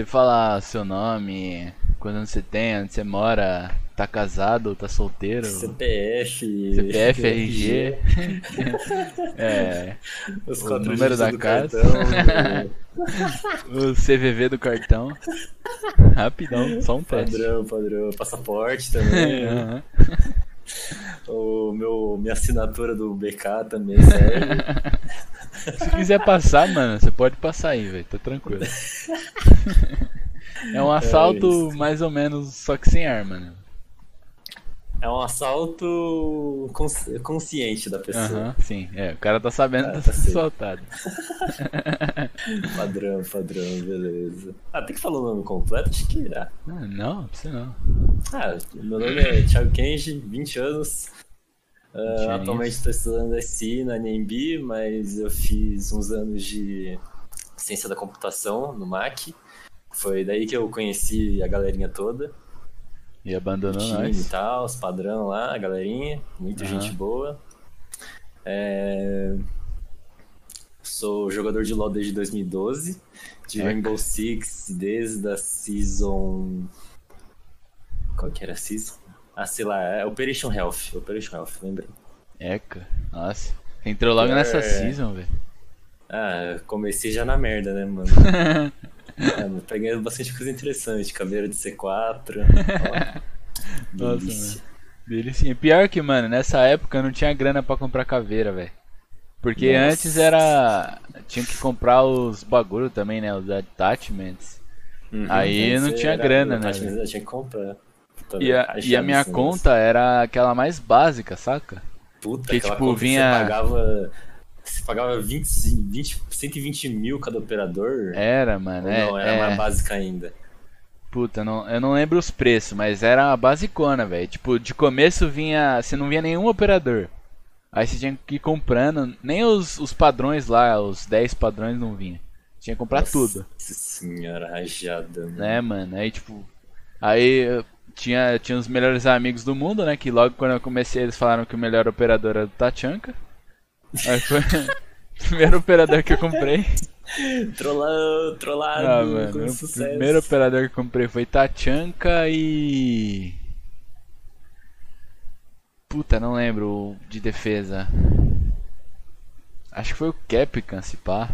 Você falar seu nome, quando você tem, onde você mora, tá casado, tá solteiro. CPF. CPF, RG. é, Os o número da casa. cartão, o CVV do cartão. Rapidão, só um teste. padrão, padrão. Passaporte também. Aham. O meu, minha assinatura do BK também serve. Se quiser passar, mano, você pode passar aí, velho. Tá tranquilo. É um assalto isso. mais ou menos, só que sem arma, né? É um assalto cons- consciente da pessoa. Aham, sim. É, o cara tá sabendo Ah, que tá tá sendo assaltado. Padrão, padrão, beleza. Ah, tem que falar o nome completo? Acho que irá. Ah, não, precisa não. Ah, meu nome é Thiago Kenji, 20 anos. Aninhos. atualmente estou estudando SI na NMB, mas eu fiz uns anos de ciência da computação no MAC. Foi daí que eu conheci a galerinha toda, E abandonou time nós. e tal, os padrão lá, a galerinha, muita Aham. gente boa. É, Sou jogador de LoL desde 2012, de Eca. Rainbow Six desde a Season... Qual que era a Season? Ah, sei lá, é Operation Health, Operation Health, lembra? Eca, nossa. Entrou logo É. nessa season, velho. Ah, comecei já na merda, né, mano? Mas peguei bastante coisa interessante, caveira de C4. ó. Nossa, Delícia. Delicinha. Pior que, mano, nessa época eu não tinha grana pra comprar caveira, velho. Porque Nossa. antes era. Tinha que comprar os bagulho também, né? Os attachments. Uhum, Aí não tinha grana, né, eu tinha que comprar. E a, e a minha esse conta era aquela mais básica, saca? Puta, que, tipo, conta que vinha- Você pagava. Você pagava 20, 20, 120 mil cada operador? Era, mano. É, não, era é. mais básica ainda. Puta, não, eu não lembro os preços, mas era a basicona, velho. Tipo, de começo vinha. Você não via nenhum operador. Aí você tinha que ir comprando. Nem os, os padrões lá, os 10 padrões não vinha. Tinha que comprar Nossa tudo. senhora, rajada. mano. Né, mano? Aí, tipo. Aí tinha, tinha os melhores amigos do mundo, né? Que logo quando eu comecei eles falaram que o melhor operador era do Tachanka. Aí foi o primeiro operador que eu comprei. Trollado, trollado, Ah, com mano. O sucesso. primeiro operador que eu comprei foi Tachanka e. Puta, não lembro o de defesa. Acho que foi o Capcan, se pá.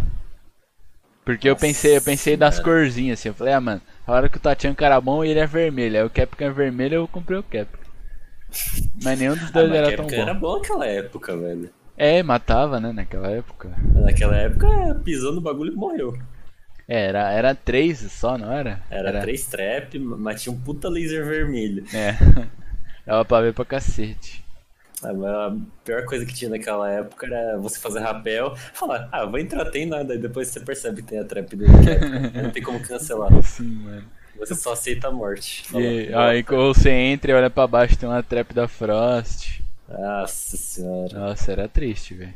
Porque eu Nossa pensei, eu pensei das corzinhas assim. Eu falei, ah, mano, a hora que o Tachanka era bom e ele é vermelho. Aí o Capcan é vermelho, eu comprei o Capcan. Mas nenhum dos Ah, dois mas era tão bom. era bom naquela época, velho. É, matava, né, naquela época. Naquela época, pisou no bagulho e morreu. É, era, era três só, não era? Era, três trap, mas tinha um puta laser vermelho. É. Dava pra ver pra cacete. Ah, A pior coisa que tinha naquela época era você fazer rapel, falar, ah, vou entrar, tem nada, aí depois você percebe que tem a trap dele, que é- não tem como cancelar. Sim, mano. Você só aceita a morte. E, "Ó, aí ou você entra e olha pra baixo, tem uma trap da Frost. Nossa senhora. Nossa, era triste, velho.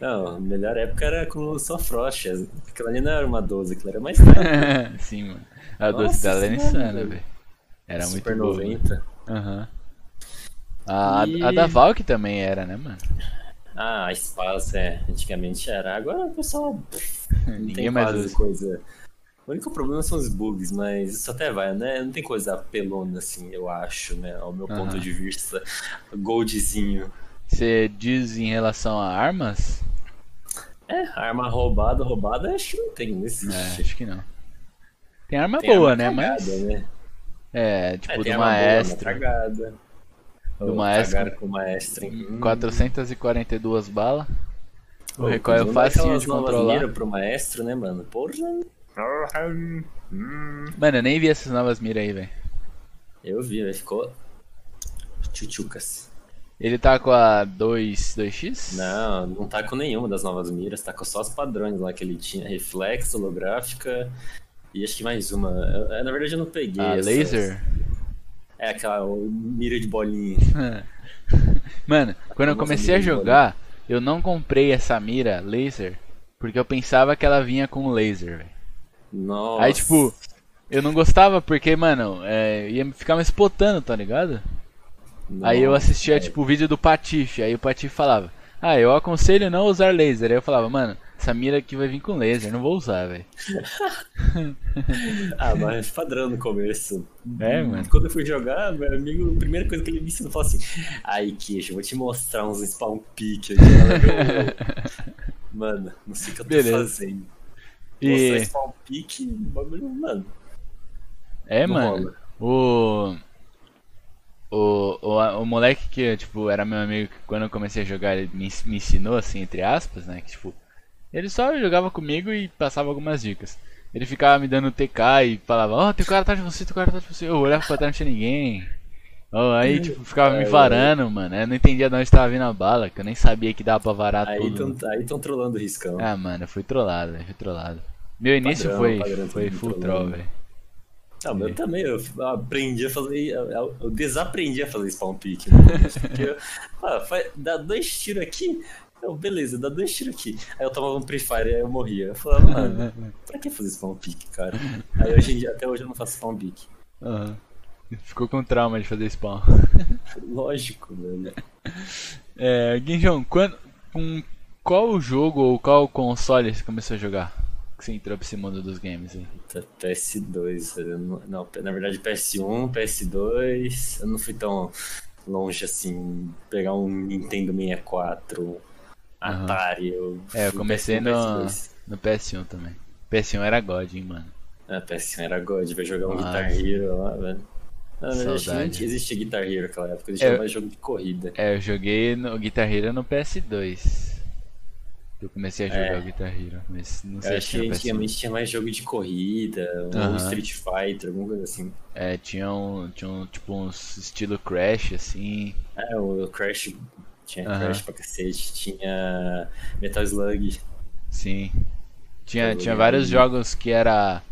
Não, a melhor época era com só Frost. Aquela ali não era uma 12, aquela era mais tarde. Sim, mano. A Nossa doce dela era insana, velho. Era Super muito boa. 90. Aham. A, E- a da Valk também era, né, mano? Ah, a Espaço, é. Antigamente era. Agora o pessoal não Ninguém tem mais usa. coisa. O único problema são os bugs, mas isso até vai, né? Não tem coisa apelona assim, eu acho, né? Ao meu ponto Aham. de vista. Goldzinho. Você diz em relação a armas? É, arma roubada, roubada, acho que não tem, não existe. É, acho que não. Tem arma Tem boa, arma né? cagada, Mas. né? É, tipo É, do boa, maestro. cagada. Do maestro. com o maestro. Hum. 442 balas. O Ô, recoil facinho aquelas de controlar. pro maestro, né, mano? Porra. Mano, eu nem vi essas novas miras aí, velho. Eu vi, velho. Ficou. Tchutchucas. Ele tá com a 2, 2x? Não, não tá com nenhuma das novas miras, tá com só os padrões lá que ele tinha. Reflexo, holográfica e acho que mais uma. Eu- eu, na verdade eu não peguei. A essas. laser? É aquela mira de bolinha. Mano, quando eu comecei a jogar, eu não comprei essa mira laser porque eu pensava que ela vinha com laser, velho. Nossa. Aí, tipo, eu não gostava porque, mano, é, ia ficar me spotando, tá ligado? Aí eu Nossa, assistia, tipo, o vídeo do Patife, aí o Patife falava, ah, eu aconselho não usar laser. Aí eu falava, mano, essa mira aqui vai vir com laser, não vou usar, velho. ah, mas padrão no começo. É, mano. Quando eu fui jogar, meu amigo, a primeira coisa que ele me ensinou foi assim: Aí, queijo, vou te mostrar uns spawn pick aqui. mano, não sei o que eu tô Beleza. fazendo. E... Spawn pick, bagulho, mano. É, mano. Rola. O. O, o, o moleque que, tipo, era meu amigo que quando eu comecei a jogar, ele me, me ensinou, assim, entre aspas, né? Que, tipo, ele só jogava comigo e passava algumas dicas. Ele ficava me dando TK e falava, ó, oh, tem cara atrás de você, tem cara atrás de você. Eu olhava pra trás, não tinha ninguém. Oh, aí, tipo, ficava me varando, mano. Eu não entendia de onde tava vindo a bala, que eu nem sabia que dava pra varar aí tudo. Tão, aí tão trollando o riscão. Ah, mano, eu fui trollado, fui trollado. Meu início padrão, foi, padrão, foi full troll, velho. Não, mas eu também eu aprendi a fazer. Eu desaprendi a fazer spawn pick. porque ah, dá dois tiros aqui. Eu, beleza, dá dois tiros aqui. Aí eu tomava um pre-fire e aí eu morria. Eu falava, mano, pra que fazer spawn pick, cara? Aí hoje em dia, até hoje eu não faço spawn pick. Uhum. Ficou com trauma de fazer spawn. Lógico, velho. É, Guinjão, quando, com qual jogo ou qual console você começou a jogar? que você entrou pra esse mundo dos games aí? PS2, não, na verdade PS1, PS2, eu não fui tão longe assim, pegar um Nintendo 64, uhum. Atari, eu É, eu comecei no, no PS1 também. PS1 era God, hein, mano. É, PS1 era God, vai jogar um Nossa. Guitar Hero lá, velho. Não, Saudade. existia Guitar Hero naquela época, existia é, mais jogo de corrida. É, eu joguei no Guitar Hero no PS2. Eu comecei a jogar é. Guitar Hero, mas não sei eu acho que antigamente tinha mais jogo de corrida, um Street Fighter, alguma coisa assim. É, tinha um, tinha um tipo uns estilo Crash, assim. É, o Crash tinha Crash pra cacete, tinha Metal Slug. Sim. Tinha, tinha vários jogos que era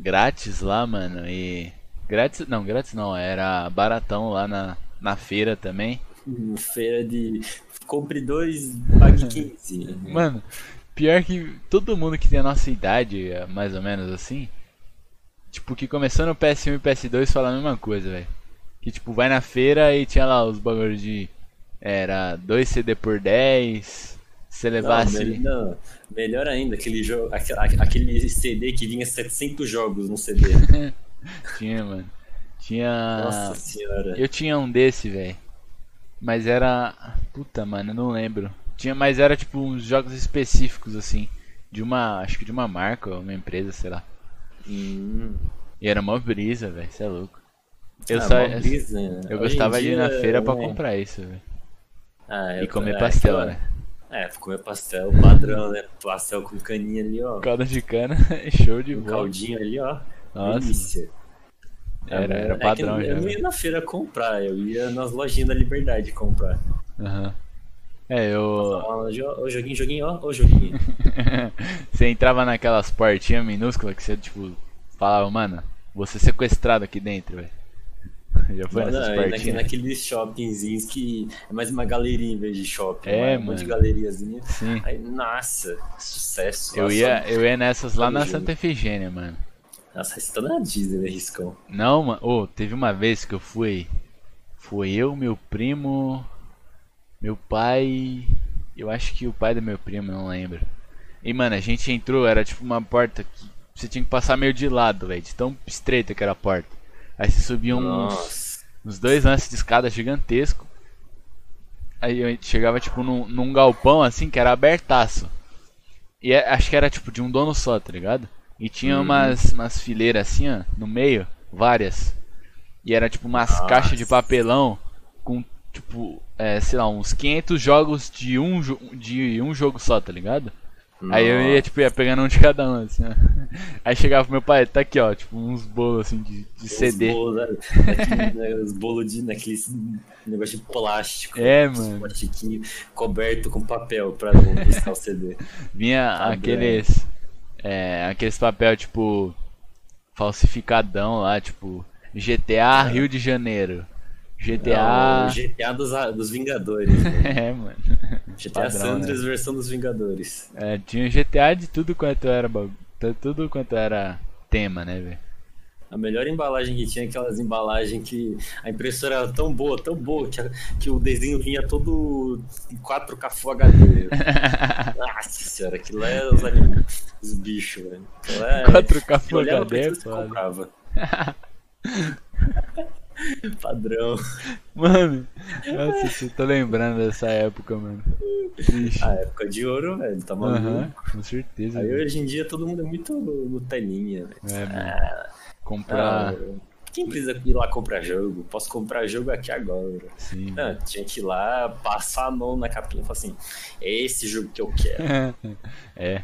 grátis lá, mano, e. Grátis. Não, grátis não, era baratão lá na, na feira também. Feira de compre dois, pague 15. Mano, pior que todo mundo que tem a nossa idade, mais ou menos assim, tipo, que começou no PS1 e PS2 fala a mesma coisa, velho. Que tipo, vai na feira e tinha lá os bagulhos de. Era 2 CD por 10. Se levasse. Não, não, melhor ainda, aquele, jogo, aquele CD que vinha 700 jogos no CD. tinha, mano. Tinha. Nossa senhora. Eu tinha um desse, velho. Mas era. Puta, mano, eu não lembro. Tinha, mas era tipo uns jogos específicos, assim. De uma. Acho que de uma marca, uma empresa, sei lá. Hum. E era uma brisa, velho. Você é louco. Eu, ah, só, brisa, né? eu gostava de ir na feira é... pra comprar isso, velho. Ah, e comer pastel, é, né? É, comer pastel padrão, né? Pastel com caninha ali, ó. Calda de cana, show de um bola. caldinho ali, ó. Nossa. Delícia. Era, era é padrão já. Eu não ia na feira comprar, eu ia nas lojinhas da Liberdade comprar. Aham. Uhum. É, eu. Ô joguinho, joguinho, ó, ô joguinho. você entrava naquelas portinhas minúsculas que você, tipo, falava, mano, vou ser sequestrado aqui dentro, velho. Já foi nessas não, portinhas? naqueles shoppingzinhos que é mais uma galeria em vez de shopping. É, mano. Um monte de galeriazinha. Sim. Aí, nossa, sucesso. Eu, ia, eu ia nessas lá na Santa Efigênia, mano. Nossa, você tá na Disney, né, Riscão? Não, mano. Oh, teve uma vez que eu fui. Foi eu, meu primo. Meu pai. Eu acho que o pai do meu primo, não lembro. E, mano, a gente entrou, era tipo uma porta que você tinha que passar meio de lado, velho. De tão estreita que era a porta. Aí você subia uns, uns dois lances de escada gigantesco. Aí eu chegava tipo num, num galpão assim que era abertaço. E é, acho que era tipo de um dono só, tá ligado? E tinha uhum. umas, umas fileiras assim, ó, no meio, várias. E era tipo umas Nossa. caixas de papelão com, tipo, é, sei lá, uns 500 jogos de um, de um jogo só, tá ligado? Nossa. Aí eu ia, tipo, ia pegando um de cada um, assim, ó. Aí chegava pro meu pai, tá aqui, ó, tipo, uns bolos, assim, de, de CD. Bolos, né, os bolos de, naquele negócio de plástico. É, mano. Plastiquinho coberto com papel pra não buscar o CD. Vinha tá aqueles... É, aqueles papel tipo falsificadão lá, tipo GTA é. Rio de Janeiro. GTA. É GTA dos, dos Vingadores. Né? é, mano. GTA Padrão, Sanders né? versão dos Vingadores. É, tinha GTA de tudo quanto era tudo quanto era tema, né, velho? A melhor embalagem que tinha aquelas embalagens que a impressora era tão boa, tão boa, que, a, que o desenho vinha todo em 4K Full HD. Nossa senhora, aquilo é os, os bichos, velho. É... 4K Full HD, é comprava. Padrão. Mano, nossa, eu tô lembrando dessa época, mano. Triste. A época de ouro, velho, tá maluco. Uhum, com certeza. Aí hoje em dia todo mundo é muito Nutelinha, velho. É. Ah, comprar. Ah, quem precisa ir lá comprar jogo? Posso comprar jogo aqui agora. Sim. Não, tinha que ir lá, passar a mão na capinha e falar assim: é esse jogo que eu quero. é.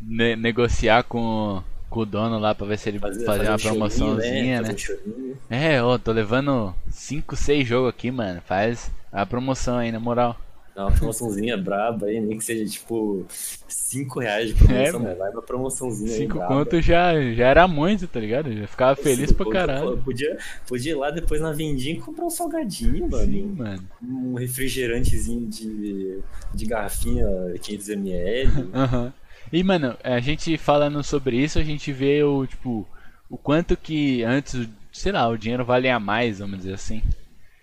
Ne negociar com com o dono lá pra ver se ele fazer, fazer, uma um promoçãozinha, né? Um é, ó, tô levando 5, 6 jogos aqui, mano. Faz a promoção aí, na moral. Dá uma promoçãozinha braba aí, nem que seja tipo 5 reais de promoção, é, né? Vai uma promoçãozinha 5 conto já, já era muito, tá ligado? Já ficava feliz pra caralho. Podia, podia ir lá depois na vendinha e comprar um salgadinho, mano. Sim, mano. Um refrigerantezinho de, de garrafinha 500ml. Aham. Uhum. E, mano, a gente falando sobre isso, a gente vê o, tipo, o quanto que antes, sei lá, o dinheiro valia mais, vamos dizer assim.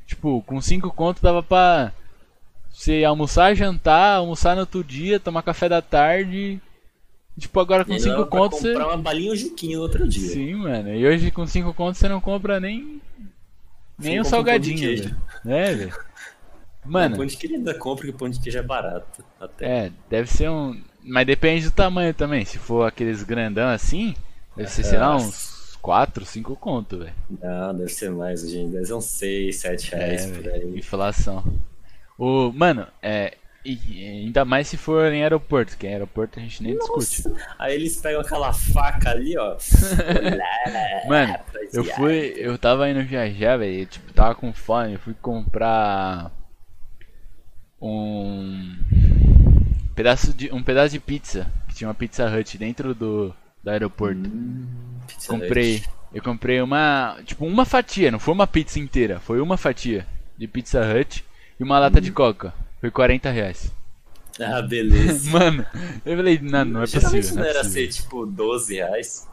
Tipo, com 5 conto dava pra você almoçar, jantar, almoçar no outro dia, tomar café da tarde. Tipo, agora com 5 conto você. comprar uma balinha ou juquinho no outro dia. Sim, mano. E hoje com 5 conto você não compra nem. Nem um salgadinho, velho. É, velho. Mano. O pão de queijo ainda compra que o pão de queijo é barato. Até. É, deve ser um. Mas depende do tamanho também. Se for aqueles grandão assim, deve ser, sei lá, uns 4, 5 conto, velho. Não, deve ser mais, gente. Deve ser uns 6, 7 reais é, por aí. Inflação. O, mano, é. E ainda mais se for em aeroporto, que em aeroporto a gente nem Nossa. discute. Aí eles pegam aquela faca ali, ó. mano, eu fui. Eu tava indo viajar, velho. Tipo, tava com fome. Eu fui comprar. Um pedaço de, um pedaço de pizza. Que tinha uma Pizza Hut dentro do, do aeroporto. Hum, comprei. Hut. Eu comprei uma. Tipo, uma fatia, não foi uma pizza inteira. Foi uma fatia de Pizza Hut e uma lata hum. de coca. Foi 40 reais. Ah, beleza. Mano, eu falei, não, não é possível. Isso não, não é era ser tipo 12 reais?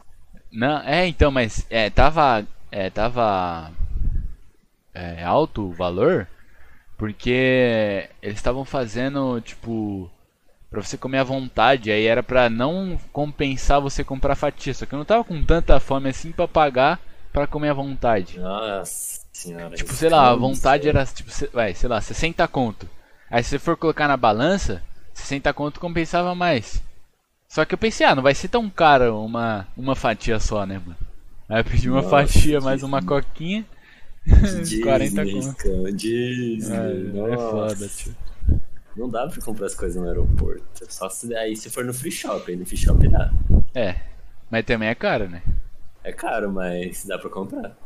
Não, é, então, mas é, tava. É, tava. É, alto o valor. Porque eles estavam fazendo, tipo para você comer à vontade, aí era para não compensar você comprar fatia, só que eu não tava com tanta fome assim para pagar para comer à vontade. Nossa senhora. Tipo, sei lá, a vontade era tipo, vai, sei lá, 60 conto. Aí se você for colocar na balança, 60 conto compensava mais. Só que eu pensei, ah, não vai ser tão caro uma uma fatia só, né, mano? Aí eu pedi uma Nossa, fatia mais uma coquinha. Disney, 40 conto. Disney, é, é foda, tio. Não dá pra comprar as coisas no aeroporto. Só se aí se for no free shop, aí no free shop dá. É. Mas também é caro, né? É caro, mas dá pra comprar.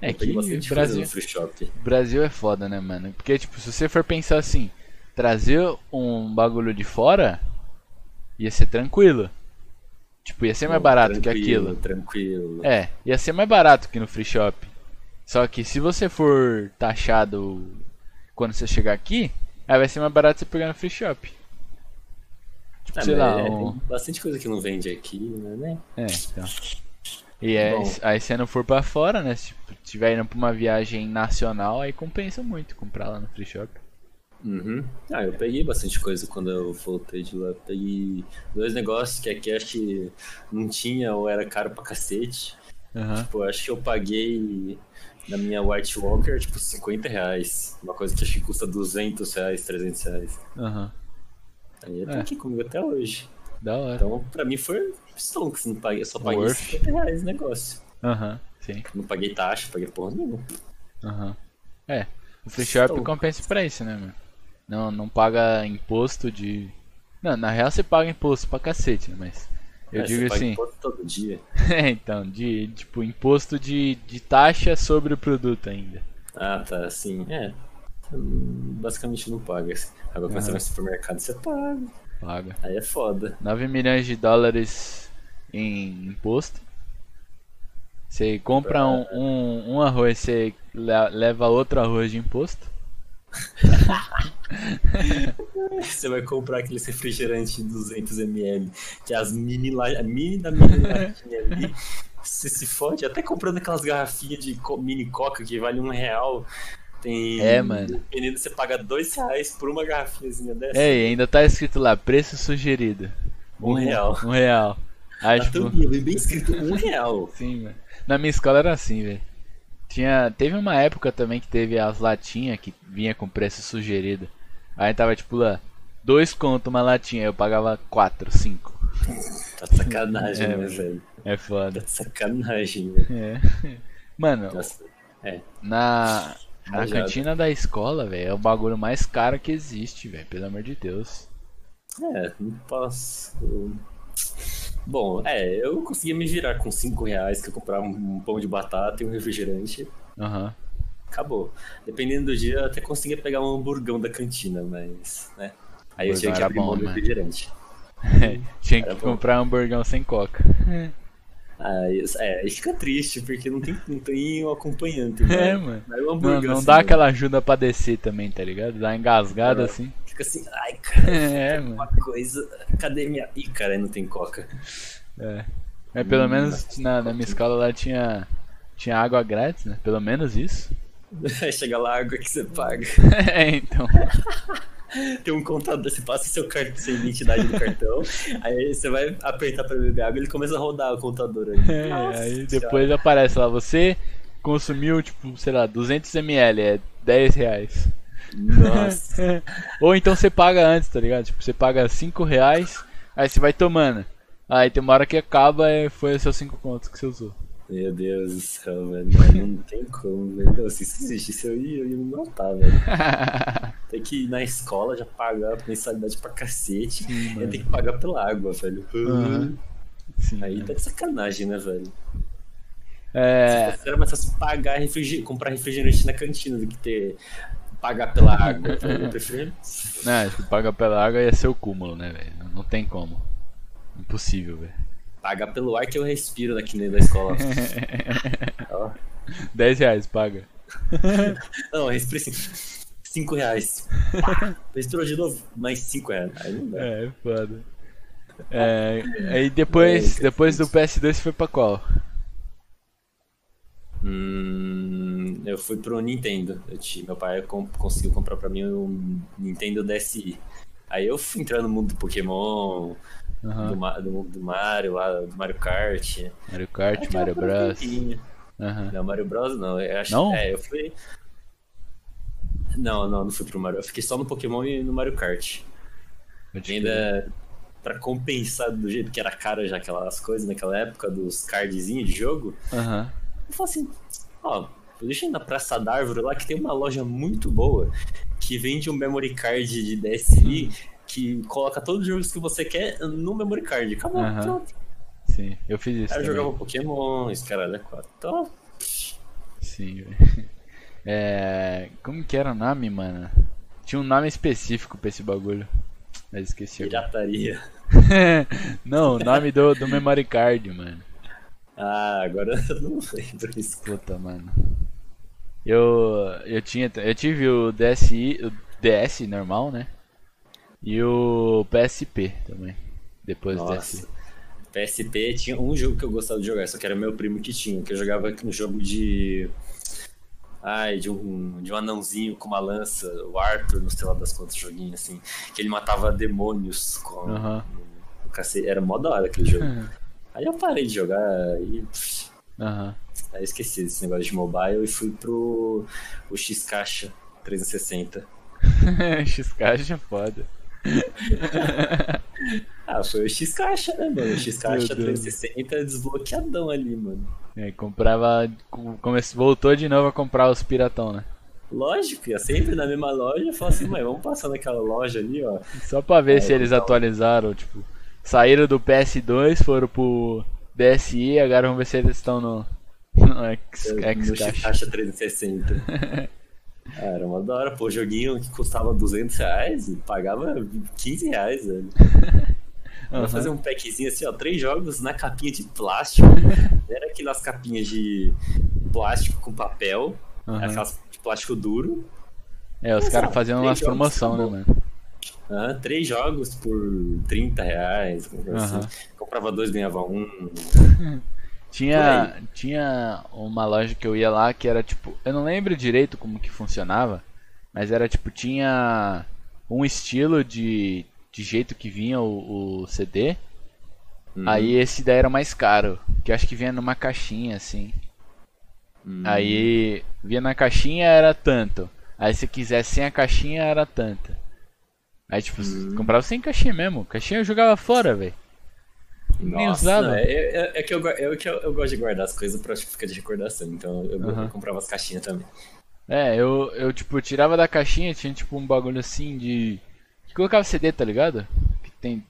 É que Brasil, Brasil é foda, né, mano? Porque, tipo, se você for pensar assim, trazer um bagulho de fora ia ser tranquilo. Tipo, ia ser mais barato que aquilo. Tranquilo. É, ia ser mais barato que no free shop. Só que se você for taxado quando você chegar aqui, Aí vai ser mais barato você pegar no free shop. Tipo, ah, sei lá. É, um... Bastante coisa que não vende aqui, né? É, então. E é, aí se não for pra fora, né? Se tipo, tiver indo pra uma viagem nacional, aí compensa muito comprar lá no free shop. Uhum. Ah, eu peguei bastante coisa quando eu voltei de lá. Peguei dois negócios que aqui acho que não tinha ou era caro pra cacete. Uhum. Tipo, acho que eu paguei na minha White Walker, tipo, 50 reais. Uma coisa que acho que custa 200 reais, 300 reais. Aham. Uhum. Aí eu é. aqui comigo até hoje. Da hora. Então, pra mim foi stonks, não paguei, só paguei Worth. 50 reais o negócio. Aham, sim. Não paguei taxa, paguei porra nenhuma. Aham. É, o free shop compensa pra isso, né, mano? Não, não paga imposto de. Não, na real você paga imposto pra cacete, né, mas. Eu é, digo você assim. Imposto todo dia. é, então, de tipo imposto de, de taxa sobre o produto ainda. Ah, tá, sim. É. Basicamente não paga. Agora quando uhum. você vai no supermercado, você paga. Paga. Aí é foda. 9 milhões de dólares em imposto. Você compra um, um, um arroz, você leva outro arroz de imposto. Você vai comprar aquele refrigerante de 200ml, que é as mini, a mini da mini latinha ali, Você se fode, até comprando aquelas garrafinhas de mini coca que vale um real. Tem. É, mano. Dependendo, você paga dois reais por uma garrafinhazinha dessa. É, e ainda tá escrito lá, preço sugerido. Um real. Um real. Aí, Tá tipo, também, bem escrito, um real. sim, mano. Na minha escola era assim, velho. Tinha, teve uma época também que teve as latinhas que vinha com preço sugerido. Aí tava tipo lá, dois conto uma latinha, eu pagava quatro, cinco. Tá de sacanagem, É, né, velho? É Tá foda. de sacanagem, velho. É. Mano, Nossa, é. na, na Manjado. cantina da escola, velho, é o bagulho mais caro que existe, velho. Pelo amor de Deus. É, não posso. Bom, é, eu conseguia me virar com 5 reais que eu comprava um pão de batata e um refrigerante. Aham. Acabou. Dependendo do dia, eu até conseguia pegar um hamburgão da cantina, mas, né? Aí eu tinha que abrir bom, mão do né? refrigerante. Tinha que bom. comprar um hamburgão sem coca. Aí, é, aí fica triste, porque não tem, não tem um acompanhante. É, né? mano. O Não, não assim, dá aquela ajuda pra descer também, tá ligado? Dá uma engasgada É. assim. Fica assim, ai, cara, É, mano. uma coisa. Cadê minha. Ih, cara, não tem coca. É. Mas pelo Hum, menos na, na minha escola lá tinha, tinha água grátis, né? Pelo menos isso. Chega lá a água que você paga. É, então. Tem um contador, você passa seu cartão, sua identidade do cartão, aí você vai apertar pra beber água e ele começa a rodar o contador ali. É, Nossa aí depois aparece lá, você consumiu, tipo, sei lá, 200ml, é 10 reais. Nossa. Ou então você paga antes, tá ligado? Tipo, você paga 5 reais, aí você vai tomando. Aí tem uma hora que acaba e foi os seus 5 contos que você usou. Meu Deus do céu, velho. Não, não tem como, velho. Não, se isso existisse, eu ia, eu ia me matar, velho. Tem que ir na escola já pagar mensalidade pra cacete. Sim, Eu tenho que pagar pela água, velho. Aham. Sim, Aí mano. tá de sacanagem, né, velho? É, Era mais fácil pagar refriger... comprar refrigerante na cantina do que ter pagar pela água. velho. Eu prefiro. né, se paga pela água ia ser o cúmulo, né, velho? Não- Não tem como. Impossível, velho. Pagar pelo ar que eu respiro aqui dentro da escola. Ó. 10 reais, paga. Não, respiro assim. 5 reais. Pá, Respirou de novo, mais 5 reais. Aí não dá. É, foda. É, aí depois, É, depois do PS2 você foi pra qual? Hum, eu fui pro Nintendo. Meu pai com- conseguiu comprar pra mim um Nintendo DSi. Aí eu fui entrando no mundo do Pokémon, do. Ma- do mundo do Mario, lá, do Mario Kart. Mario Kart, Mario Bros. Aham. Não, Mario Bros não. Eu acho, Não? É, eu fui. Não, não, não fui pro Mario. Eu fiquei só no Pokémon e no Mario Kart. Pode ainda pra compensar do jeito que era caro já aquelas coisas naquela época dos cardzinhos de jogo. Aham. eu falei assim, ó, deixa eu ir na Praça da Árvore lá que tem uma loja muito boa que vende um memory card de DSi que coloca todos os jogos que você quer no memory card. Acabou, Aham. pronto. Sim, eu fiz isso. Aí eu jogava Pokémon, esse caralho é quatro. Então, Sim, velho. É. Como que era o nome, mano? Tinha um nome específico pra esse bagulho. Mas esqueci pirataria. Não, o nome do, do memory card, mano. Ah, agora eu não lembro isso. Puta, mano. Eu. Eu tinha. Eu tive o DSi. O DS normal, né? E o PSP também. Depois Nossa. DSi. PSP tinha um jogo que eu gostava de jogar, só que era meu primo que tinha, que eu jogava no jogo de. Ai, de um, de um anãozinho com uma lança, o Arthur, no sei lá das quantas joguinho assim, que ele matava demônios com cacete. Era mó da hora aquele jogo. Aí eu parei de jogar e. Aham. Aí eu esqueci desse negócio de mobile e fui pro o X-Caixa 360. X-Caixa é foda. Ah, foi o X-Caixa, né, mano? O X-Caixa Meu Deus. 360 desbloqueadão ali, mano. É, comprava. Voltou de novo a comprar os piratão, né? Lógico, ia sempre na mesma loja falava assim, mãe, vamos passar naquela loja ali, ó. Só pra ver se eles então. atualizaram, tipo, saíram do PS2, foram pro DSi, agora vamos ver se eles estão no, no X, no X-Caixa. Caixa 360. Ah, era uma da hora, pô, joguinho que custava 200 reais e pagava 15 reais, velho. Vou fazer um packzinho assim, ó, três jogos na capinha de plástico. Era aquelas capinhas de plástico com papel, Aham. aquelas de plástico duro. É, os caras ah, faziam umas promoção, né, mano? Ah, três jogos por 30 reais, Aham. assim. Comprava dois, ganhava um. Tinha, tinha uma loja que eu ia lá que era tipo. Eu não lembro direito como que funcionava. Mas era tipo, tinha um estilo de, de jeito que vinha o, o CD. Uhum. Aí esse daí era mais caro. Que acho que vinha numa caixinha assim. Hum. Aí vinha na caixinha era tanto. Aí se quisesse sem a caixinha era tanto. Aí tipo, Hum. comprava sem caixinha mesmo. Caixinha eu jogava fora, velho. Nem usava. não, é, é- é que eu, é que eu, eu gosto de guardar as coisas pra tipo, ficar de recordação. Então eu, Aham. comprava as caixinhas também. É, eu, eu tipo, tirava da caixinha, tinha tipo um bagulho assim de. Que colocava CD, tá ligado? Que tem.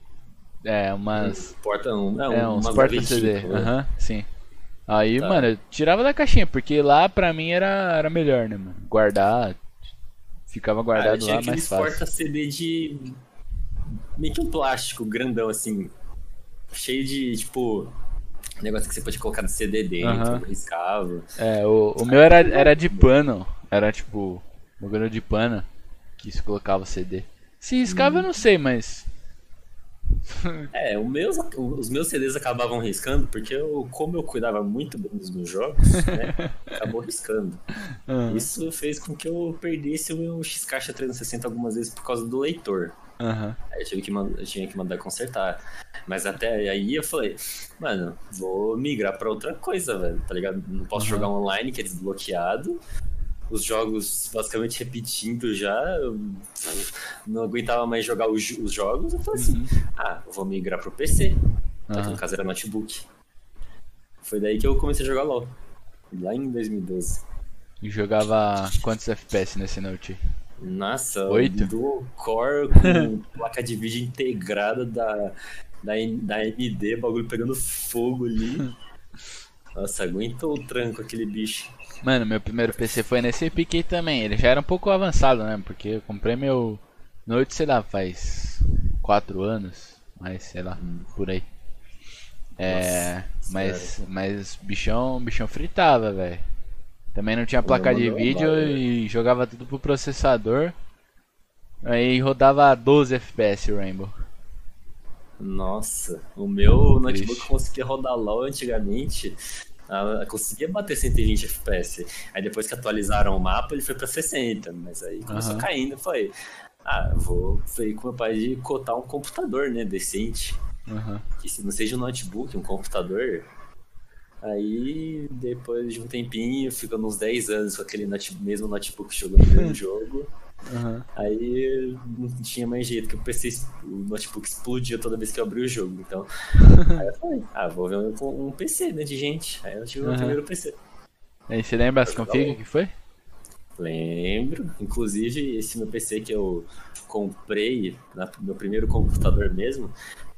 É, umas. Porta um, não, É, uns umas porta CD. gavetinhas, né? Aham, sim. Aí, Tá. mano, eu tirava da caixinha, porque lá pra mim era, era melhor, né, mano? Guardar. Ficava Ah, guardado tinha lá mais fácil. porta CD de. meio que um plástico grandão assim. Cheio de, tipo. Negócio que você pode colocar no CD dentro, Aham. riscava. É, o, o meu era, era de pano. Era tipo. Bagulho de pano. Que se colocava CD. Se riscava eu não sei, mas. É, meus, os meus CDs acabavam riscando porque eu, como eu cuidava muito bem dos meus jogos, né, acabou riscando. Aham, Isso fez com que eu perdesse o meu X-Caixa 360 algumas vezes por causa do leitor. Aham. Aí eu tive que, man- eu tinha que mandar consertar. Mas até aí eu falei, mano, vou migrar pra outra coisa, velho, tá ligado? Não posso Uhum. jogar online, que é desbloqueado. Os jogos basicamente repetindo já. eu não aguentava mais jogar os, os jogos. Eu falei assim, ah, eu vou migrar pro PC. Que Aham. no caso era notebook. Foi daí que eu comecei a jogar LOL. Lá em 2012. E jogava quantos FPS nesse Note? Nossa, Oito? do core com placa de vídeo integrada da, da, da AMD, bagulho pegando fogo ali. Nossa, aguentou o tranco aquele bicho. Mano, meu primeiro PC foi nesse pique também. Ele já era um pouco avançado, né? Porque eu comprei meu Note, sei lá, faz 4 anos. Mas sei lá, por aí. É. Nossa, Mas, mas bichão, bichão fritava, velho. Também não tinha placa de vídeo e jogava tudo pro processador. Aí rodava 12 FPS o Rainbow. Nossa, o meu Triste. notebook conseguia rodar LOL antigamente. ah, conseguia bater 120 FPS. Aí depois que atualizaram o mapa, ele foi pra 60. Mas aí começou Aham. caindo. Eu falei, ah, vou falei com meu pai de cotar um computador, né? Decente. Aham. que se não seja um notebook, um computador. Aí, depois de um tempinho, ficando uns 10 anos com aquele note- mesmo notebook jogando o mesmo jogo. Aham. Aí não tinha mais jeito, que o o notebook explodia toda vez que eu abria o jogo. Então, aí eu falei, ah, vou ver um, um PC, né, de gente. Aí eu tive o meu Aham. primeiro PC. Aí você lembra as Jogar config o- que foi? Lembro. Inclusive, esse meu PC que eu comprei, na, meu primeiro computador mesmo,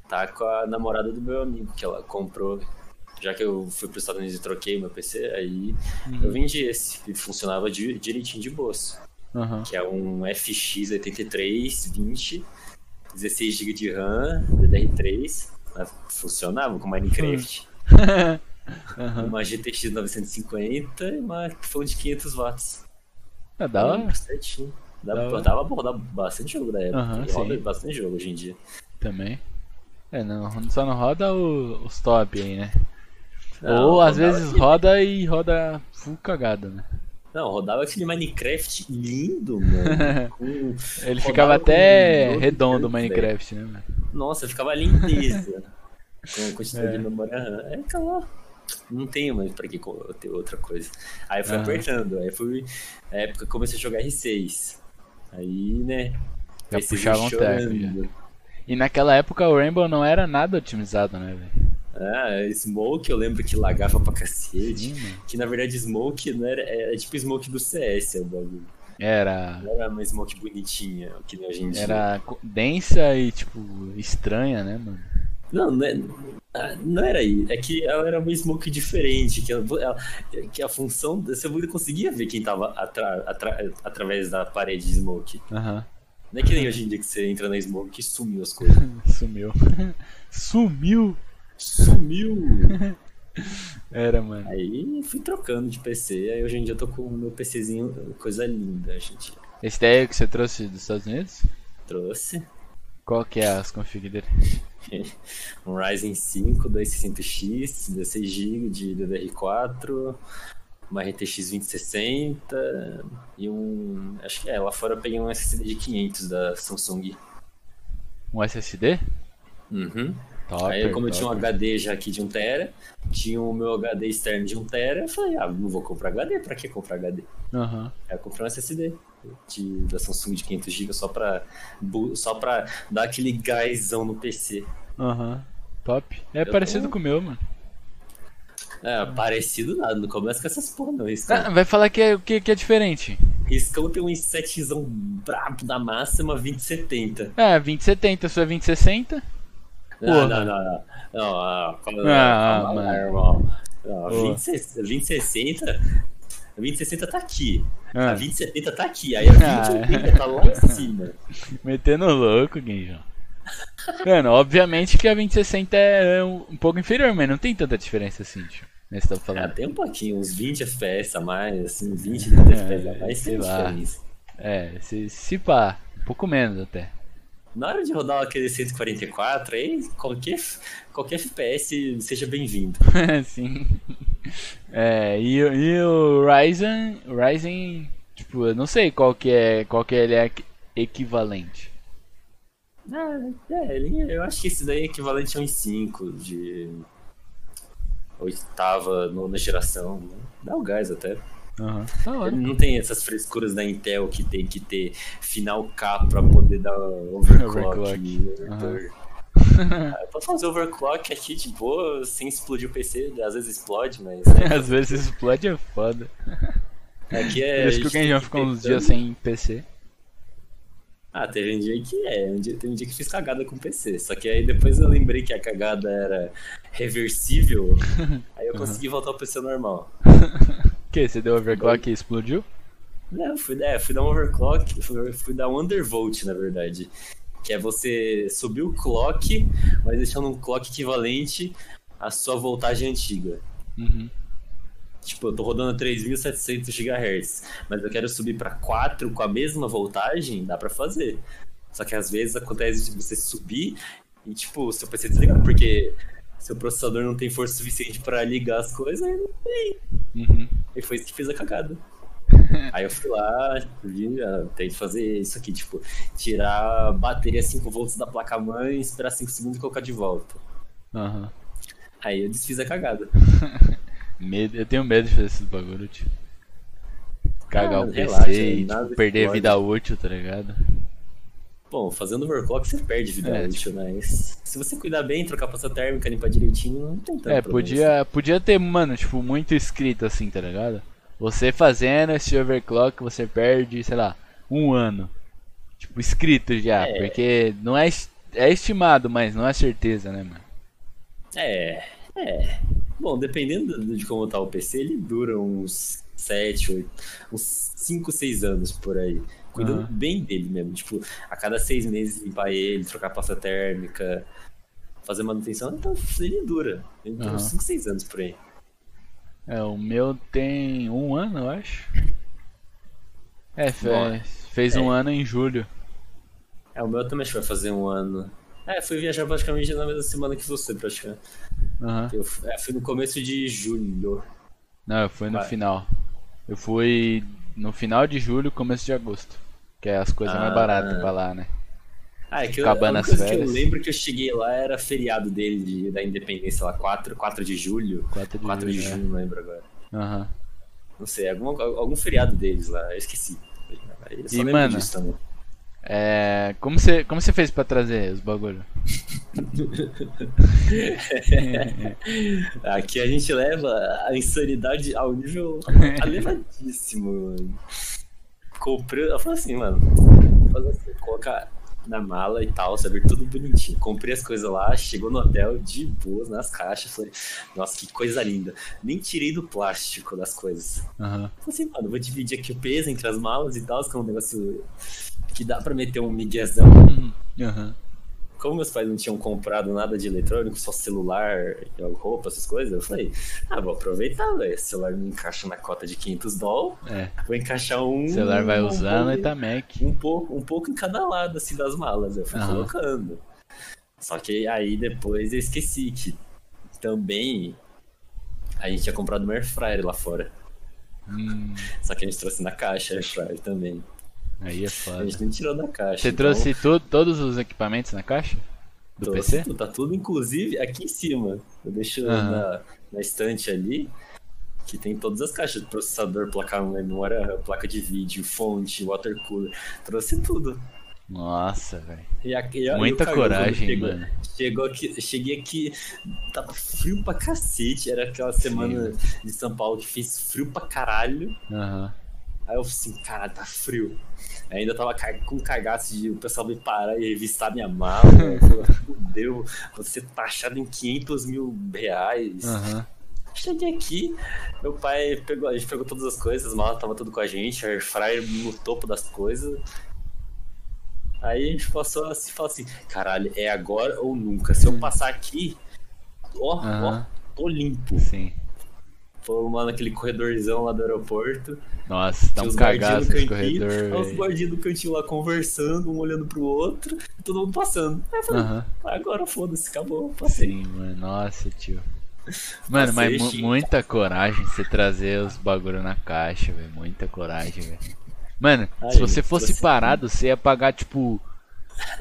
tá com a namorada do meu amigo, que ela comprou. Já que eu fui para os Estados Unidos e troquei meu PC, aí eu vendi esse, que funcionava di- direitinho de bolso. Aham. Que é um FX 8320, 16 GB de RAM, DDR3. mas Funcionava com Minecraft. Aham. Uma GTX 950 e uma fonte de 500 watts. Hora. Lembro certinho. Dava, hora. dava bom, dava bastante jogo da época. Roda bastante jogo hoje em dia. Também. É, não, só não roda o- os top aí, né? Não, Ou às vezes aquele- roda e roda full cagada, né? Não, rodava aquele Minecraft lindo, mano. com- Ele rodava ficava até 12 redondo o cantos, Minecraft, né, mano? Nossa, ficava lindeza. com a quantidade É. de memória RAM. É, calma. Não tenho mais pra que ter outra coisa. Aí eu fui Aham. apertando. Aí fui. Na época eu comecei a jogar R6. Aí, né? Já puxava um chorando. E naquela época o Rainbow não era nada otimizado, né, velho? Ah, Smoke eu lembro que lagava pra cacete. Que na verdade Smoke não era, é, tipo Smoke do CS, é o bagulho. Era. Não era uma Smoke bonitinha, que nem em dia. Era densa e, tipo, estranha, né, mano? Não, não, é- ah, não era aí. É que ela era uma Smoke diferente. Que, ela, ela- que a função. Você conseguia ver quem tava atra- atra- através da parede de Smoke. Aham. Não é que nem hoje em dia que você entra na Smoke e sumiu as coisas. Sumiu. Sumiu! Sumiu! Era, mano. Aí fui trocando de PC. Aí hoje em dia eu tô com o meu PCzinho, coisa linda, gente. Esse daí é o que você trouxe dos Estados Unidos? Trouxe. Qual que é as config dele? um Ryzen 5 260X, 16 GB de DDR4, uma RTX 2060 e um. Acho que é, lá fora eu peguei um SSD de 500 da Samsung. Um SSD? Uhum. Top. Aí, como eu tinha um HD já aqui de 1TB, tinha o meu HD externo de 1TB, eu falei, ah, não vou comprar HD, pra que comprar HD? Aham. Aí eu comprei um SSD de, da Samsung de 500GB só pra, só pra dar aquele gásão no PC. Aham. Top. É Eu parecido tô- com o meu, mano. É, parecido nada, não começa com essas porra não, Riscão. Ah, vai falar que é, que, que é diferente. Riscão tem um i7zão brabo da máxima 2070. Ah, 2070, sua é 2060. Não, não, não, não. Não, ah, calma, Ah, calma lá, mano. irmão. Não, Porra. 20, 2060. A 2060 tá aqui. Ah. A 2070 tá aqui. Aí a 2080 tá lá em cima. Metendo louco, Genjão. Mano, obviamente que a 2060 é um, um pouco inferior, mas não tem tanta diferença assim, tio. Nesse tá Ah, falando. tem um pouquinho, uns 20 FPS a mais, assim, 20, 30 FPS a mais, sei lá. É, se, se pá, um pouco menos até. Na hora de rodar aquele 144, aí qualquer, qualquer FPS seja bem-vindo. Sim. É, e, o- e o Ryzen, Ryzen, tipo, eu não sei qual que é, qual que ele é equi- equivalente. Ah, é, ele- eu acho que esse daí é equivalente a um i5 de oitava, nona geração. né? Dá o gás até. Hora. Ele não tem essas frescuras da Intel que tem que ter final K pra poder dar overclock. Overclock. Ah, eu posso fazer overclock aqui de boa, sem explodir o PC, às vezes explode, mas. né, Às vezes explode é foda. aqui é. Por isso que o Genjão que ficou uns dias sem PC. Ah, teve um dia que é, um dia, teve um dia que fiz cagada com o PC. Só que aí depois eu lembrei que a cagada era reversível, aí eu consegui voltar ao PC normal. Que? Você deu overclock e explodiu? Não, fui, é, fui dar um overclock, fui, fui dar um undervolt, na verdade. Que é você subir o clock, mas deixando um clock equivalente à sua voltagem antiga. Uhum. Tipo, eu tô rodando 3.700 GHz, mas eu quero subir pra 4 com a mesma voltagem, dá pra fazer. Só que às vezes acontece de você subir e, tipo, seu PC desligar, porque seu processador não tem força suficiente pra ligar as coisas, aí não tem. Uhum. E foi isso que fez a cagada. Aí eu fui lá, vi, ah, tem que fazer isso aqui, tipo, tirar a bateria 5 volts da placa-mãe, esperar 5 segundos e colocar de volta. Aham. Aí eu desfiz a cagada. Medo, eu tenho medo de fazer esses bagulho, tio. Cagar Ah, o PC relaxa, e tipo, perder a vida útil, tá ligado? Bom, fazendo overclock você perde vida É, útil, mas se você cuidar bem, trocar pasta térmica, limpar direitinho, não tem tanto É, podia, podia ter, mano, tipo, muito escrito assim, tá ligado? Você fazendo esse overclock, você perde, sei lá, um ano. Tipo, escrito já, É. porque não é, é estimado, mas não é certeza, né, mano? É, é. Bom, dependendo de como tá o PC, ele dura uns 7, 8, uns 5, 6 anos por aí. Cuidando Aham. bem dele mesmo. Tipo, a cada 6 meses limpar ele, trocar pasta térmica, fazer manutenção, então ele dura. Ele dura Aham. uns 5, 6 anos por aí. É, o meu tem um ano, eu acho. É, Bom, fez é. um ano em julho. É, o meu também acho que vai fazer um ano. É, fui viajar praticamente na mesma semana que você, praticamente. Aham. Eu é, fui no começo de julho. Não, eu fui no Vai. final. Eu fui no final de julho, começo de agosto. Que é as coisas mais Ah. baratas pra lá, né? Ah, é que eu, Acabando a que eu lembro que eu cheguei lá era feriado dele, de- da independência lá, 4, 4 de julho. 4 de 4 de julho. junho, não lembro agora. é. Aham. Não sei, algum, algum feriado deles lá, eu esqueci. Eu só E, mano, disso também. É. Como você como você fez pra trazer os bagulho? Aqui a gente leva a insanidade ao nível elevadíssimo, mano. Comprei, eu falei assim, mano, fazer assim, colocar na mala e tal, saber tudo bonitinho. Comprei as coisas lá, chegou no hotel de boas nas caixas, falei, nossa, que coisa linda. Nem tirei do plástico das coisas. Aham. Falei assim, mano, vou dividir aqui o peso entre as malas e tal, que é um negócio que dá pra meter um miguezão. Aham. Como meus pais não tinham comprado nada de eletrônico, só celular, roupa, essas coisas, eu falei, ah, vou aproveitar, velho. O celular não encaixa na cota de 500 dólares. É. Vou encaixar um. O celular vai um usando pouco- e tá Mac. um pouco, um pouco em cada lado assim das malas, eu fui Aham. colocando. Só que aí depois eu esqueci que também a gente tinha comprado uma air fryer lá fora. Hum, Só que a gente trouxe na caixa air fryer também. Aí é A foda. gente não tirou da caixa. Você então trouxe tu- todos os equipamentos na caixa? Do trouxe PC? tudo, Tá tudo inclusive aqui em cima. Eu deixo Aham. na, na estante ali. Que tem todas as caixas de processador, placa memória, placa de vídeo, fonte, water cooler. Trouxe tudo. Nossa, velho. A- a- Muita coragem, chegou, mano. Chegou aqui, cheguei aqui, tava frio pra cacete. Era aquela semana de São Paulo que fez frio pra caralho. Aham. Aí eu falei assim, caralho, tá frio. Ainda tava com cagaço de o pessoal vir parar e revistar minha mala. Falei, Fudeu, você tá achado em 500 mil reais. Aham. Cheguei aqui, meu pai pegou, a gente pegou todas as coisas, as malas tava tudo com a gente, a air fryer no topo das coisas. Aí a gente passou assim, falou assim, caralho, é agora ou nunca. Se eu passar aqui, ó, Aham. ó, tô limpo. Sim. Fomos lá naquele corredorzão lá do aeroporto. Nossa, tá um cagaço esse corredor, os guardinhas do cantinho lá conversando, um olhando pro outro, todo mundo passando. Aí eu falei, agora foda-se, acabou, passei. Sim, mano. Nossa, tio. Mano, mas Passei, Chico. muita coragem você trazer os bagulho na caixa, velho. Muita coragem, velho. Mano, se você fosse trouxe- parado, você ia pagar, tipo,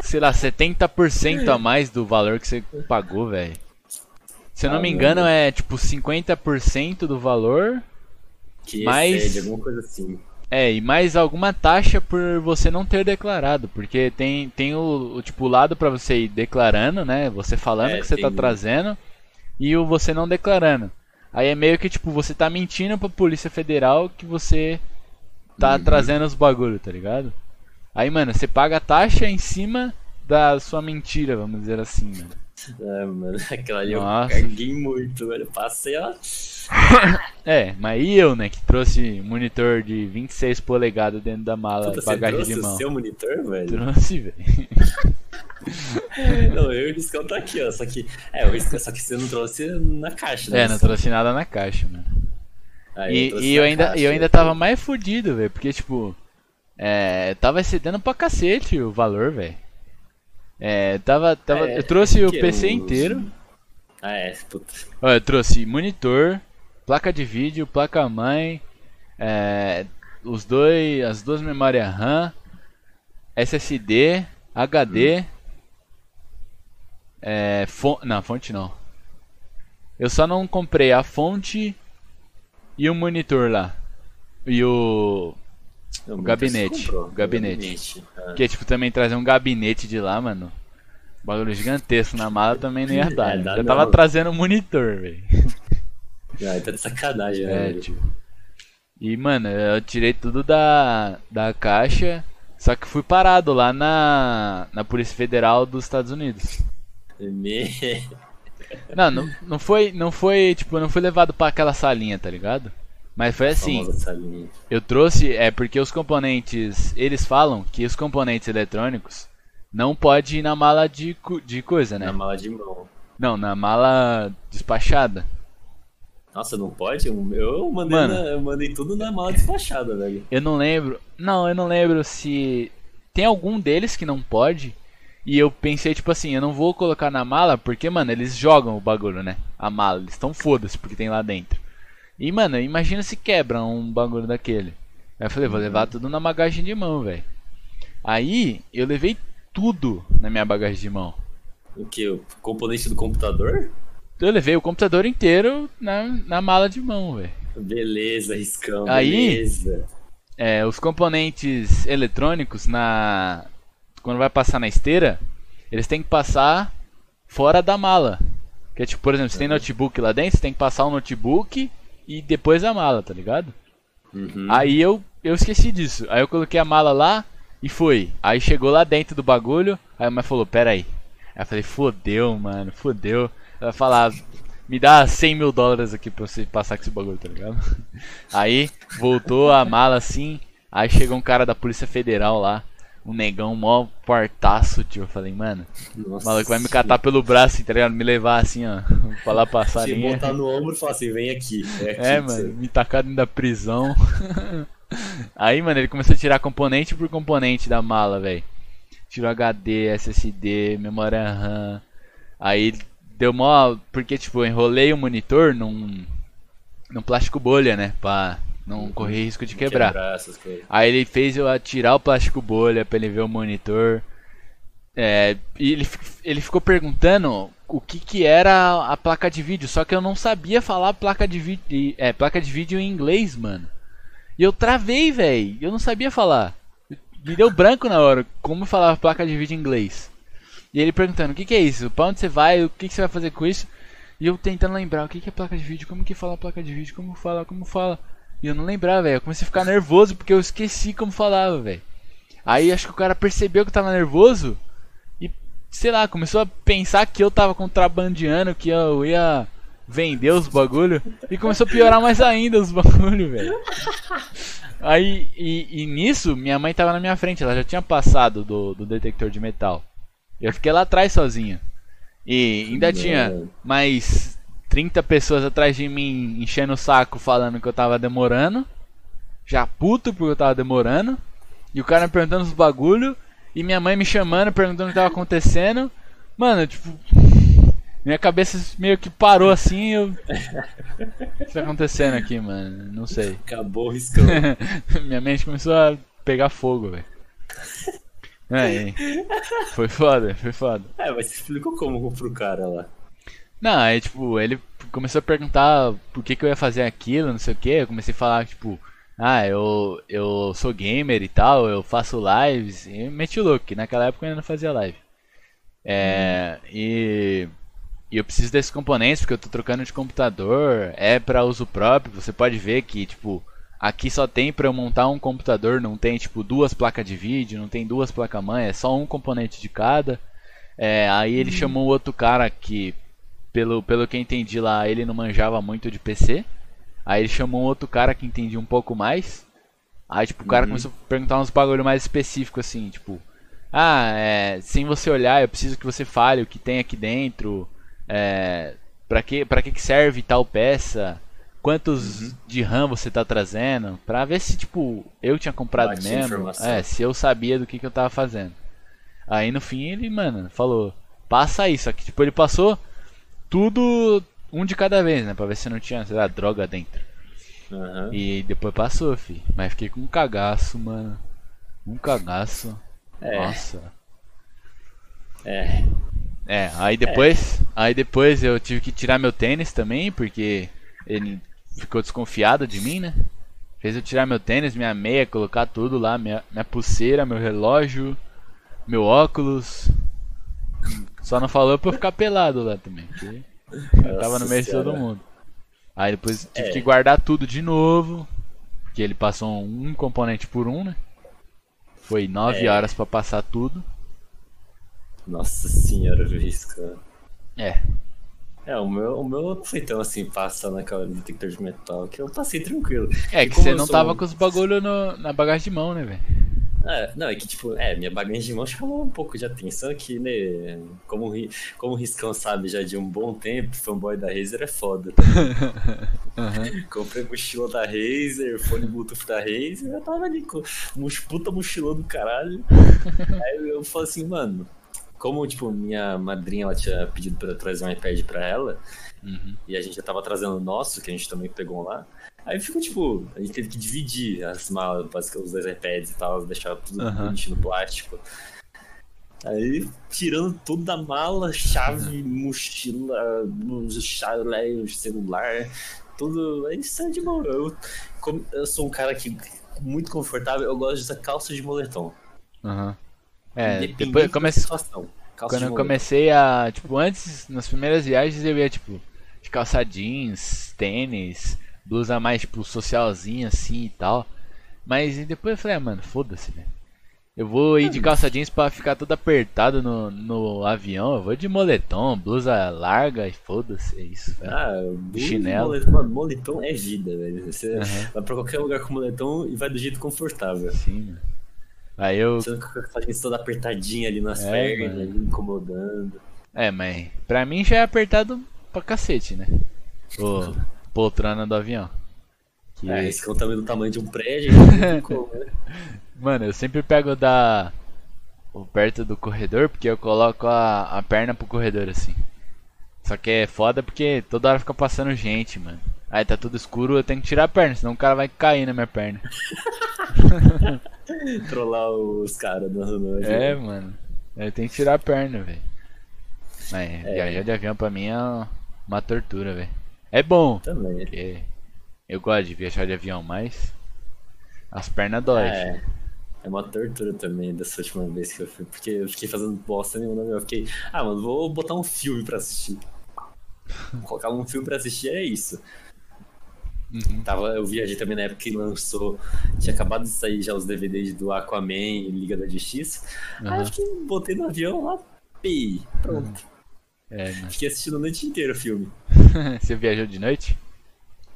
sei lá, 70% a mais do valor que você pagou, velho. Se eu não Ah, me mano. engano, é tipo 50% do valor. Que Mas- excede, alguma coisa assim. É, e mais alguma taxa por você não ter declarado, porque tem, tem o, o tipo o lado pra você ir declarando, né? Você falando É, que você tá tem- trazendo e o você não declarando. Aí é meio que tipo você tá mentindo pra Polícia Federal que você tá Uhum. trazendo os bagulho, tá ligado? Aí, mano, você paga a taxa em cima da sua mentira, vamos dizer assim, mano. É, mano, aquela ali Nossa. eu caguei muito, velho. Passei, ó. É, mas e eu, né, que trouxe monitor de 26 polegadas dentro da mala, Puta, você bagagem trouxe de o mão. seu monitor, velho? Trouxe, velho. Não, eu e o Riscão tá aqui, ó. Só que. É, o só que você não trouxe na caixa, né? É, não trouxe nada na caixa, mano. Aí E, e eu ainda, caixa, eu ainda tava mais fudido, velho, porque, tipo, é, tava excedendo pra cacete o valor, velho. É, tava, tava, É, eu trouxe o que PC inteiro, Ah, é, puta. eu trouxe monitor, placa de vídeo, placa mãe, é, os dois, as duas memórias RAM, SSD, HD, é, fon não, fonte não. Eu só não comprei a fonte e o monitor lá. E o. O gabinete, comprou, o gabinete. Que é tipo também trazer um gabinete de lá, mano. Bagulho gigantesco na mala também não ia dar. É, né? Já não. tava trazendo um monitor, velho. Ah, tá de sacanagem, É, velho. tio. E, mano, eu tirei tudo da, da caixa. Só que fui parado lá na, na Polícia Federal dos Estados Unidos. Me... Não, não, não foi, não foi, tipo, não fui levado pra aquela salinha, tá ligado? Mas foi assim, eu trouxe, é porque os componentes, eles falam que os componentes eletrônicos não pode ir na mala de, de coisa, né? Na mala de mão. Não, na mala despachada. Nossa, não pode? Eu eu mandei, Mano. na- eu mandei tudo na mala despachada, velho. Eu não lembro. Não, eu não lembro se. Tem algum deles que não pode. E eu pensei, tipo assim, eu não vou colocar na mala porque, mano, eles jogam o bagulho, né? A mala. Eles estão foda-se porque tem lá dentro. E, mano, imagina se quebra um bagulho daquele. Aí eu falei, vou levar tudo na bagagem de mão, velho. Aí eu levei tudo na minha bagagem de mão. O que? O componente do computador? Eu levei o computador inteiro na, na mala de mão, velho. Beleza, riscão. Aí- Beleza. É, os componentes eletrônicos na quando vai passar na esteira, eles têm que passar fora da mala. Que é tipo, por exemplo, se tem notebook lá dentro, você tem que passar o notebook e depois a mala, tá ligado? Uhum. Aí eu eu esqueci disso. Aí eu coloquei a mala lá e foi. Aí chegou lá dentro do bagulho, aí a mãe falou, pera aí. Aí eu falei, fodeu, mano, fodeu. Ela falava, me dá 100 mil dólares aqui pra você passar com esse bagulho, tá ligado? Aí voltou a mala assim, aí chegou um cara da Polícia Federal lá. Um negão mó portaço, tio. Eu falei, mano, Nossa, o maluco vai me catar pelo braço, assim, tá ligado? Me levar assim, ó. Falar passar Se botar no ombro e falar assim, vem aqui. É, aqui É, mano, você- me tacar dentro da prisão. Aí, mano, ele começou a tirar componente por componente da mala, velho. Tirou HD, SSD, memória RAM. Aí deu mó. Porque, tipo, eu enrolei o monitor num. num plástico bolha, né? Pra não correr risco de quebrar. coisas. Aí ele fez eu tirar o plástico bolha pra ele ver o monitor. É, e ele, ele ficou perguntando o que, que era a placa de vídeo, só que eu não sabia falar placa de vídeo, é, placa de vídeo em inglês, mano. E eu travei, velho. Eu não sabia falar. Me deu branco na hora como falar placa de vídeo em inglês. E ele perguntando: "O que, que é isso? Pra onde você vai? O que, que você vai fazer com isso?" E eu tentando lembrar: "O que, que é placa de vídeo? Como que fala placa de vídeo? Como fala? Como fala?" E eu não lembrava, velho. Eu comecei a ficar nervoso porque eu esqueci como falava, velho. Aí acho que o cara percebeu que eu tava nervoso e, sei lá, começou a pensar que eu tava contrabandeando, que eu ia vender os bagulho. E começou a piorar mais ainda os bagulho, velho. Aí, e, e nisso, minha mãe tava na minha frente, ela já tinha passado do, do detector de metal. Eu fiquei lá atrás sozinho. E ainda tinha mais 30 pessoas atrás de mim enchendo o saco falando que eu tava demorando. Já puto porque eu tava demorando. E o cara me perguntando os bagulho. E minha mãe me chamando, perguntando o que tava acontecendo. Mano, tipo. Minha cabeça meio que parou assim. Eu... O que tá acontecendo aqui, mano? Não sei. Acabou o riscão. Minha mente começou a pegar fogo, velho. Aí, foi foda, foi foda. é, mas você explicou como pro cara lá. Não, aí tipo, ele começou a perguntar por que, que eu ia fazer aquilo, não sei o que. Eu comecei a falar, tipo, ah, eu, eu sou gamer e tal, eu faço lives. E meti o louco, que naquela época eu ainda não fazia live. É, e, e eu preciso desses componentes porque eu tô trocando de computador, é pra uso próprio. Você pode ver que, tipo, aqui só tem pra eu montar um computador, não tem, tipo, duas placas de vídeo, não tem duas placas-mãe, é só um componente de cada. É, aí ele chamou outro cara que pelo, pelo que eu entendi lá, ele não manjava muito de PC. Aí ele chamou um outro cara que entendia um pouco mais. Aí, tipo, o cara Uhum. começou a perguntar uns bagulho mais específico, assim, tipo... Ah, é, sem você olhar, eu preciso que você fale o que tem aqui dentro. É, pra, que, pra que que serve tal peça? Quantos Uhum. de RAM você tá trazendo? Pra ver se, tipo, eu tinha comprado Bate a mesmo. É, se eu sabia do que, que eu tava fazendo. Aí no fim ele, mano, falou, passa só que tipo, ele passou tudo um de cada vez, né? Pra ver se não tinha, sei lá, droga dentro. Aham. E depois passou, fi. Mas fiquei com um cagaço, mano. Um cagaço. É. Nossa. É. É, aí depois, aí depois eu tive que tirar meu tênis também, porque ele ficou desconfiado de mim, né? Fez eu tirar meu tênis, minha meia, colocar tudo lá, minha, minha pulseira, meu relógio, meu óculos. Só não falou pra eu ficar pelado lá também, porque eu tava no meio de todo mundo. Aí depois tive É. que guardar tudo de novo, porque ele passou um componente por um, né? Foi nove É. horas pra passar tudo. Nossa senhora, o risco. É, É, o meu, o meu não foi tão assim, passa naquela detector de metal, que eu passei tranquilo. É que você não sou- tava com os bagulho no- na bagagem de mão, né, velho? É, não, é que tipo, é, minha bagagem de mão chamou um pouco de atenção aqui, né? Como, como o Riscão sabe já de um bom tempo, fanboy da Razer é foda. Comprei mochila da Razer, fone Bluetooth da Razer, eu tava ali com um puta mochilão do caralho. Aí eu falei assim, mano, como tipo, minha madrinha ela tinha pedido pra eu trazer um iPad pra ela, Uhum. e a gente já tava trazendo o nosso, que a gente também pegou lá. Aí ficou tipo, a gente teve que dividir as malas, basicamente, os dois iPads e tal, deixar tudo Aham. bonitinho no plástico. Aí, tirando tudo da mala, chave, mochila, chave, celular, tudo. Aí sai de boa. Eu, como eu sou um cara que muito confortável, eu gosto de usar calça de moletom. Aham. É, Independente depois comece... situação. Calça quando eu comecei a. Tipo, antes, nas primeiras viagens eu ia, tipo, de calça jeans, tênis, blusa mais, tipo, socialzinha assim e tal. Mas depois eu falei, ah, mano, foda-se, velho. Eu vou ir de calça jeans pra ficar todo apertado no, no avião. Eu vou de moletom, blusa larga e foda-se, é isso, velho. Ah, blusa, Chinelo. Moletom, mano, moletom é vida, velho. Você Aham. vai pra qualquer lugar com moletom e vai do jeito confortável. Sim, mano. Aí eu. Você com a toda apertadinha ali nas É, pernas, ali, incomodando. É, mas pra mim já é apertado pra cacete, né? O poltrona do avião. Que- É, esse é tamanho do tamanho de um prédio, né? Mano, eu sempre pego da. o perto do corredor, porque eu coloco a, a perna pro corredor assim. Só que é foda porque toda hora fica passando gente, mano. Aí tá tudo escuro, eu tenho que tirar a perna, senão o cara vai cair na minha perna. Trollar os caras no É, mano. Eu tenho que tirar a perna, velho. É. viajar de avião pra mim é uma tortura, velho. É bom, Também. porque eu gosto de viajar de avião, mas as pernas doem. É. É uma tortura também dessa última vez que eu fui, porque eu fiquei fazendo bosta nenhuma, eu fiquei, ah, mano, vou botar um filme pra assistir. Colocar um filme pra assistir é isso. Uhum. Tava, eu viajei também na época que lançou, tinha acabado de sair já os DVDs do Aquaman e Liga da Justiça. Aí Aham. eu fiquei, botei no avião lá, pi, pronto. É, mano. Fiquei assistindo a noite inteira o filme. Você viajou de noite?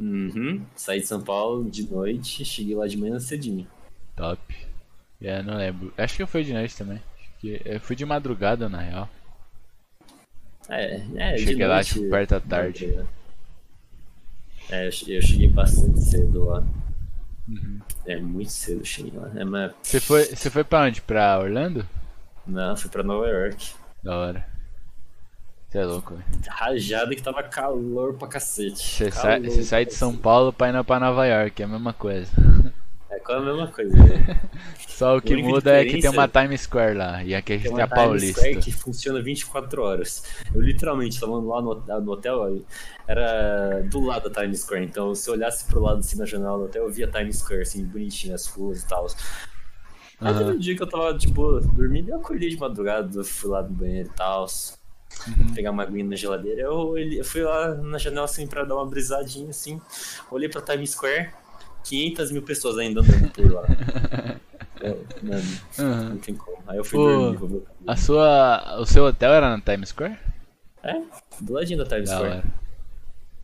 Uhum. Saí de São Paulo de noite, cheguei lá de manhã cedinho. Top. É, não lembro. Acho que eu fui de noite também. Eu fui de madrugada, na real. É, é, Cheguei lá, tipo, perto da tarde. É, eu che- eu cheguei bastante cedo lá. Uhum. É, muito cedo eu cheguei lá. É, mas, Você foi, você foi pra onde? Pra Orlando? não, fui pra Nova York. Da hora. Você é louco, velho. Rajada que tava calor pra cacete. Você sai, você sai de São. Paulo pra ir pra Nova York, é a mesma coisa. É quase a mesma coisa. né? Só o que muda é que tem uma Times Square lá. E aqui a gente Tem tem a uma Times Paulista. Square que funciona 24 horas. Eu literalmente tava lá no, no hotel, era do lado da Times Square. Então se eu olhasse pro lado assim na janela do hotel, eu via Times Square, assim, bonitinho, as ruas e tal. Aí teve Aham. um dia que eu tava, tipo, dormindo, eu acordei de madrugada, fui lá no banheiro e tal. Uhum. Pegar uma aguinha na geladeira. Eu, eu fui lá na janela assim pra dar uma brisadinha assim. Olhei pra Times Square, 500 mil pessoas ainda andando por lá. Eu, mano, Uhum. não tem como. Aí eu fui Pô, dormir. A sua, o seu hotel era na Times Square? É, do ladinho da Times Da Square. hora.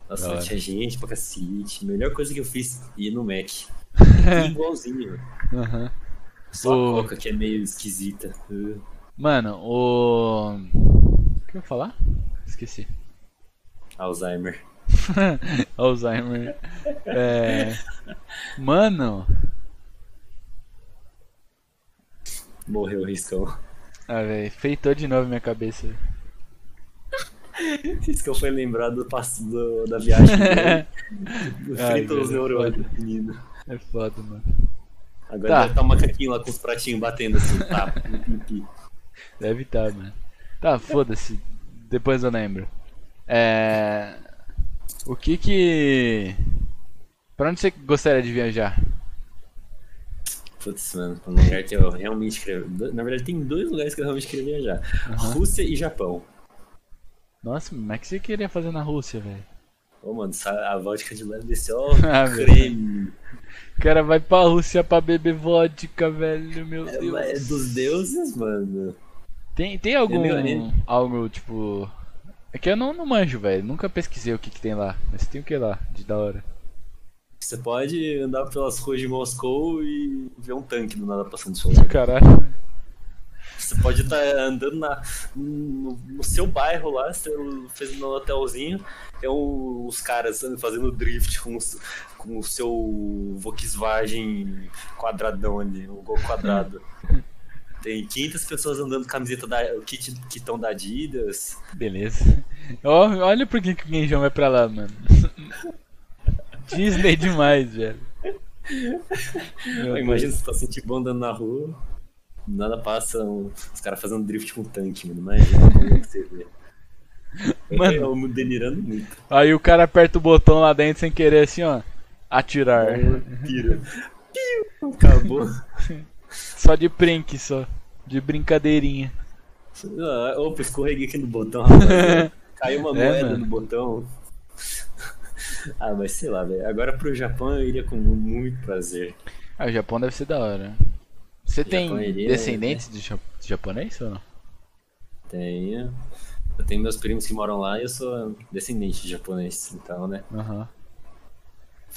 Nossa, Da hora. tinha gente pra cacete. Melhor coisa que eu fiz ir no Mac. Igualzinho. Uhum. Só O- a Coca que é meio esquisita. Mano, o. O que eu ia falar? Esqueci. Alzheimer. Alzheimer. É. Mano. Morreu o riscão. Ah, velho. Feitou de novo minha cabeça. Riscão foi lembrado do, passo- do- da viagem Fritou os neurônios do menino. É foda, mano. Agora Tá. deve estar um macaquinho lá com os pratinhos batendo assim, tá? Deve estar, mano. Tá, foda-se. Depois eu lembro. É. O que que. Pra onde você gostaria de viajar? Putz, mano, um lugar que eu realmente queria. Na verdade, tem dois lugares que eu realmente queria viajar: Rússia e Japão. Nossa, mas o que você queria fazer na Rússia, velho? Ô, mano, a vodka de lá desceu ó, Ah, creme. O cara vai pra Rússia pra beber vodka, velho, meu É, Deus. é dos deuses, mano. Tem, tem algum. Algo tipo. É que eu não, não manjo, velho. Nunca pesquisei o que, que tem lá. Mas tem o que lá de da hora? Você pode andar pelas ruas de Moscou e ver um tanque do nada passando do seu lado. Caralho. Você pode estar andando na, no, no seu bairro lá, você fez no hotelzinho, tem um- os caras fazendo drift com, os- com o seu Volkswagen quadradão ali, o Gol quadrado. Tem 500 pessoas andando com camiseta da kit kitão da Adidas. Beleza. Ó, olha por que que o Genjão vai pra lá, mano. Disney demais, velho. Imagina você tá sentindo andando na rua, nada passa um- os caras fazendo drift com tanque, mano. Imagina como é que você vê. Eu Mano. eu delirando muito. Aí o cara aperta o botão lá dentro sem querer assim, ó. Atirar. Tira. Piu, Acabou. Só de prank, só. De brincadeirinha. Ah, opa, escorreguei aqui no botão, rapaz. Caiu uma É, moeda mano. no botão. Ah, mas sei lá, velho. Agora pro Japão eu iria com muito prazer. Ah, o Japão deve ser da hora. Você tem iria, descendentes de, ja- de japonês ou não? Tenho. Eu tenho meus primos que moram lá e eu sou descendente de japonês, então, né? Aham.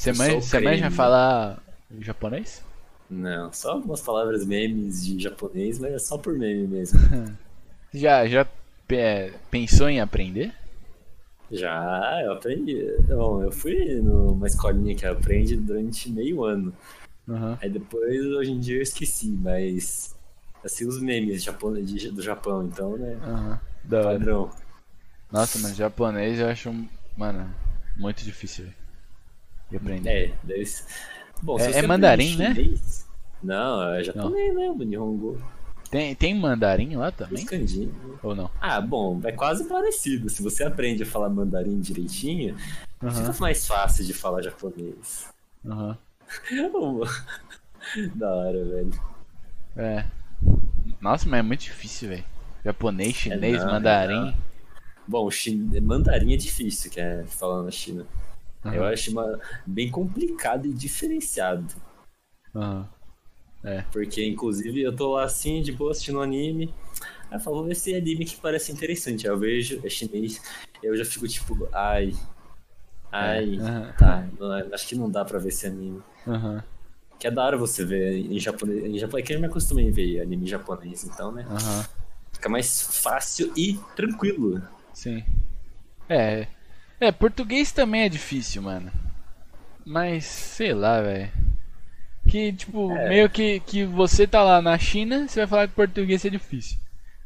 O você manja falar japonês? Não, só algumas palavras memes de japonês, mas é só por meme mesmo. Já, já é, pensou em aprender? Já, eu aprendi. Bom, eu fui numa escolinha que aprende durante meio ano. Uhum. Aí depois, hoje em dia, eu esqueci, mas. Assim, os memes japonês, do Japão, então, né? Da hora. Padrão. Nossa, mas japonês eu acho, mano, muito difícil de aprender. É, deve ser. Bom, É- é mandarim, né? chinês- Não, é japonês mesmo, Nihongo. Tem, tem mandarim lá também? kanji. Ou não? Ah, bom, é quase parecido. Se você aprende a falar mandarim direitinho, Aham, fica mais fácil de falar japonês. aham. da hora, velho. É. Nossa, mas é muito difícil, velho. Japonês, chinês, não, é mandarim. não. Bom, chin... mandarim é difícil, que é falar na China. Aham, Eu acho uma... bem complicado e diferenciado. aham. Porque, inclusive, eu tô lá assim, de boa, assistindo anime. Aí eu falo, vou ver esse anime que parece interessante. Aí eu vejo, é chinês. Eu já fico tipo, ai. Ai. aham. Tá, não- acho que não dá pra ver esse anime. Aham, Que é da hora você ver em japonês. Em japonês, que eu me acostumei a ver anime japonês, então, né? aham. Fica mais fácil e tranquilo. Sim. É. É, português também é difícil, mano. Mas, sei lá, velho. Que, tipo, É. meio que, que você tá lá na China, você vai falar que português é difícil.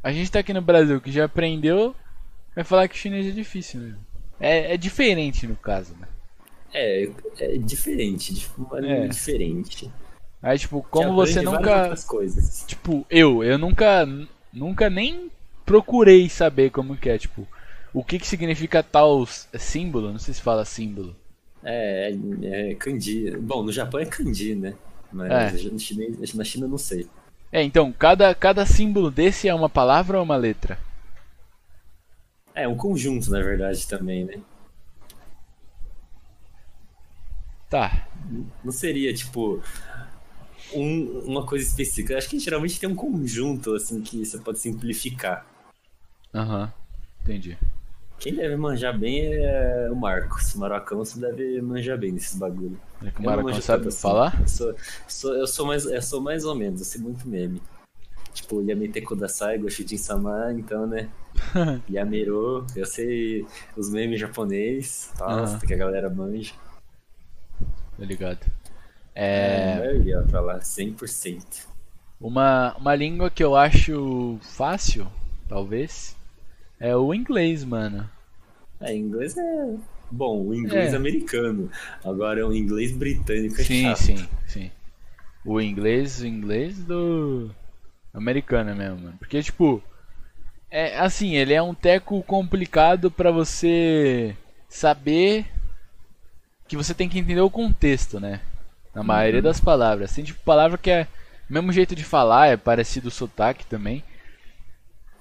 A gente tá aqui no Brasil, que já aprendeu, vai falar que chinês é difícil mesmo. É, é diferente no caso, né? É, é diferente, dif- anime É. diferente. Aí, tipo, como você nunca. Tipo, eu, eu nunca. Nunca nem procurei saber como que é, tipo, o que que significa tal símbolo, não sei se fala símbolo. É, é, é kanji. Bom, no Japão é kanji, né? Mas É. no chinês, na China eu não sei. É, então, cada, cada símbolo desse é uma palavra ou uma letra? É um conjunto, na verdade, também, né? Tá. Não seria, tipo, um- uma coisa específica. Acho que geralmente tem um conjunto, assim, que você pode simplificar. Aham. Entendi. Quem deve manjar bem é o Marcos. O Marocão você deve manjar bem nesses bagulho. É que o Maracão sabe assim. falar? Eu sou, sou- eu, sou mais, eu sou mais ou menos, eu sei muito meme. Tipo, Yamete Kudasai, Goshujin Sama, então, né? Yamero, eu sei os memes japonês, nossa, Aham. que a galera manja. Tá ligado. É, É. a maioria pra lá, 100%. Uma, uma língua que eu acho fácil, talvez, é o inglês, mano. É, inglês é. Bom, o inglês É. americano. Agora o inglês britânico é Sim, chato. sim, sim. O inglês, o inglês do americano mesmo, mano. Porque tipo, é assim, ele é um teco complicado pra você saber que você tem que entender o contexto, né? Na maioria Uhum. das palavras. Tem tipo palavra que é o mesmo jeito de falar, é parecido o sotaque também.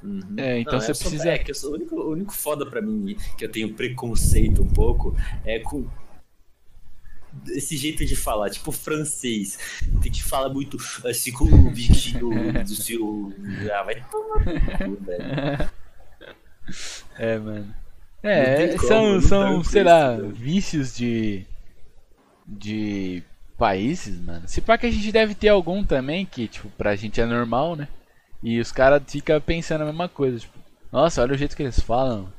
Uhum. É, então Não, você sou- precisa- É que sou, o, único, o único foda pra mim que eu tenho preconceito um pouco é com esse jeito de falar, tipo francês. Tem que falar muito assim com o bichinho do seu. Ah, vai tomar. É, mano. É, como, são, são sei lá, velho. vícios de. de países, mano. Se pá que a gente deve ter algum também que, tipo, pra gente é normal, né? E os caras ficam pensando a mesma coisa, tipo, nossa, olha o jeito que eles falam.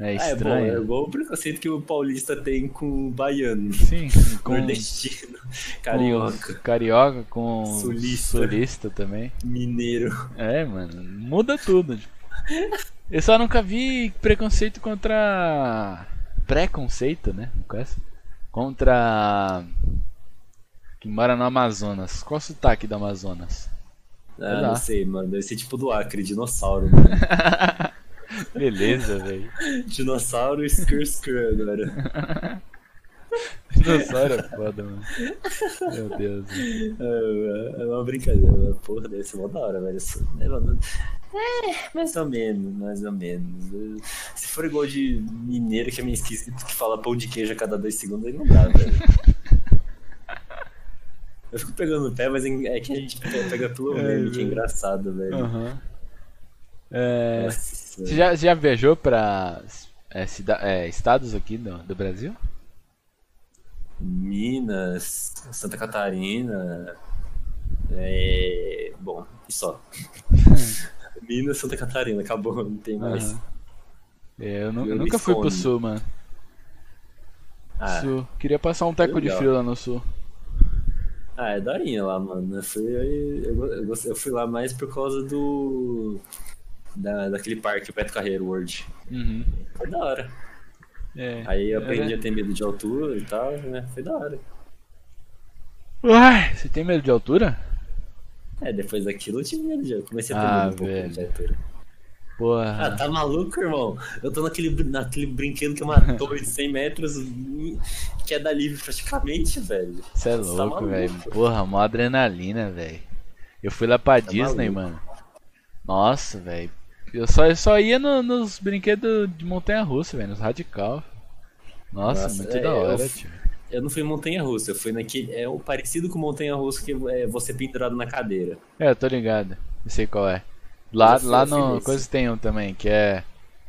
É Ah, é bom, estranho. é igual o preconceito que o paulista tem com o baiano. Sim, com, Nordestino, com carioca, carioca, com Sulista. sulista também. mineiro. É, mano, muda tudo. tipo. Eu só nunca vi preconceito contra. Preconceito, né? No caso. Contra. Que mora no Amazonas. Qual o sotaque do Amazonas? Ah, não sei, mano. Deve ser tipo do Acre, dinossauro, mano. Beleza, velho. dinossauro Skur Skur agora. Dinossauro é foda, mano. Meu Deus. É, é uma brincadeira, porra, deve ser mó da hora, velho. Isso- É, mano, é, mais ou menos, mais ou menos. Se for igual de mineiro que é meio esquisito, que fala pão de queijo a cada dois segundos, aí não dá, velho. Eu fico pegando no pé, mas é que a gente pega pelo É, meme, que é velho. engraçado, velho. Aham. É, Nossa, você já, já viajou pra é, cida- é, estados aqui do, do Brasil? Minas, Santa Catarina. É... Bom, e só. Minas, Santa Catarina, acabou, não tem mais. É, eu, Meu nunca fui pro sul, mano. Ah, Sul. Queria passar um teco de frio lá no sul. Ah, é daorinha lá, mano. Eu fui, eu, eu, eu fui lá mais por causa do. Da, daquele parque, o Beto Carreiro World. Uhum. Foi da hora. É. Aí eu É, aprendi né? a ter medo de altura e tal, né? Foi da hora. Uai, você tem medo de altura? É, depois daquilo eu tive medo de. Eu comecei a ter Ah, medo um pouco de altura. Ah, Porra. tá maluco, irmão? Eu tô naquele, naquele brinquedo que é uma torre de 100 metros que é da livre praticamente, velho. Você é tá louco, maluco. velho. Porra, mó adrenalina, velho. Eu fui lá pra Tá Disney, maluco. mano. Nossa, velho. Eu só, eu só ia no- nos brinquedos de montanha russa, velho, nos radical. Nossa, Nossa, muito é, da hora, eu- tio. Eu não fui em montanha russa, eu fui naquele. É o parecido com montanha russa que é você pendurado na cadeira. É, eu tô ligado. Eu sei qual é. Lá, lá fui no coisa tem um também, que é,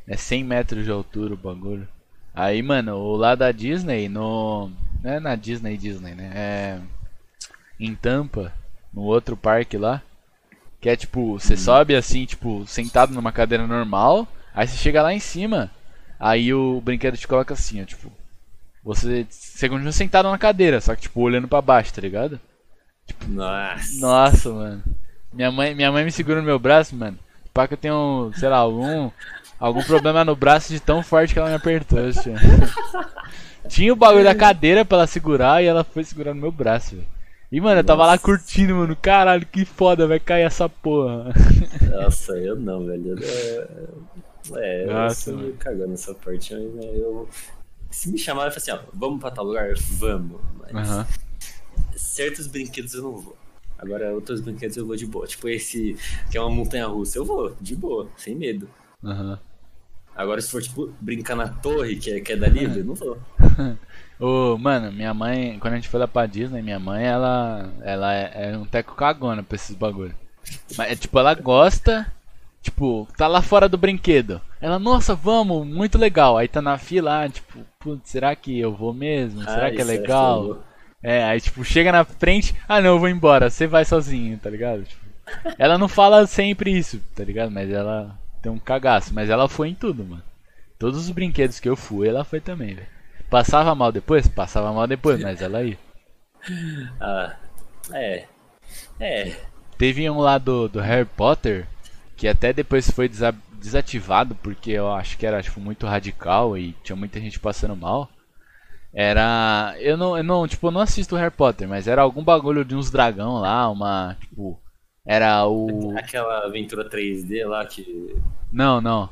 é 100 metros de altura o bagulho. Aí, mano, o lá da Disney, no. Não é na Disney, Disney, né? É. Em Tampa, no outro parque lá. Que é tipo, você sobe assim, tipo, sentado numa cadeira normal. Aí você chega lá em cima. Aí o brinquedo te coloca assim, ó, tipo. Você, você continua sentado na cadeira, só que tipo, olhando pra baixo, tá ligado? Nossa. Nossa, mano. Minha mãe, minha mãe me segura no meu braço, mano. Pá que eu tenho, sei lá, algum algum problema no braço de tão forte que ela me apertou, tio. Tinha o bagulho da cadeira pra ela segurar e ela foi segurar no meu braço, velho. E, mano, eu tava lá Nossa. curtindo, mano. Caralho, que foda, vai cair essa porra. Nossa, eu não, velho. Eu- É, eu Nossa, sou mano. meio cagando nessa parte, mas né, eu. Se me chamarem, eu falo assim, ó, vamos pra tal lugar? Vamos. Mas certos brinquedos eu não vou. Agora, outros brinquedos eu vou de boa. Tipo esse, que é uma montanha russa, eu vou, de boa, sem medo. Aham. Agora, se for, tipo, brincar na torre, que é, que é da livre, eu não vou. Ô, mano, minha mãe, quando a gente foi lá pra Disney, minha mãe, ela, ela é, é um teco cagona pra esses bagulho. Mas, é, tipo, ela gosta, tipo, tá lá fora do brinquedo. Ela, nossa, vamos, muito legal. Aí tá na fila, ah, tipo, putz, será que eu vou mesmo? Será Ah, que é isso legal? vou. É, aí, tipo, chega na frente, ah, não, eu vou embora, você vai sozinho, tá ligado? Tipo, ela não fala sempre isso, tá ligado? Mas ela tem um cagaço, mas ela foi em tudo, mano. Todos os brinquedos que eu fui, ela foi também, velho. Passava mal depois? Passava mal depois, mas ela ia. Ah, é. É. Teve um lá do, do Harry Potter, que até depois foi desa- desativado, porque eu acho que era tipo, muito radical e tinha muita gente passando mal. Era. Eu não, eu não, tipo, eu não assisto Harry Potter, mas era algum bagulho de uns dragão lá, uma. Tipo. Era o. Aquela aventura 3D lá que. Não, não.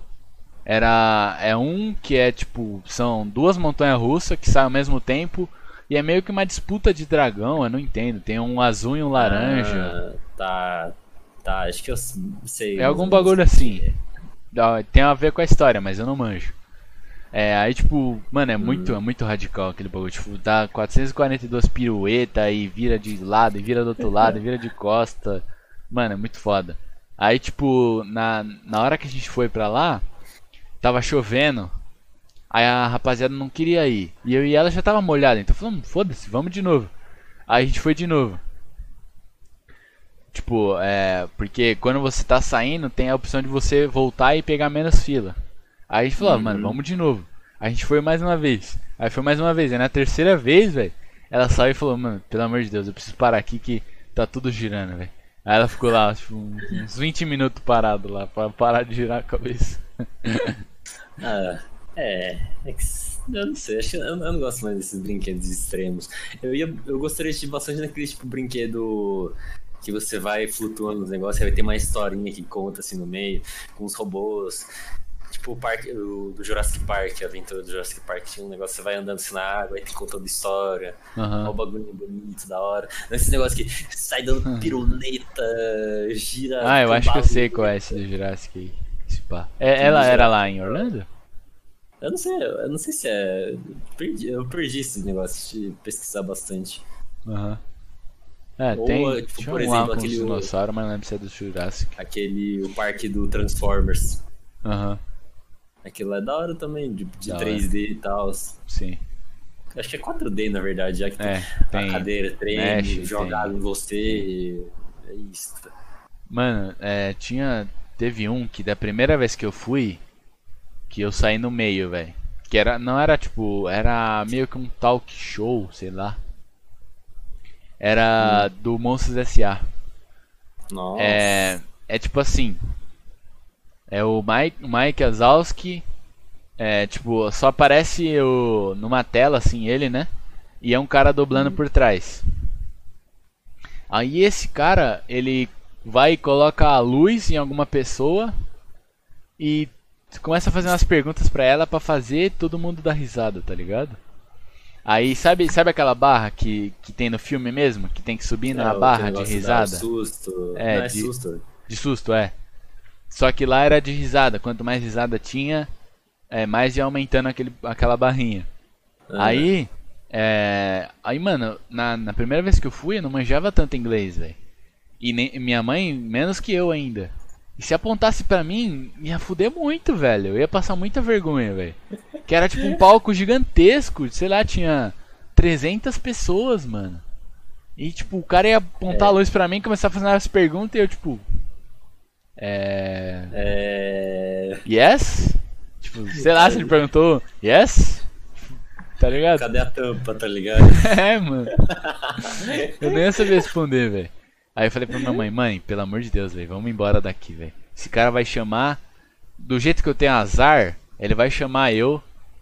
Era. É um que é tipo. São duas montanhas russas que saem ao mesmo tempo. E é meio que uma disputa de dragão, eu não entendo. Tem um azul e um laranja. Ah, tá. Tá, acho que eu sei. É algum bagulho assim. é. Tem a ver com a história, mas eu não manjo. É, aí tipo, mano, é muito, é muito radical aquele bagulho. Tipo, dá 442 pirueta e vira de lado, e vira do outro lado, e vira de costa. Mano, é muito foda. Aí, tipo, na, na hora que a gente foi pra lá, tava chovendo. Aí a rapaziada não queria ir. E eu e ela já tava molhada, então falamos, foda-se, vamos de novo. Aí a gente foi de novo. Tipo, é. Porque quando você tá saindo, tem a opção de você voltar e pegar menos fila. Aí a gente falou, Uhum. mano, vamos de novo. A gente foi mais uma vez. Aí foi mais uma vez. Aí na terceira vez, velho, ela saiu e falou, mano, pelo amor de Deus, eu preciso parar aqui que tá tudo girando, velho. Aí ela ficou lá, tipo, uns 20 minutos parado lá, pra parar de girar a cabeça. Ah, é. é que, eu não sei, acho que eu, eu não gosto mais desses brinquedos extremos. Eu, ia, eu gostaria de bastante daquele tipo brinquedo que você vai flutuando nos negócios, vai ter uma historinha que conta assim no meio, com os robôs. Tipo o parque o, do Jurassic Park, a aventura do Jurassic Park, tinha um negócio, você vai andando assim na água, aí tem contando história. O bagulho bonito, da hora. Não esse negócio que sai dando piruleta, gira. Ah, eu acho que eu sei qual é esse do Jurassic. Esse pá. É, ela era lá em Orlando? Eu não sei, eu não sei se é. Perdi, eu perdi esses negócios de pesquisar bastante. Aham. É, Ou, tem. tipo, por um exemplo, aquele- dinossauros, mas não lembro se é do Jurassic. Aquele. O parque do Transformers. Aham, Aquilo é da hora também, de, de Da 3D e tal. sim. Acho que é 4D na verdade, já que tem É, a tem. cadeira, treme, mexe, jogado em você. É isso. Mano, é, tinha. Teve um que da primeira vez que eu fui, que eu saí no meio, velho. Que era. Não era tipo. Era meio que um talk show, sei lá. Era do Monstros S.A. Nossa. É. É tipo assim. É o Mike, o Mike Wazowski. É tipo, só aparece o, numa tela assim ele, né? E é um cara dublando por trás. Aí esse cara, ele vai e coloca a luz em alguma pessoa e começa a fazer umas perguntas pra ela pra fazer todo mundo dar risada, tá ligado? Aí sabe, sabe aquela barra que, que tem no filme mesmo, que tem que subir na É, barra de risada? Susto. É, Não é de- susto. De susto, é. Só que lá era de risada. Quanto mais risada tinha, é, mais ia aumentando aquele, aquela barrinha. Ah, Aí, é, aí, mano, na, na primeira vez que eu fui, eu não manjava tanto inglês, velho. E nem, minha mãe, menos que eu ainda. E se apontasse pra mim, ia fuder muito, velho. Eu ia passar muita vergonha, velho. Que era tipo um palco gigantesco, sei lá, tinha 300 pessoas, mano. E tipo, o cara ia apontar a luz pra mim, começar a fazer umas perguntas e eu tipo. É. É. Yes? Tipo, sei lá se ele perguntou yes? Tá ligado? Cadê a tampa, tá ligado? É, mano. Eu nem ia saber responder, velho. Aí eu falei pra minha mãe, mãe, pelo amor de Deus, velho, vamos embora daqui, velho. Esse cara vai chamar. Do jeito que eu tenho azar, ele vai chamar eu.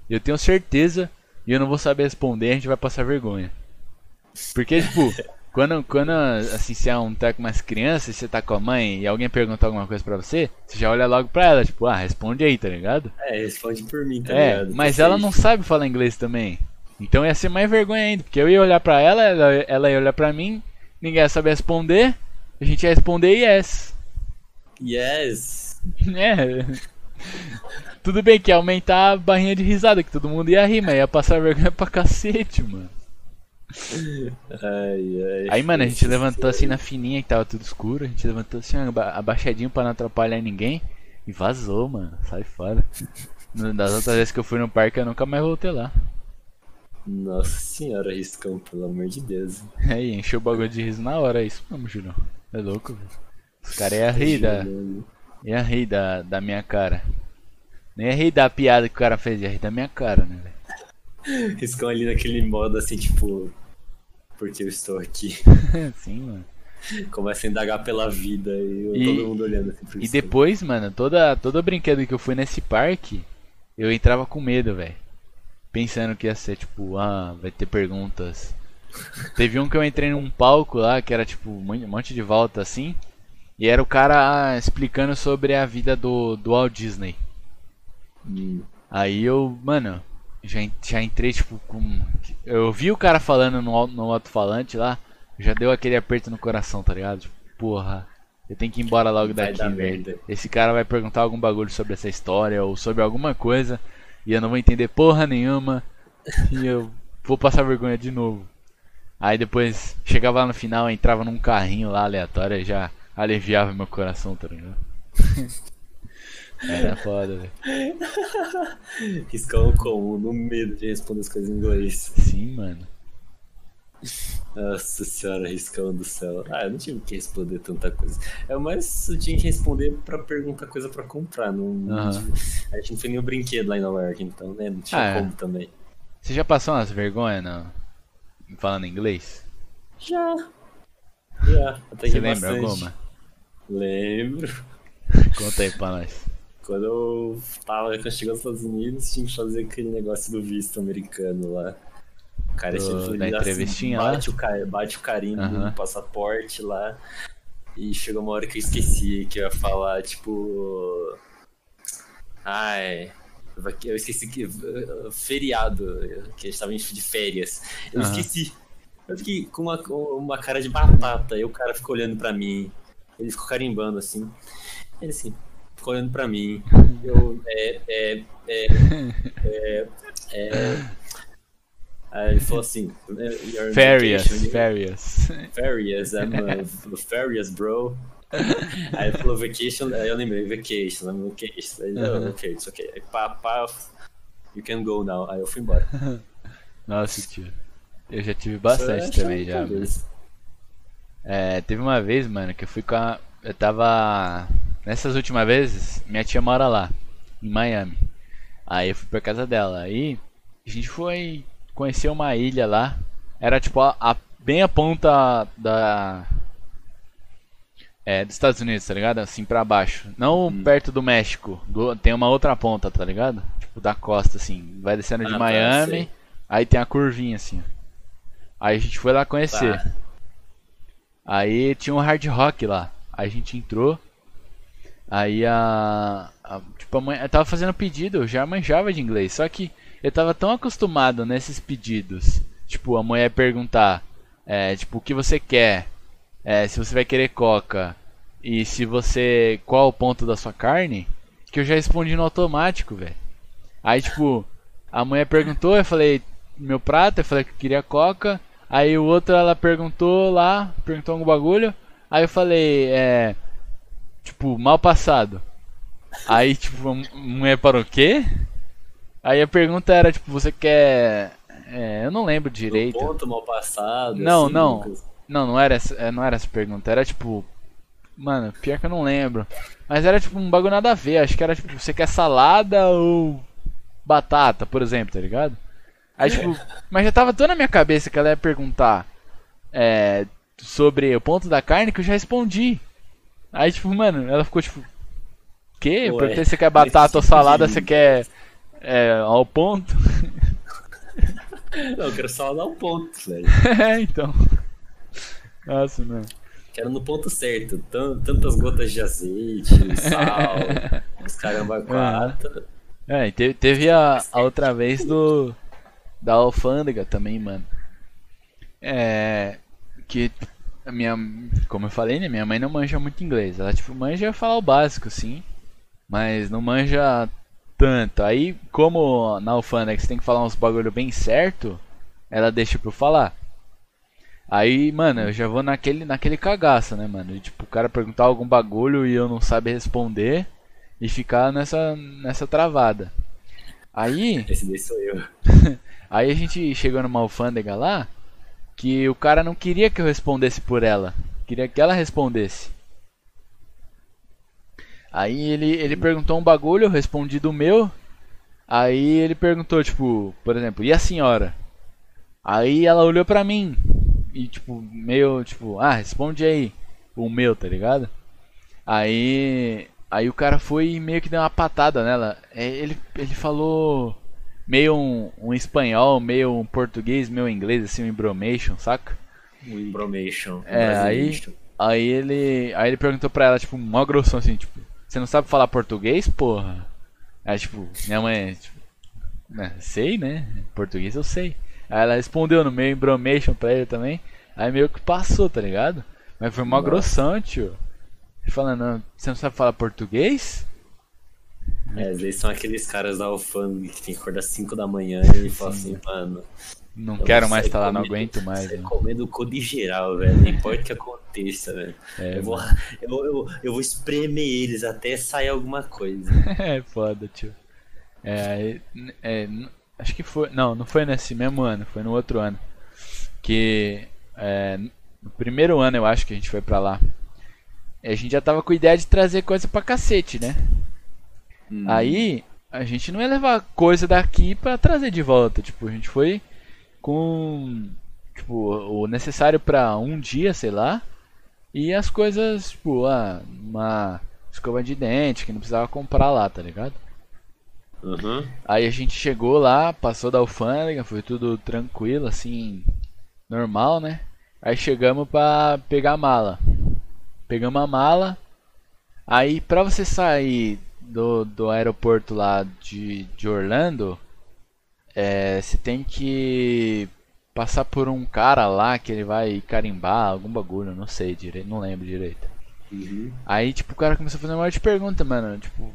Eu tenho certeza. E eu não vou saber responder, a gente vai passar vergonha. Porque, tipo, quando, quando assim, você é um teco mais criança e você tá com a mãe e alguém pergunta alguma coisa pra você, você já olha logo pra ela, tipo, ah, responde aí, tá ligado? É, responde por mim, tá É, ligado? mas Tá ela safe. não sabe falar inglês também. Então ia ser mais vergonha ainda, porque eu ia olhar pra ela, ela, ela ia olhar pra mim, ninguém ia saber responder, a gente ia responder yes. Yes! É. Tudo bem que ia aumentar a barrinha de risada, que todo mundo ia rir, mas ia passar vergonha pra cacete, mano. Ai, ai. Aí, mano, a gente levantou assim na fininha que tava tudo escuro, a gente levantou assim aba- abaixadinho pra não atrapalhar ninguém e vazou, mano. Sai fora. Das outras vezes que eu fui no parque eu nunca mais voltei lá. Nossa senhora, riscão, pelo amor de Deus. Aí, encheu o bagulho de riso na hora, é isso mesmo, Julião. É louco, velho. Os caras iam rir da, ia rir da, da minha cara. Nem ia rir da piada que o cara fez, ia rir da minha cara, né, velho? Riscão ali naquele modo assim, tipo. Porque eu estou aqui. Sim, mano. Começa a indagar pela vida e, E- todo mundo olhando assim pro E Riscão. depois, mano, toda, todo brinquedo que eu fui nesse parque, eu entrava com medo, velho. Pensando que ia ser, tipo, ah, vai ter perguntas. Teve um que eu entrei num palco lá, que era, tipo, um monte de volta assim. E era o cara explicando sobre a vida do, do Walt Disney. Hum, Aí eu, mano, já, já entrei, tipo, com. Eu vi o cara falando no, no alto-falante lá, já deu aquele aperto no coração, tá ligado? Tipo, porra, eu tenho que ir embora logo Vai daqui, velho. merda. Esse cara vai perguntar algum bagulho sobre essa história ou sobre alguma coisa e eu não vou entender porra nenhuma e eu vou passar vergonha de novo. Aí depois chegava lá no final, entrava num carrinho lá aleatório e já aliviava meu coração, tá ligado? Era foda, velho. Riscão como? No medo de responder as coisas em inglês. Sim, mano. Nossa senhora, riscão do céu. Ah, eu não tive que responder tanta coisa. É mais eu tinha que responder pra perguntar coisa pra comprar. Não, Aham. A gente não fez nenhum brinquedo lá em Nova York, então, né? Não tinha Ah, é. como também. Você já passou umas vergonhas não? falando inglês? Já. Já, até Você que lembra bastante. alguma? Lembro. Conta aí pra nós. Quando eu tava quando eu cheguei nos Estados Unidos, tinha que fazer aquele negócio do visto americano lá. O cara Do- da dá entrevistinha lá? bate, o, ca- bate o carimbo no passaporte lá. E chegou uma hora que eu esqueci que eu ia falar, tipo. Ai. Eu esqueci que. Feriado, que a gente tava de férias. Eu esqueci. Eu fiquei com uma, uma cara de batata, e o cara ficou olhando pra mim. Ele ficou carimbando assim. Ele assim, ficou olhando pra mim. Eu, é, é, é, é, é. Aí ele falou assim: "You're on Férias, vacation." férias. Férias, I'm uh, férias, bro. Aí ele falou vacation, aí eu lembrei, vacation, I'm vacation. Aí, oh, ok, it's ok. Aí pá, pá, you can go now. Aí eu fui embora. Nossa, tio. Eu já tive bastante também já. É, teve uma vez, mano, que eu fui com a. Eu tava. Nessas últimas vezes, minha tia mora lá, em Miami. Aí eu fui pra casa dela. Aí a gente foi conhecer uma ilha lá. Era tipo a, a bem a ponta da. É, dos Estados Unidos, tá ligado? Assim pra baixo. Não hum. perto do México. Do, tem uma outra ponta, tá ligado? Tipo da costa, assim. Vai descendo de ah, tá, Miami. Aí tem a curvinha, assim. Aí a gente foi lá conhecer. Tá. Aí tinha um hard rock lá. Aí a gente entrou. Aí a. a tipo, a mãe. Eu tava fazendo pedido, eu já manjava de inglês. Só que eu tava tão acostumado nesses pedidos. Tipo, a mulher perguntar. É, tipo, o que você quer? É, se você vai querer coca. E se você. Qual o ponto da sua carne? Que eu já respondi no automático, velho. Aí, tipo, a mulher perguntou, eu falei, meu prato, eu falei que queria coca. Aí o outro ela perguntou lá, perguntou algum bagulho. Aí eu falei, é. Tipo, mal passado. Aí, tipo, a mulher parou o quê? Aí a pergunta era, tipo, você quer. É, eu não lembro direito. Ponto mal passado. Não, assim, não. Lucas. Não, não era, essa, é, não era essa pergunta. Era tipo. Mano, pior que eu não lembro. Mas era tipo um bagulho nada a ver. Acho que era tipo, você quer salada ou batata, por exemplo, tá ligado? Aí, tipo, mas já tava toda na minha cabeça que ela ia perguntar é, sobre o ponto da carne que eu já respondi. Aí, tipo, mano, ela ficou tipo. Que? Porque você quer batata ou salada, você quer é, ao ponto? Não, eu quero salada ao ponto, velho. é, então. Nossa, mano. Quero no ponto certo. Tantas gotas de azeite, sal, os caramba quatro. É, teve, teve a, a outra vez do da alfândega também, mano. É. Que a minha. Como eu falei, né? Minha mãe não manja muito inglês. Ela, tipo, manja falar o básico, sim. Mas não manja tanto. Aí, como na alfândega você tem que falar uns bagulho bem certo, ela deixa pra eu falar. Aí, mano, eu já vou naquele, naquele cagaço, né, mano? E, tipo, o cara perguntar algum bagulho e eu não saber responder e ficar nessa, nessa travada. Aí. Esse daí sou eu. Aí a gente chegou numa alfândega lá que o cara não queria que eu respondesse por ela, queria que ela respondesse. Aí ele, ele perguntou um bagulho, eu respondi do meu. Aí ele perguntou, tipo, por exemplo, e a senhora? Aí ela olhou pra mim e, tipo, meio, tipo, ah, responde aí o meu, tá ligado? Aí, aí o cara foi e meio que deu uma patada nela. É, ele, ele falou, meio um, um espanhol, meio um português, meio inglês, assim, um embromation, saca? Um embromation. É, aí, aí ele aí ele perguntou pra ela, tipo, mó grossão, assim, tipo, você não sabe falar português, porra? Aí, tipo, minha mãe, tipo, né, sei, né? Português eu sei. Aí ela respondeu no meio embromation pra ele também. Aí meio que passou, tá ligado? Mas foi mó grossão, tio. Falando, você não sabe falar português? É, eles são aqueles caras da alfândega que tem que acordar 5 da manhã e falar assim, mano. Não quero mais estar tá lá, não aguento mais. Né? comendo cu de geral, velho. Não importa o que aconteça, velho. É, eu, vou, eu, eu, eu vou espremer eles até sair alguma coisa. é foda, tio. É, é, acho que foi. Não, não foi nesse mesmo ano, foi no outro ano. Que. É, no primeiro ano eu acho que a gente foi pra lá. A gente já tava com a ideia de trazer coisa pra cacete, né? Hum. Aí a gente não ia levar coisa daqui para trazer de volta. Tipo, a gente foi com tipo, o necessário para um dia, sei lá. E as coisas, tipo, ah, uma escova de dente que não precisava comprar lá, tá ligado? Uhum. Aí a gente chegou lá, passou da alfândega, foi tudo tranquilo, assim, normal, né? Aí chegamos pra pegar a mala. Pegamos a mala. Aí pra você sair do, do aeroporto lá de, de Orlando, é, você tem que passar por um cara lá que ele vai carimbar algum bagulho, não sei direito, não lembro direito. Uhum. Aí, tipo, o cara começou a fazer uma de pergunta, mano, tipo,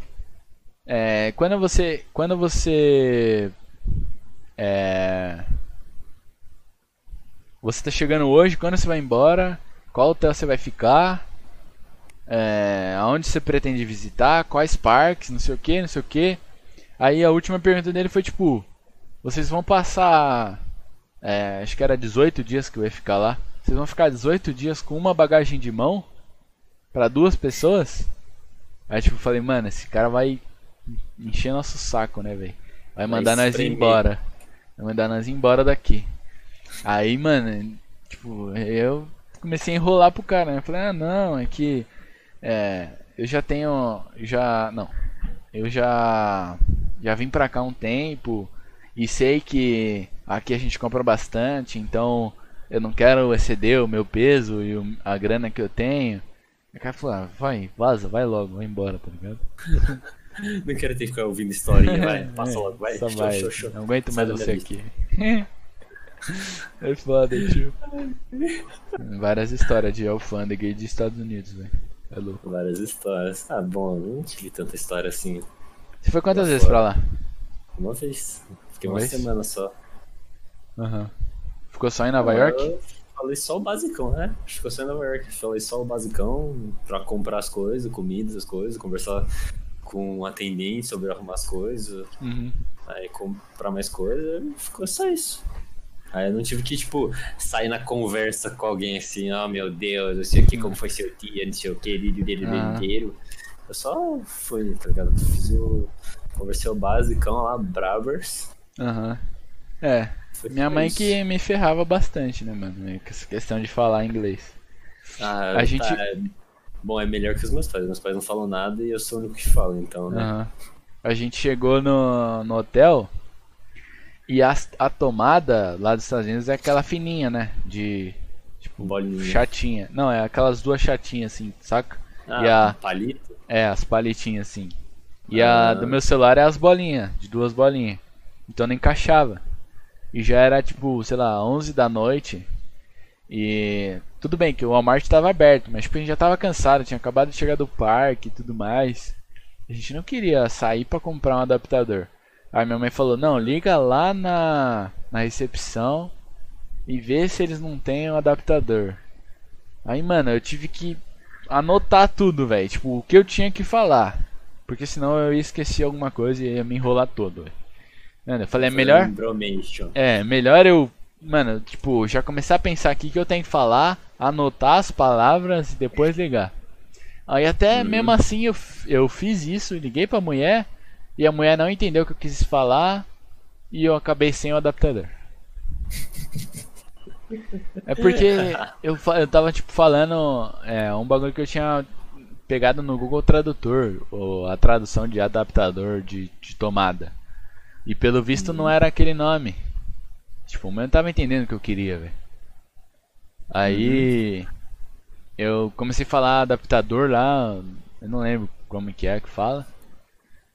é, quando você, quando você, é, você tá chegando hoje, quando você vai embora, qual hotel você vai ficar, é, aonde você pretende visitar, quais parques, não sei o que, não sei o que. Aí a última pergunta dele foi tipo, vocês vão passar, é, acho que era 18 dias que eu ia ficar lá. Vocês vão ficar 18 dias com uma bagagem de mão? Pra duas pessoas? Aí tipo, eu falei, mano, esse cara vai encher nosso saco, né, velho? Vai mandar nós ir embora. Vai mandar nós ir embora daqui. Aí, mano, tipo, eu comecei a enrolar pro cara, né? Eu falei, ah, não, é que. É, eu já tenho. Já. Não. Eu já. Já vim pra cá um tempo. E sei que aqui a gente compra bastante, então eu não quero exceder o meu peso e a grana que eu tenho. O cara falou, ah, vai, vaza, vai logo, vai embora, tá ligado? não quero ter que ficar ouvindo historinha, vai, passa logo, vai. Só show, vai. Show, show. Não aguento mais você aqui. é foda, tio. Várias histórias de alfândega de Estados Unidos, velho. É louco. Várias histórias. Ah, bom, não tive tanta história assim. Você foi quantas vezes fora. pra lá? Uma vez. Fiquei uma, uma semana só. Aham. Uhum. Ficou só em Nova York? Eu falei só o basicão, né? Ficou só em Nova York. Falei só o basicão pra comprar as coisas, comidas, as coisas, conversar com o atendente sobre arrumar as coisas. Uhum. Aí comprar mais coisas, ficou só isso. Aí eu não tive que, tipo, sair na conversa com alguém assim, oh meu Deus, não sei o que, como foi seu dia, não sei o que, vídeo dele ah. inteiro. Eu só fui, tá ligado? Fiz o. Conversei o basicão lá, Bravers. Aham. Uhum. É. Foi Minha mãe isso. que me ferrava bastante, né, mano? Essa questão de falar inglês. Ah, a tá, gente. É... Bom, é melhor que os meus pais. Meus pais não falam nada e eu sou o único que fala, então, né? Uhum. A gente chegou no, no hotel. E a, a tomada lá dos Estados Unidos é aquela fininha, né? De. Tipo, Bolinha. chatinha. Não, é aquelas duas chatinhas assim, saca? Ah, e a. Palito? É, as palitinhas assim. E ah. a do meu celular é as bolinhas, de duas bolinhas. Então não encaixava. E já era tipo, sei lá, 11 da noite. E tudo bem que o Walmart estava aberto, mas tipo, a gente já estava cansado, tinha acabado de chegar do parque e tudo mais. A gente não queria sair para comprar um adaptador. Aí minha mãe falou: Não, liga lá na, na recepção e vê se eles não têm um adaptador. Aí, mano, eu tive que anotar tudo, velho. Tipo, o que eu tinha que falar. Porque senão eu ia esquecer alguma coisa e ia me enrolar todo. Mano, eu falei, é melhor. É, melhor eu. Mano, tipo, já começar a pensar aqui que eu tenho que falar, anotar as palavras e depois ligar. Aí até hum. mesmo assim eu, eu fiz isso, liguei pra mulher. E a mulher não entendeu o que eu quis falar e eu acabei sem o adaptador. É porque eu, eu tava tipo falando é, um bagulho que eu tinha pegado no Google Tradutor, ou a tradução de adaptador de, de tomada. E pelo visto não era aquele nome. Tipo, o meu não tava entendendo o que eu queria, velho. Aí eu comecei a falar adaptador lá, eu não lembro como que é que fala.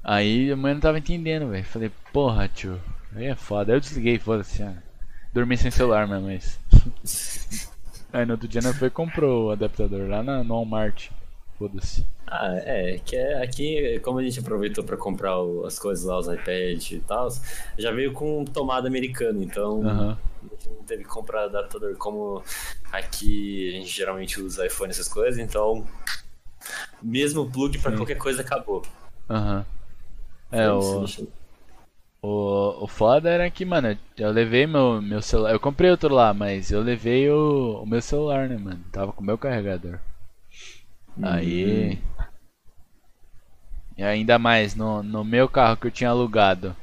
Aí a mãe não tava entendendo, velho. Falei, porra, tio. Aí é foda. Aí eu desliguei, foda-se. Ah. Dormi sem celular mesmo, mas. Aí no outro dia nós foi e comprou o adaptador lá na, no Walmart. Foda-se. Ah, é, que é, aqui, como a gente aproveitou para comprar o, as coisas lá, os iPads e tal, já veio com tomada americana, então uhum. a gente não teve que comprar adaptador como aqui a gente geralmente usa iPhone essas coisas, então mesmo plug para qualquer coisa acabou. Aham. Uhum. É, o, o, o foda era que, mano, eu levei meu, meu celular. Eu comprei outro lá, mas eu levei o, o meu celular, né, mano? Tava com o meu carregador. Uhum. Aí. E ainda mais, no, no meu carro que eu tinha alugado,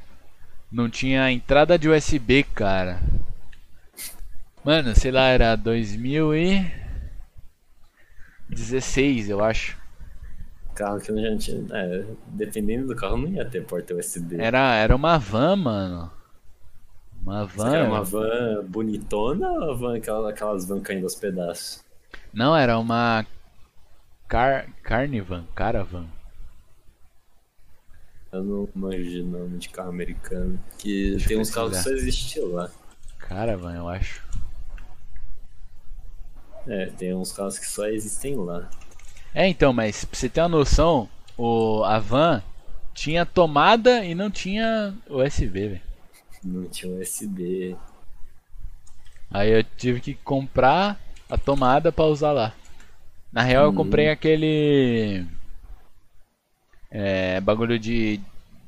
não tinha entrada de USB, cara. Mano, sei lá, era 2016, eu acho carro que não tinha. É, dependendo do carro, não ia ter porta USB. Era, era uma van, mano. Uma van. Era uma van bonitona ou uma van, aquelas, aquelas van caindo aos pedaços? Não, era uma. Car... Carnivan, Caravan. Eu não manjo de nome de carro americano. Que Deixa tem uns carros que só existem lá. Caravan, eu acho. É, tem uns carros que só existem lá. É, então, mas pra você ter uma noção, o, a van tinha tomada e não tinha USB, velho. Não tinha USB. Aí eu tive que comprar a tomada para usar lá. Na real, hum. eu comprei aquele. É, bagulho de,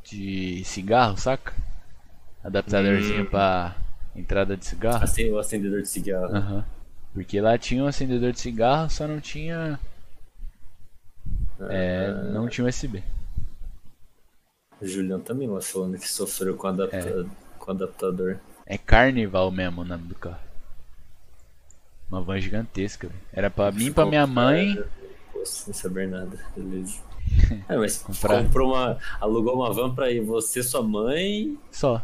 de cigarro, saca? Adaptadorzinho hum. pra entrada de cigarro. Assim, o acendedor de cigarro. Uhum. Porque lá tinha um acendedor de cigarro, só não tinha. É, Ah, não tinha USB. O Julião também lá falando que sofreu com, adapta... É. com adaptador. É Carnival mesmo o nome do carro. Uma van gigantesca, velho. Era pra mim, pra minha mãe. Sem saber nada, beleza. É, mas Comprar. comprou uma. alugou uma van pra ir você, sua mãe. Só.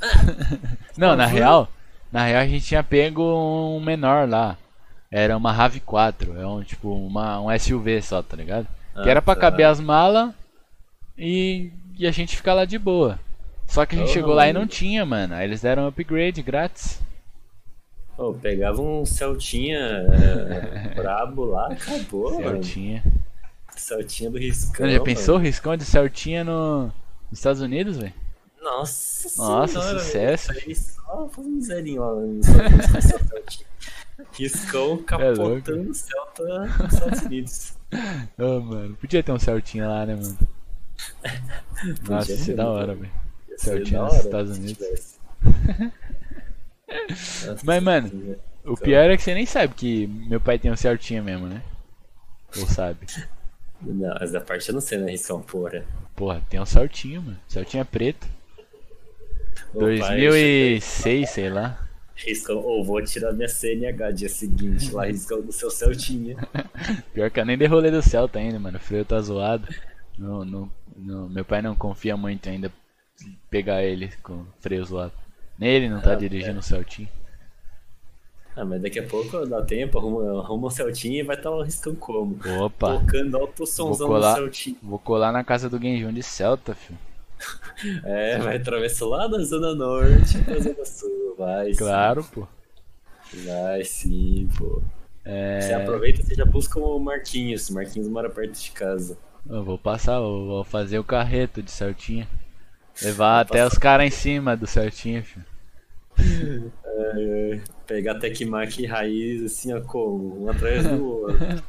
Não, na real, na real a gente tinha pego um menor lá. Era uma RAV4, é um tipo uma, um SUV só, tá ligado? que Ah, era pra tá. caber as malas e, e a gente ficar lá de boa. Só que a gente Oh. chegou lá e não tinha, mano. Aí eles deram upgrade grátis. Pô, pegava um Celtinha é, brabo lá, acabou, mano. Celtinha. Celtinha do Riscão. Já mano. pensou riscão de Celtinha no, nos Estados Unidos, velho? Nossa, Nossa, senhora, sucesso. aí só faz um zerinho lá essa Celtinha. Riscão capotando o Celta nos Estados Unidos. Ô, mano, podia ter um Celtinha lá, né, mano? Nossa, Podia isso é da hora, velho. Celtinha nos Estados Unidos. Nossa, Mas, mano. O pior é que você nem sabe que meu pai tem um Celtinha mesmo, né? Ou sabe? Não, essa parte eu não sei, né, Riscão, porra. Porra, tem um Celtinha, mano. Celtinha preto. Ô, pai, 2006, sei lá. Riscão, ou vou tirar minha CNH dia seguinte lá, Riscão do seu Celtinha. Pior que eu nem dei rolê do Celta ainda, mano. O freio tá zoado. Não, não, meu pai não confia muito ainda pegar ele com freio zoado. Nele não tá Ah, dirigindo o Celtinha. Ah, mas daqui a pouco dá tempo, arruma, arruma um Celtinha e vai estar tá Riscão como? Opa, Tocando alto somzão Vou no colar. Celtinha. vou colar na casa do Genjão de Celta, filho. É, vai atravessar lá da Zona Norte pra Zona Sul, vai Claro, pô. sim. Vai sim, pô. Você É. aproveita e você já busca o Marquinhos. O Marquinhos mora perto de casa. Eu vou passar, eu vou fazer o carreto de Celtinha. Levar Vai até passar. os caras em cima do Celtinha, filho. É, é, pegar Tecmac e Raiz assim, ó, como? Um atrás do outro.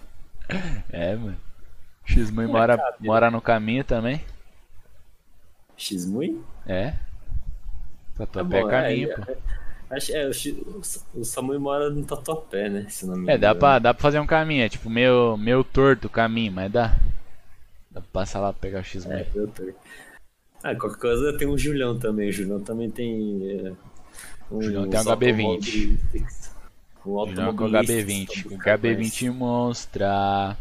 É, mano. X-Mui Não, mora, mora no caminho também. X-Mui? É. Tatuapé Tá é bom, caminho, é, pô. é, acho, é, o, o Samui mora no Tatuapé, né? Se não me É, dá pra, dá pra fazer um caminho. É tipo meio, meio torto o caminho, mas dá. Dá pra passar lá pra pegar o X-Mui. É, eu tô. Ah, qualquer coisa tem o Julião também. O Julião também tem. É, um, Julião tem um uns HB20. automobilistas. Um Joga com o automobilista, HB20. O pra buscar HB20 monstra.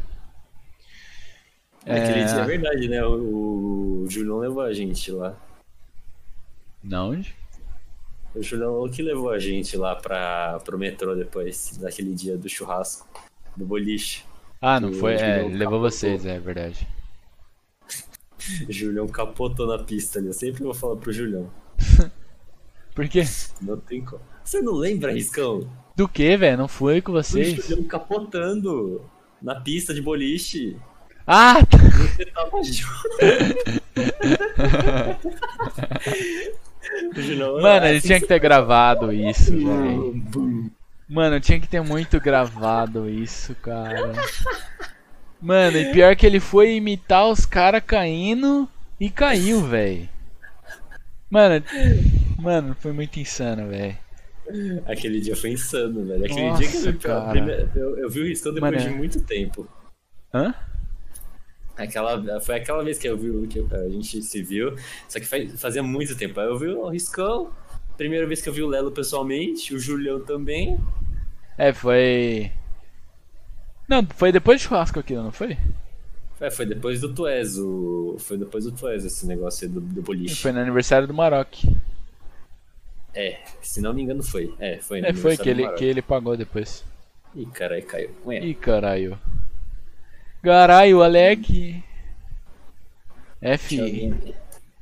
É. dia é verdade, né? O, o Julião levou a gente lá. Não onde? O Julião que levou a gente lá pra, pro metrô depois daquele dia do churrasco, do boliche. Ah, não O foi? É, levou vocês, é verdade. O Julião capotou na pista ali. Eu sempre vou falar pro Julião. Por quê? Não tem como. Você não lembra, Riscão? Do que, velho? Não fui com O vocês? Julião capotando na pista de boliche. Ah, Você tava junto. O Julião, Mano, ele tinha que ter gravado isso, velho. Mano, tinha que ter muito gravado isso, cara. Mano, e pior que ele foi imitar os caras caindo e caiu, velho. Mano, mano, foi muito insano, velho. Aquele dia foi insano, velho. Aquele Nossa, dia que eu, cara. primeira- eu, eu vi o Riscão depois Mano, de é. muito tempo. Hã? Aquela, foi aquela vez que eu vi que a gente se viu, só que faz- fazia muito tempo. Aí eu vi o Riscão, primeira vez que eu vi o Lelo pessoalmente, o Julião também. É, foi. Não, foi depois do churrasco aquilo, não foi? É, foi depois do Tuez, o... foi depois do Tuez esse negócio aí do, do boliche. Foi no aniversário do Maroc. É, se não me engano foi. É, foi no É, foi aniversário que do ele, Maroc. que ele pagou depois. Ih, caralho, caiu. Ué, Ih, caralho. Caralho, Alec. F. alguém-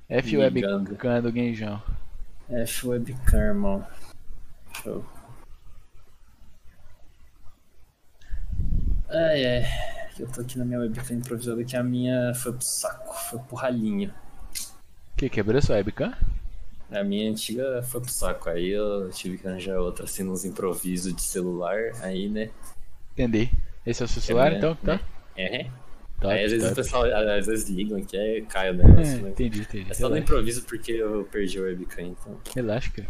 F webcam do Genjão. F webcam, irmão. Show. Ai, ai. Eu tô aqui na minha webcam improvisada que a minha foi pro saco, foi pro ralinho. Que quebrou sua webcam? A minha antiga foi pro saco, aí eu tive que arranjar outra assim nos improvisos de celular, aí né. Entendi. Esse é o seu celular, minha- então? Tá. É. Aí às vezes o pessoal às vezes ligam que é cai o É, negócio, né? entendi, entendi. É só no Relaxa, improviso porque eu perdi a webcam, então. Relaxa, cara.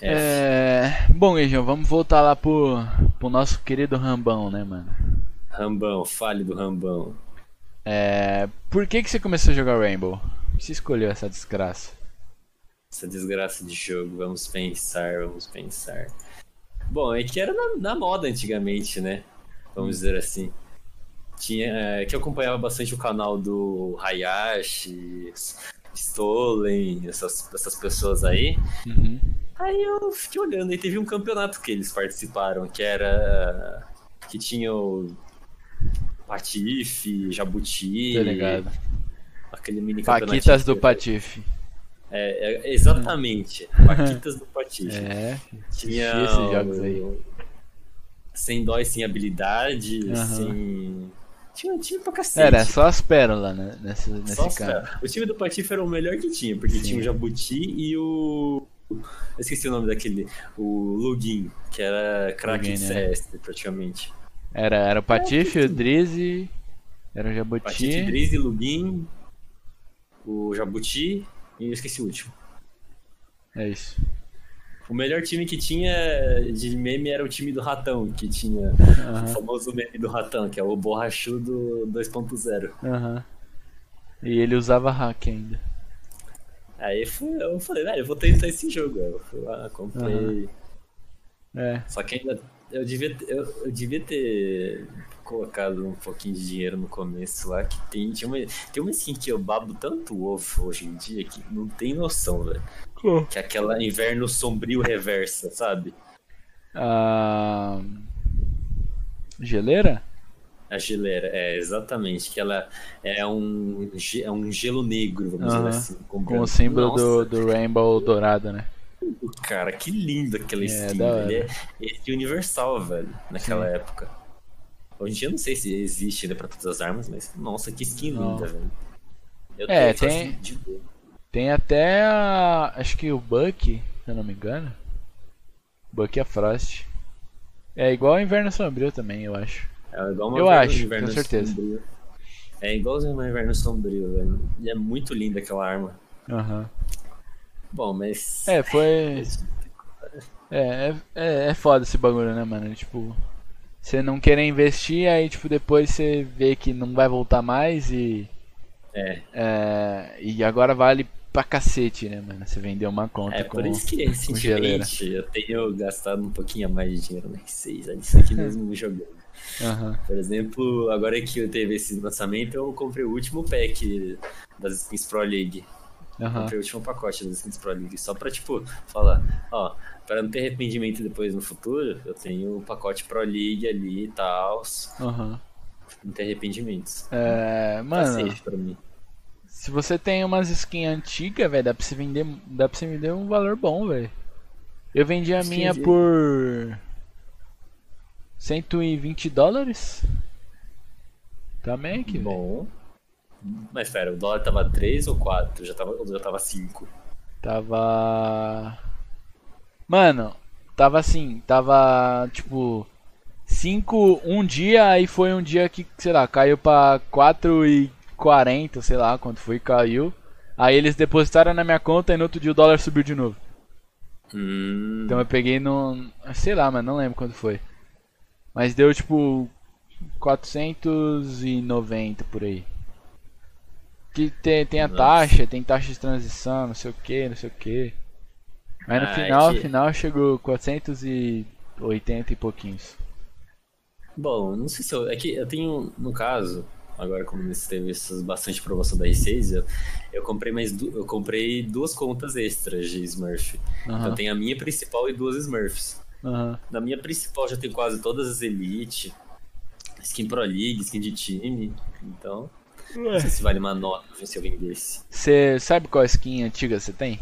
É... Bom, Guijão, vamos voltar lá pro, pro nosso querido Rambão, né, mano? Rambão, fale do Rambão. É... Por que, que você começou a jogar Rainbow? Por que você escolheu essa desgraça? Essa desgraça de jogo, vamos pensar, vamos pensar. Bom, é que era na, na moda antigamente, né? Vamos dizer assim. Tinha, que eu acompanhava bastante o canal do Hayashi, Stolen, essas, essas pessoas aí. Uhum. Aí eu fiquei olhando e teve um campeonato que eles participaram, que era. que tinha o Patife, Jabuti. Tô ligado. Aquele mini Paquitas do. Patife. É, é, exatamente. Paquitas do Patife. É, Tinha esses jogos aí. sem dó e sem habilidade, Aham. sem. Tinha, tinha pra cacete. Era só as pérolas né, nesse, nesse Só cara. espera. O time do Patife era o melhor que tinha, porque Sim. tinha o Jabuti e o. Eu esqueci o nome daquele. O Lugin, que era craque de né? CS, praticamente. Era, era o Patife, o Drizzy, era o Jabuti. Patife, Drizzy, Lugin, o Jabuti e eu esqueci o último. É isso. O melhor time que tinha de meme era o time do Ratão, que tinha o Aham, famoso meme do Ratão, que é o borrachudo 2.0. aham. E ele usava hack ainda. Aí eu falei, velho, eu vou tentar esse jogo. Eu fui lá, comprei. É. Só que ainda eu devia, eu, eu devia ter colocado um pouquinho de dinheiro no começo lá, que tem, tinha uma, tem uma skin que eu babo tanto ovo hoje em dia que não tem noção, velho. Que é aquela inverno sombrio reversa, sabe? A. Geleira? A geleira, é, exatamente. Que ela é um, é um gelo negro, vamos dizer assim. Com, Com o símbolo Nossa, do, do Rainbow dourado, né? Cara, que lindo aquela É, skin. Ele é, ele é universal, velho, naquela Sim. época. Hoje em dia eu não sei se existe ainda pra todas as armas, mas nossa, que skin Não. linda, velho. Eu É, tem- de. Tem até a. Acho que o Buck, se eu não me engano. Buck e a Frost. É igual ao Inverno Sombrio também, eu acho. É igual uma Eu inverno- acho, inverno com certeza. sombrio. É igualzinho uma inverno sombrio, velho. E é muito linda aquela arma. Aham. Bom, mas. É, foi. É, é, é, é foda esse bagulho, né, mano? Tipo, você não querer investir, aí, tipo, depois você vê que não vai voltar mais e. É, É, e agora vale pra cacete, né, mano? Você vendeu uma conta é com. por isso que recentemente eu tenho gastado um pouquinho a mais de dinheiro na R6, é isso aqui mesmo jogando. Aham. Por exemplo, agora que teve esse lançamento, eu comprei o último pack das skins Pro League. Aham. Comprei o último pacote das skins Pro League. Só pra, tipo, falar, ó, pra não ter arrependimento depois no futuro, eu tenho o pacote Pro League ali e tal. Aham. Não ter arrependimentos. É, Tá mano, safe pra mim. se você tem umas skins antigas, velho, dá pra você vender, dá pra você vender um valor bom, velho. Eu vendi a minha Entendi. por 120 dólares. Também aqui, velho. Bom. Mas pera, o dólar tava 3 ou 4? Já tava, já tava 5? Tava. Mano, tava assim, tava tipo 5 um dia, aí foi um dia que, sei lá, caiu pra 4,40, sei lá quanto foi, caiu. Aí eles depositaram na minha conta e no outro dia o dólar subiu de novo. Hum. Então eu peguei no. Sei lá, mano, não lembro quanto foi. Mas deu tipo 490 por aí. Que tem, tem a Nossa. taxa, tem taxa de transição, não sei o que, não sei o que. Mas no Ah, é final, que- final chegou 480 e pouquinhos. Bom, não sei se eu. É que eu tenho, no caso, agora como teve bastante promoção da R6, eu, eu comprei mais du- eu comprei duas contas extras de Smurf. Então Aham, tem a minha principal e duas Smurfs. aham. Na minha principal já tem quase todas as Elite, skin Pro League, skin de time. Então, não sei se vale uma nota ver se eu vendesse. Você sabe qual skin antiga você tem?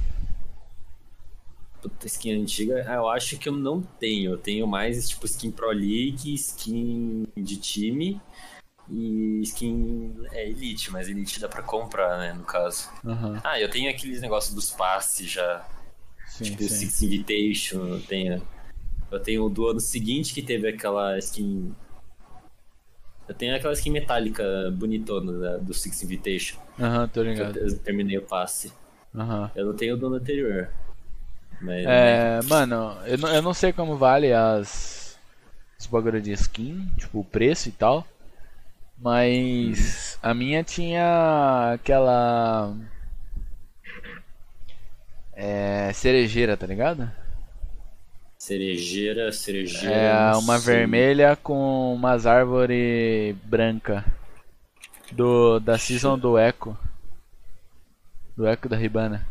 Puta, skin antiga, ah, eu acho que eu não tenho. Eu tenho mais tipo skin Pro League, skin de time e skin é, Elite, mas Elite dá pra comprar, né, no caso. Aham, Ah, eu tenho aqueles negócios dos passes já, sim, tipo sim. Six Invitation, eu tenho. Eu tenho o do ano seguinte que teve aquela skin. Eu tenho aquela skin metálica bonitona do Six Invitation. Aham, tô que eu, ligado. eu terminei o passe. Aham. Eu não tenho o do ano anterior. Mas, É, mano, eu não, eu não sei como vale as. Os bagulho de skin, tipo, o preço e tal. Mas a minha tinha aquela. É. cerejeira, tá ligado? Cerejeira, cerejeira. É uma sei. vermelha com umas árvores branca. Do, da season do Echo. Do Echo da Ribana.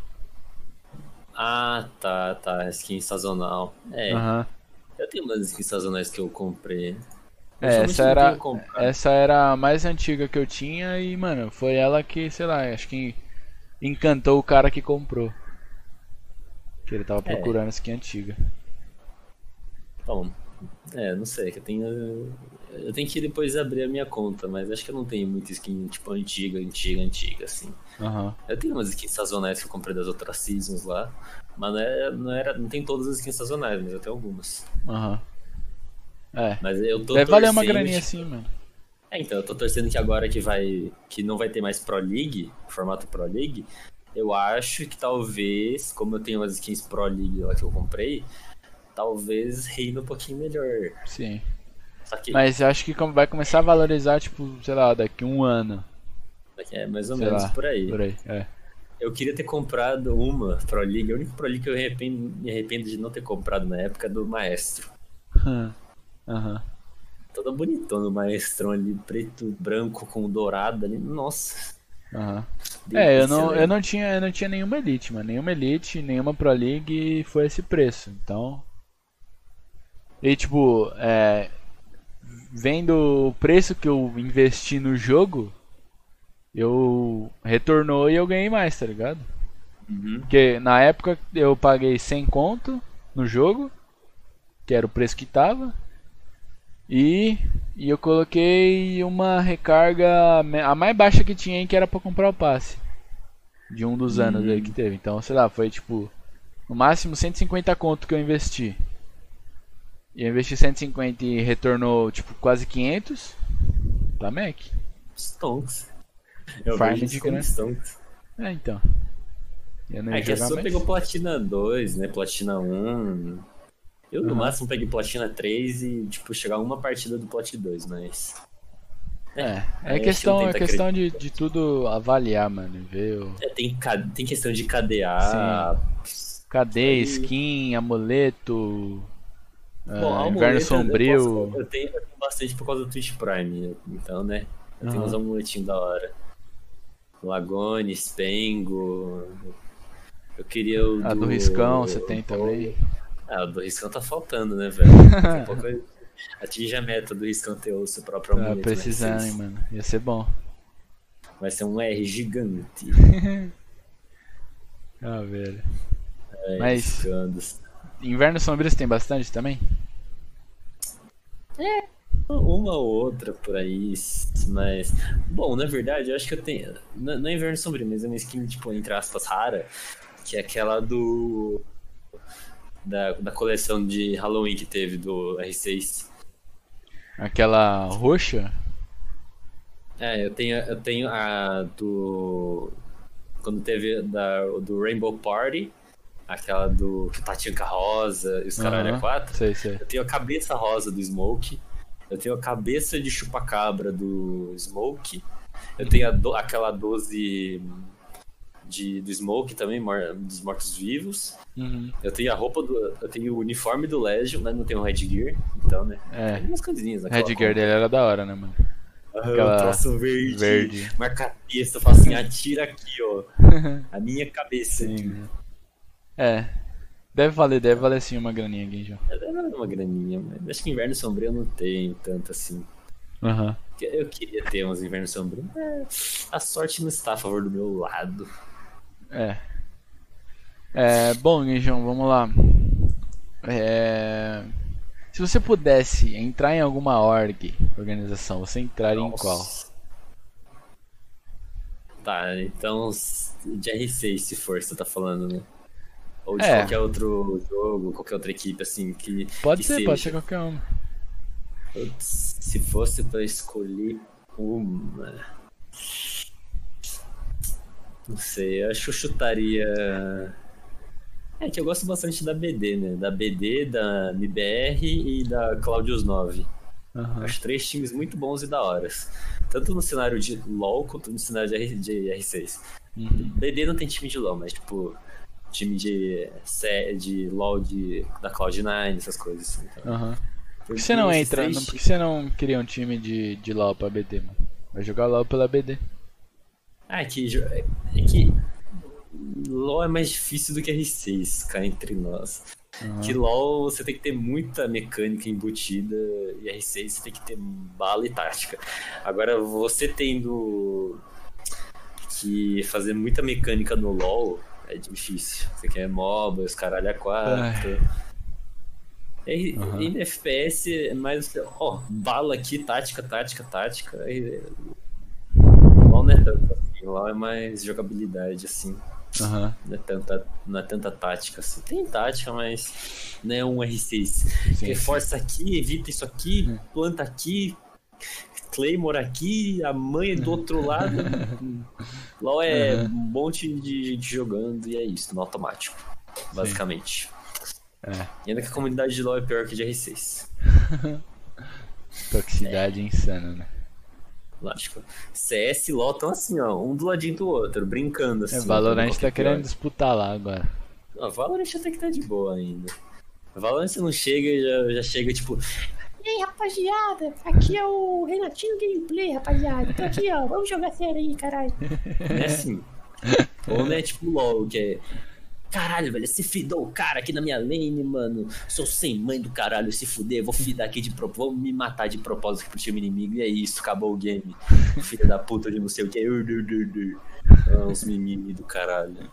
Ah, tá, tá. Skin sazonal. É, Aham. eu tenho umas skins sazonais que eu comprei. É, essa era, essa era a mais antiga que eu tinha e, mano, foi ela que, sei lá, acho que encantou o cara que comprou. Que ele tava É. procurando skin antiga. Bom, é, não sei, que eu tenho. Eu tenho que depois abrir a minha conta, mas acho que eu não tenho muita skin, tipo, antiga, antiga, antiga, assim. Aham. Eu tenho umas skins sazonais que eu comprei das outras seasons lá, mas não, é, não, era, não tem todas as skins sazonais, mas eu tenho algumas. Aham. É. Mas eu tô Deve valer uma graninha tipo, assim, mano. É, então, eu tô torcendo que agora que vai. que não vai ter mais Pro League, formato Pro League, eu acho que talvez, como eu tenho umas skins Pro League lá que eu comprei, talvez reine um pouquinho melhor. Sim. Que Mas eu acho que vai começar a valorizar, tipo, sei lá, daqui um ano. é mais ou Sei menos lá, por aí. Por aí, é. Eu queria ter comprado uma Pro League, a única Pro League que eu me arrependo, me arrependo de não ter comprado na época é do Maestro. Aham. Toda bonitona o Maestrão ali, preto, branco com dourado ali. Nossa. Aham. É, eu não, eu não tinha, eu não tinha nenhuma elite, mano. Nenhuma elite, nenhuma Pro League e foi esse preço. Então. E tipo, é, vendo o preço que eu investi no jogo, eu retornou e eu ganhei mais, tá ligado? Uhum. Porque na época eu paguei 100 conto no jogo, que era o preço que tava. E, e eu coloquei uma recarga a mais baixa que tinha que era pra comprar o passe. De um dos anos aí que teve. Então, sei lá, foi tipo no máximo 150 conto que eu investi. E eu investi 150 e retornou tipo quase 500 pra Mac. Stonks. Eu Farm vejo isso como grana. Stonks. É, então. Eu não É que a sua mais. pegou Platina 2, né? Platina 1. Eu no Uhum. máximo peguei Platina 3 e, tipo, chegar uma partida do Plat 2, mas. É, é a questão, é questão de, de tudo avaliar, mano. Ver o É, tem, tem questão de KDA. KD, Aí- skin, amuleto, Bom, a inverno amuleta eu sombrio. posso- Eu tenho, eu tenho bastante por causa do Twitch Prime, então, né? Eu tenho Aham. uns amuletinhos da hora. Lagone, Spengo. Eu queria o. A do Riscão você tem também. Ah, o do Riscão tá faltando, né, velho? Daqui a pouco atinge a meta do Riscão ter o seu próprio Tá amuleto. né? precisando, hein, mano. Ia ser bom. Vai ser um R gigante. Ah, velho. É, Mas-. Inverno sombrio você tem bastante também? Uma ou outra por aí, mas. Bom, na verdade, eu acho que eu tenho. Não não é inverno sombrio, mas é uma skin, tipo, entre aspas, rara. Que é aquela do. Da, da coleção de Halloween que teve do R6. Aquela roxa? É, eu tenho, eu tenho a do. Quando teve da, do Rainbow Party, aquela do que rosa e os caralho Aham, é 4. Sei, sei. Eu tenho a cabeça rosa do Smoke. Eu tenho a cabeça de chupacabra do Smoke. Eu tenho do- aquela 12 de, do Smoke também, mor- dos mortos-vivos. Uhum. Eu tenho a roupa do. Eu tenho o uniforme do Legion, mas não tenho o Headgear. Então, né? É. Tem umas coisinhas naquela Headgear dele era da hora, né, mano? Ah, aquela o troço verde. verde. Marca texto, eu falo assim, atira aqui, ó. A minha cabeça aqui. Sim. É. Deve valer, deve valer sim uma graninha aqui, João. É uma graninha, mas acho que inverno sombrio eu não tenho tanto assim. Aham. Eu queria ter uns invernos sombrios. É, a sorte não está a favor do meu lado. É. É, bom, João, vamos lá. É, se você pudesse entrar em alguma org, organização, você entraria em qual? Tá, então de R6 se for, você tá falando, né? Ou de É. qualquer outro jogo, qualquer outra equipe, assim, que. Pode que ser, seja. pode ser qualquer um. Se fosse pra escolher uma. Não sei, eu acho que eu chutaria. É que eu gosto bastante da BD, né? Da BD, da MBR e da Claudius 9. Aham. Acho três times muito bons e da horas. Tanto no cenário de LoL quanto no cenário de, R, de R6. Uhum. BD não tem time de LoL, mas tipo, time de, de LoL de, da Cloud9, essas coisas. assim. Então, Aham. Por que você não entra? Não, por que você não cria um time de, de LoL pra BD, mano? Vai jogar LoL pela BD. Ah, é que, jo- é que LoL é mais difícil do que R6, cá entre nós. Aham. Que LoL você tem que ter muita mecânica embutida e R6 você tem que ter bala e tática. Agora, você tendo que fazer muita mecânica no LoL é difícil. Você quer MOBA, os caralho a quatro. E, Aham. e no FPS é mais. Ó, bala aqui, tática, tática, tática. E, LoL não é tanto assim. LoL é mais jogabilidade, assim. Aham. Não é tanta, não é tanta tática assim. Tem tática, mas não é um R6. Sim, Reforça aqui, evita isso aqui, Hum. planta aqui, Claymore aqui, a mãe do outro lado. LOL é Uhum. um monte de gente jogando e é isso, no automático. Basicamente. É. E ainda que a comunidade de LOL é pior que de R6. Toxicidade insana, né? Lógico. CS e LOL estão assim, ó, um do ladinho do outro, brincando assim. É, Valorant tá é pior. querendo disputar lá agora. Não, Valorant até que tá de boa ainda. Valorant você não chega e já, já chega tipo. E aí, rapaziada, aqui é o Renatinho Gameplay, rapaziada. Tô aqui, ó, vamos jogar sério aí, caralho. É assim. Ou não é tipo LOL, que é. Caralho, velho, se fidou o cara aqui na minha lane, mano. Sou sem mãe do caralho, se fuder, vou fidar aqui de propósito, vou me matar de propósito pro time inimigo. E é isso, acabou o game. Filha da puta de não sei o que. Uns mimimi do caralho.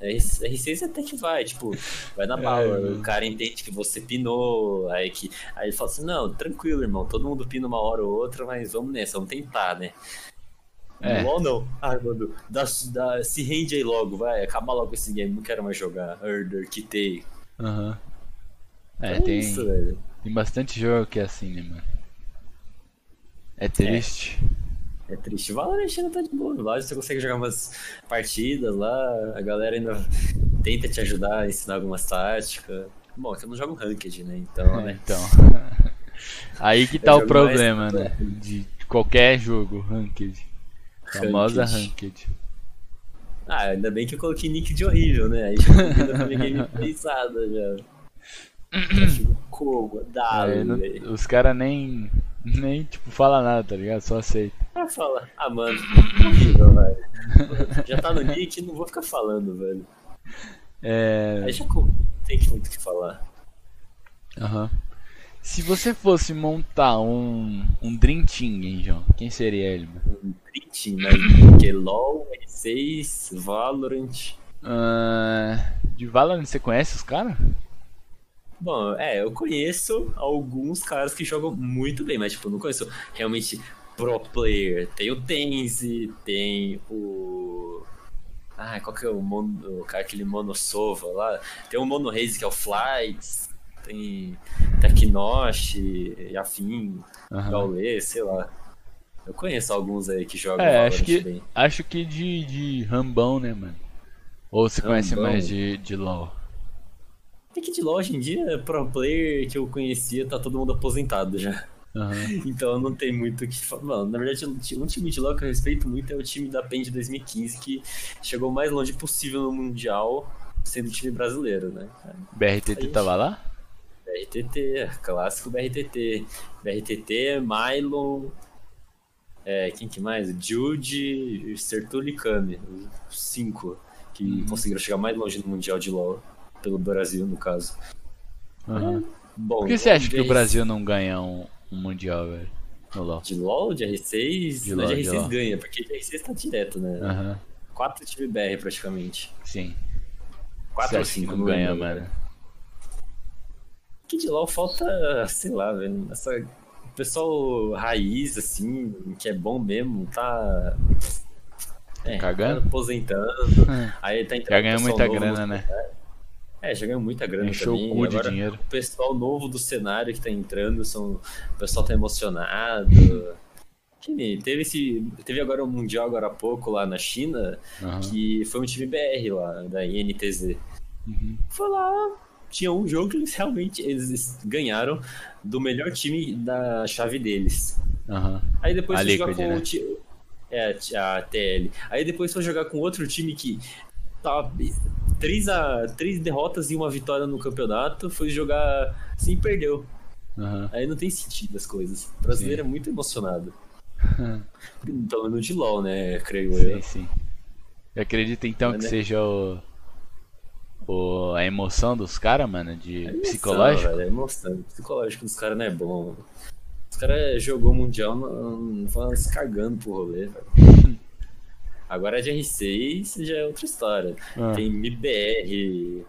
R- R6 até que vai, tipo, vai na bala. mano. o cara entende que você pinou, aí que. Aí ele fala assim, não, tranquilo, irmão, todo mundo pina uma hora ou outra, mas vamos nessa, vamos tentar, né? É. LOL não. Ai, mano, dá, dá, se rende aí logo, vai, acaba logo esse game, não quero mais jogar. Herder, quitei. Aham. É, É tem, isso, velho. tem bastante jogo que é assim, né, mano? É triste. É triste. Valorant ainda tá de boa. Valorant você consegue jogar umas partidas lá, a galera ainda tenta te ajudar a ensinar algumas táticas. Bom, é que eu não jogo Ranked, né? Então, É, né? então. Aí que tá o jogo mais- problema, né? De qualquer jogo, Ranked. Famosa Ranked. Ah, ainda bem que eu coloquei nick de horrível, né? Aí já gameplay pensada já. Como? Dá, É, não- os caras nem, nem, tipo, fala nada, tá ligado? Só aceita. Ah, fala. Ah, mano, horrível, velho. Já tá no nick, não vou ficar falando, velho. É. Aí já tem muito o que falar. Aham. Se você fosse montar um, um Dream Team, hein, João? Quem seria ele, mano? Um print, mas que LOL, R6, Valorant. Ah, de Valorant, você conhece os caras? Bom, é, eu conheço alguns caras que jogam muito bem, mas tipo, eu não conheço realmente pro player. Tem o Tenzi, tem o. Ah, qual que é o, mono, o cara, aquele Monosova lá? Tem o Mono Raze que é o Flights, tem Teknoshi, Yafin, Aham. Gaulê, sei lá. Eu conheço alguns aí que jogam É, acho que, bem. acho que de, de Rambão, né, mano? Ou você conhece Rambão? mais de, de LoL? É que de lá hoje em dia, pro player que eu conhecia, tá todo mundo aposentado já. Aham. Então não tem muito o que falar. Na verdade, um time de LoL que eu respeito muito é o time da PEN de 2015, que chegou o mais longe possível no Mundial, sendo time brasileiro, né? BRTT Aí- tava lá? BRTT, clássico BRTT. BRTT, Mylon. É, quem que mais? Jude, Sertuli e Kami. Os cinco que Uhum. conseguiram chegar mais longe no Mundial de LoL. Pelo Brasil, no caso. Aham. Bom, Por que você acha que o Brasil não ganha um, um Mundial, velho? No LoL. De LoL, de R6, De LoL, de de R6 LoL. ganha, porque de R6 tá direto, né? Aham. Quatro time BR praticamente. Sim. Quatro ou cinco, não ganha, lembro, mano? Que de LoL falta, sei lá, velho. Essa... O pessoal raiz, assim, que é bom mesmo, tá. É, Cagando? tá aposentando. Aí tá entrando Já ganhou muita grana, né? É, já ganhou muita grana Encheu também. o cu de Agora, dinheiro. O pessoal novo do cenário que tá entrando, são... o pessoal tá emocionado. Teve esse. Teve agora um Mundial agora há pouco lá na China, Aham. que foi um time BR lá, da INTZ. Foi lá, tinha um jogo que eles realmente eles ganharam do melhor time da chave deles. Aham. Aí depois A foi jogar com né? o time. É, a TL. Aí depois foi jogar com outro time que tava três, a, três derrotas e uma vitória no campeonato. Foi jogar assim e perdeu. Aham. Aí não tem sentido as coisas. O brasileiro é muito emocionado. Pelo menos de LOL, né? Creio Sim, eu. sim. Eu acredito então Mas, que né? seja o, o. a emoção dos caras, mano, de É emoção, psicológico. velho, é emoção. O psicológico dos caras não é bom. Os caras jogou mundial não, não foram se cagando pro rolê, velho. Agora de R6 já é outra história. Ah. Tem MIBR,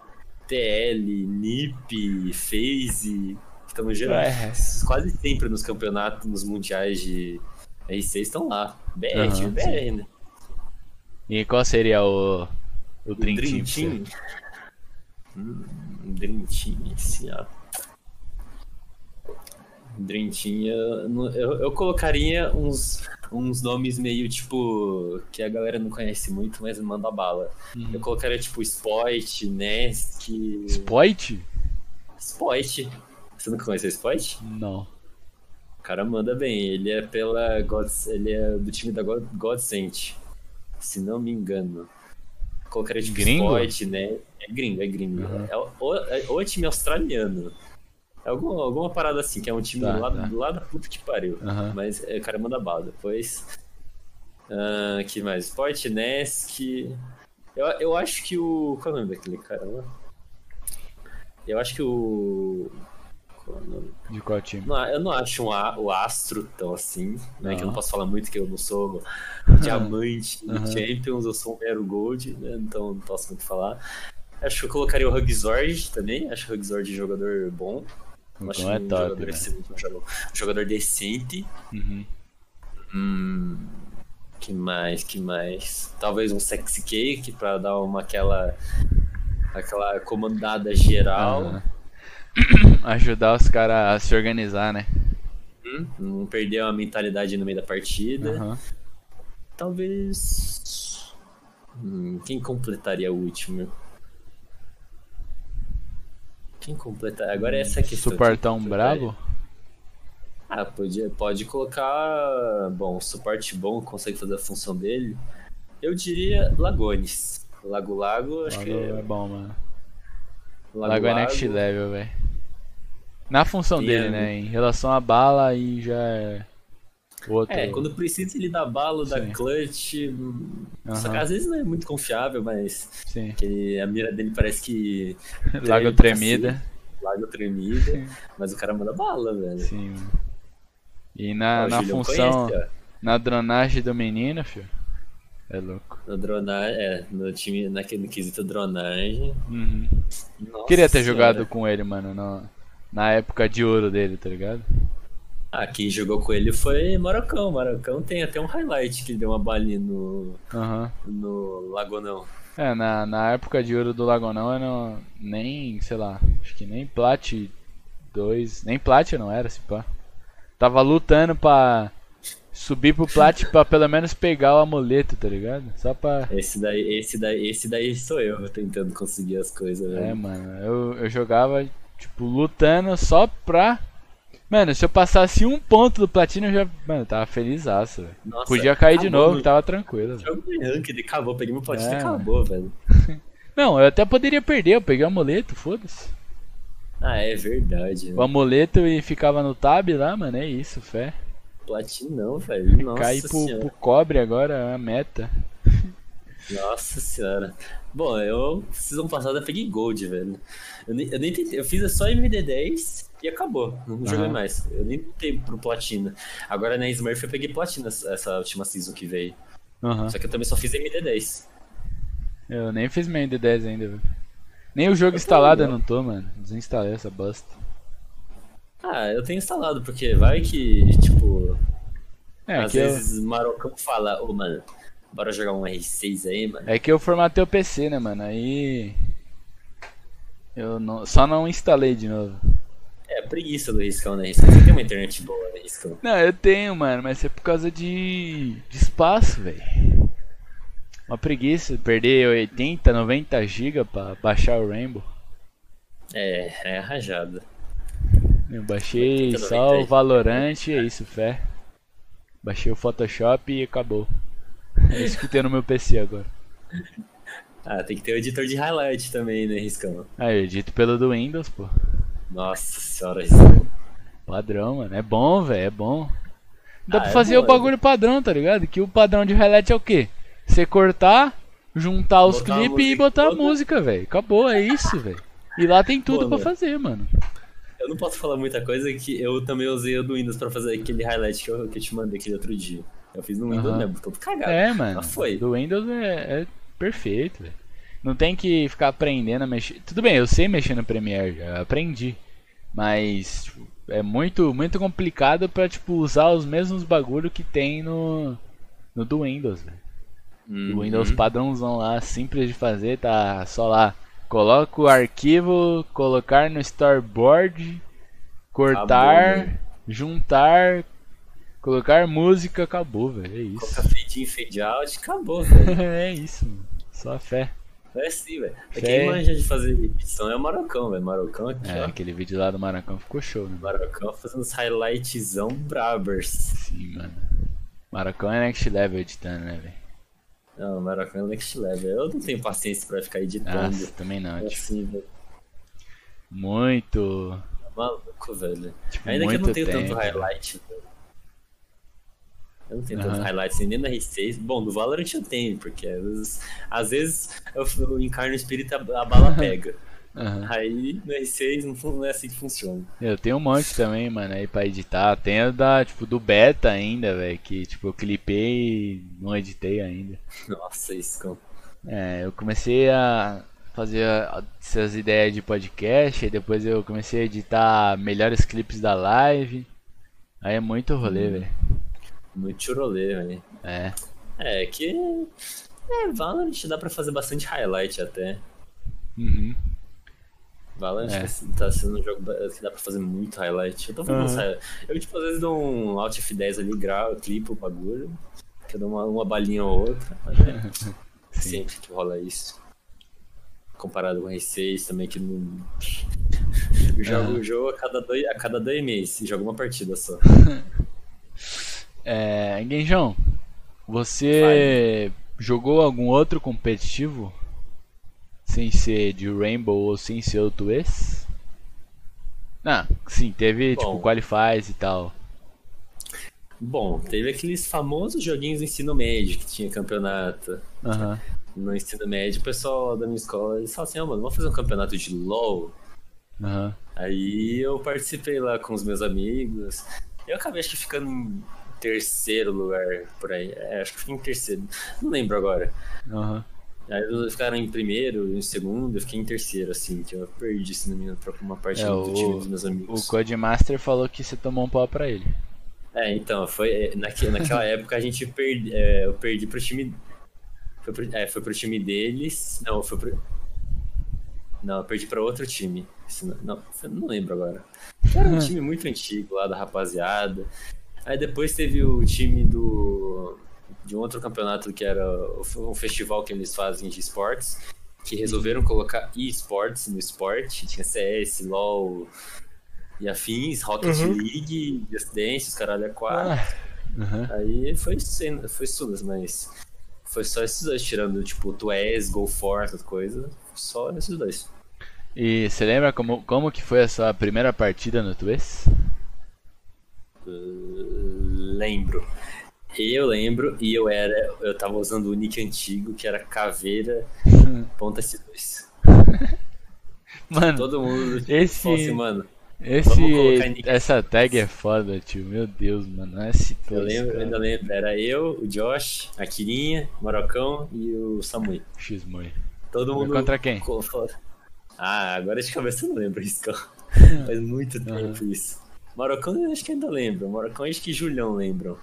TL, NIP, FaZe, que estão geral. É. Quase sempre nos campeonatos, nos mundiais de R6 estão lá. BR, time BR, né? E qual seria o. O Dream, Dream Team? Team. Hum, Dream Team, assim, ó. Dream Team, eu, eu, eu colocaria uns, uns nomes meio tipo. que a galera não conhece muito, mas manda bala. Uhum. Eu colocaria tipo Spoit, Nesk. Spoit? Spoit. Você nunca conheceu Spoit? Não. O cara manda bem, ele é pela Gods, ele é do time da God, Godsent, se não me engano. Colocaria tipo Gringo? Sport, né? É gringo, é gringo. Uhum. É, o- ou, é, ou é time australiano. É alguma, parada assim, que é um time Tá, lá, tá. lá da puta que pariu. Aham. Mas é, o cara manda bala. Depois. ah, que mais? Sport, Nesk. Eu, eu acho que o. Qual é o nome daquele cara lá? Eu acho que o. Qual é o nome? De qual time? Não, eu não acho um a- o Astro tão assim, né? Que eu não posso falar muito, que eu não sou diamante Aham. Champions, eu sou um mero gold, né? Então não posso muito falar. Acho que eu colocaria o Hugzord também. Acho o Hugzord um jogador bom. O acho é um top, jogador né? um jogador, um jogador decente. Uhum. Hum, que mais? Que mais? Talvez um sexy cake pra dar uma aquela aquela comandada geral. Aham. Ajudar os caras a se organizar, né? Hum, Não perder a mentalidade no meio da partida. Aham. Talvez. Hum, quem completaria o último? Quem completaria? Agora essa é a questão. Completaria? brabo? Ah, podia, pode colocar. Bom, suporte bom, consegue fazer a função dele. Eu diria Lagones. Lago Lago, acho que Lago é é. bom, mano. Lago Lago é next level, velho. Na função E dele, é- né? Em relação à bala, aí já é. Outro. É, quando precisa ele dá bala, dá Sim. clutch. hum, Só que às vezes não é muito confiável, mas Sim. a mira dele parece que. Lago tremida. assim, Lago tremida. Mas o cara manda bala, velho. Sim, mano. E na, Ó, na função, conhece, na dronagem do menino, filho. É louco. No dronagem, é, no time, naquele quesito dronagem. Uhum. Queria ter senhora. jogado com ele, mano, no- na época de ouro dele, tá ligado? Ah, quem jogou com ele foi Marocão. Marocão tem até um highlight que ele deu uma balinha no, Aham. no Lagonão. É, na, na época de ouro do Lagonão, eu não. Nem, sei lá, acho que nem Plat 2. Nem Plat não era, se pá. Tava lutando pra subir pro Plat pra pelo menos pegar o amuleto, tá ligado? Só pra. Esse daí, esse daí, esse daí sou eu tentando conseguir as coisas, É, velho. mano, eu, eu jogava, tipo, lutando só pra. Mano, se eu passasse um ponto do platino, eu já. Mano, eu tava felizaço, velho. Nossa, Podia cair de acabou novo, no- tava tranquilo. velho. Jogo de ranked, acabou, peguei meu platina e É. acabou, velho. Não, eu até poderia perder, eu peguei o amuleto, foda-se. Ah, é verdade. O amuleto e ficava no tab lá, mano, é isso, fé. Platinão, velho. Nossa Cair pro, pro cobre agora é a meta. Nossa senhora. Bom, eu, season passada, peguei Gold, velho. Eu nem, eu nem tentei, eu fiz só MD10 e acabou. Não joguei mais. Eu nem tentei pro Platina. Agora na Smurf eu peguei Platina essa última season que veio. Aham. Só que eu também só fiz MD10. Eu nem fiz meu D10 ainda, velho. Nem o jogo instalado eu não. tô, mano. Desinstalei essa bosta. Ah, eu tenho instalado, porque vai que, tipo, É, às que eu, vezes Marocão fala, ô mano, bora jogar um R6 aí, mano. é que eu formatei o PC, né, mano? Aí. Eu não, só não instalei de novo. É preguiça do Riscão, né? Riscão, você tem uma internet boa, né, Riscão? Não, eu tenho, mano, mas é por causa de, de espaço, velho. Uma preguiça perder 80, 90 GB pra baixar o Rainbow. É, é rajada. Eu baixei 80, só 90. o Valorant e é isso, fé. Baixei o Photoshop e acabou. É isso que tem no meu PC agora. Ah, tem que ter o editor de highlight também, né, Riscão? Ah, eu edito pelo do Windows, pô. Nossa senhora, Riscão. Padrão, mano. É bom, velho, é bom. Dá Ah, pra é fazer bom, o bagulho padrão, tá ligado? Que o padrão de highlight é o quê? Você cortar, juntar os a clipes e botar a toda. música, velho. Acabou, é isso, velho. E lá tem tudo mano. fazer, mano. Eu não posso falar muita coisa que eu também usei o do Windows pra fazer aquele highlight que eu, que eu te mandei aquele outro dia. Eu fiz no Windows Aham. mesmo, todo cagado. É, mano. Mas foi. Do Windows é, é perfeito, velho. Não tem que ficar aprendendo a mexer. Tudo bem, eu sei mexer no Premiere, já aprendi. Mas tipo, é muito, muito complicado pra tipo, usar os mesmos bagulho que tem no, no do Windows, velho. Uhum. O Windows padrãozão lá, simples de fazer, tá só lá. Coloca o arquivo, colocar no storyboard, cortar, Acabou, né? juntar, colocar música, acabou, velho. É isso. Coloca fade in, fade out, acabou, velho. é isso, mano. Só fé. É assim, velho. Fé. Quem manja de fazer edição é o Marocão, velho. Marocão aqui, É, ó. aquele vídeo lá do Maracão ficou show, né? Marocão fazendo uns highlightzão brabers. Sim, mano. Maracão é next level editando, né, velho? Não, Marocão é next level. Eu não tenho paciência pra ficar editando. Nossa, também não. É Tipo, assim, velho. muito. Tá maluco, velho. Tipo, Ainda que eu não tenho tempo, tanto highlight, velho. Eu não tenho tanto Aham. highlight assim, nem no R6. Bom, no Valorant eu tenho, porque às vezes, às vezes eu, eu encarno o espírito e a, a bala pega. Aham. Aí no R6 não, é assim que funciona. Eu tenho um monte também, mano, aí pra editar. Tem o da, tipo, do beta ainda, velho. Que, tipo, eu clipei e não editei ainda. Nossa, isso, cão. É, eu comecei a fazer essas ideias de podcast, aí depois eu comecei a editar melhores clipes da live. Aí é muito rolê, velho. Muito chorolê, velho. É. É que. É, Valorant dá pra fazer bastante highlight até. Uhum. Valorant É. tá sendo um jogo que dá pra fazer muito highlight. Eu tô fazendo Aham. uns highlight- Eu, tipo, às vezes dou um Alt F10 ali, gravo, clipo o bagulho. Que eu dou uma, uma balinha ou outra. Mas é sempre que rola isso. Comparado com o R6 também, que não. Eu jogo o jogo a cada, dois, a cada dois meses e jogo uma partida só. É, Genjão, você jogou algum outro competitivo? Sem ser de Rainbow ou sem ser o Twist? Ah, sim, teve tipo Bom. Qualifies e tal. Bom, teve aqueles famosos joguinhos do ensino médio que tinha campeonato. Aham. No ensino médio, o pessoal da minha escola eles assim: ah, mano, vamos fazer um campeonato de LOL. Aham. Aí eu participei lá com os meus amigos. Eu acabei acho que ficando em terceiro lugar por aí. É, acho que fiquei em terceiro. Não lembro agora. Aham. Aí eles ficaram em primeiro, em segundo, eu fiquei em terceiro, assim, que eu perdi, se não me engano, pra uma parte É, do o- time dos meus O amigos. Codemaster falou que você tomou um pau pra ele. É, então, foi. é, naque- naquela época a gente perdi. é, eu perdi pro time. Foi pro, é, foi pro time deles. Não, foi pro. Não, eu perdi pra outro time. Não, não, não lembro agora. Era um time muito antigo lá da rapaziada. Aí depois teve o time do. De um outro campeonato que era um festival que eles fazem de esportes. Que resolveram colocar esportes no esporte. Tinha CS, LOL e afins, Rocket League, Just Dance, os caralho é quatro. Ah, Aham. Aí foi, foi sudas, mas foi só esses dois, tirando tipo Tues, Go For, essas coisas. Só esses dois. E você lembra como, como que foi a sua primeira partida no Twist? Lembro. Eu lembro e eu era. Eu tava usando o nick antigo que era caveira ponta S2. Mano, Todo mundo tipo, Esse- falou assim, mano. esse, essa tag é foda, tio. Meu Deus, mano. Esse Eu lembro, cara. ainda lembro. Era eu, o Josh, a Kirinha, o Marocão e o Samui. X-Moi. Todo mundo. Contra quem? Ah, agora de cabeça eu não lembro isso. Faz muito tempo isso. Marocão eu acho que ainda lembro. Marocão acho que Julião lembram.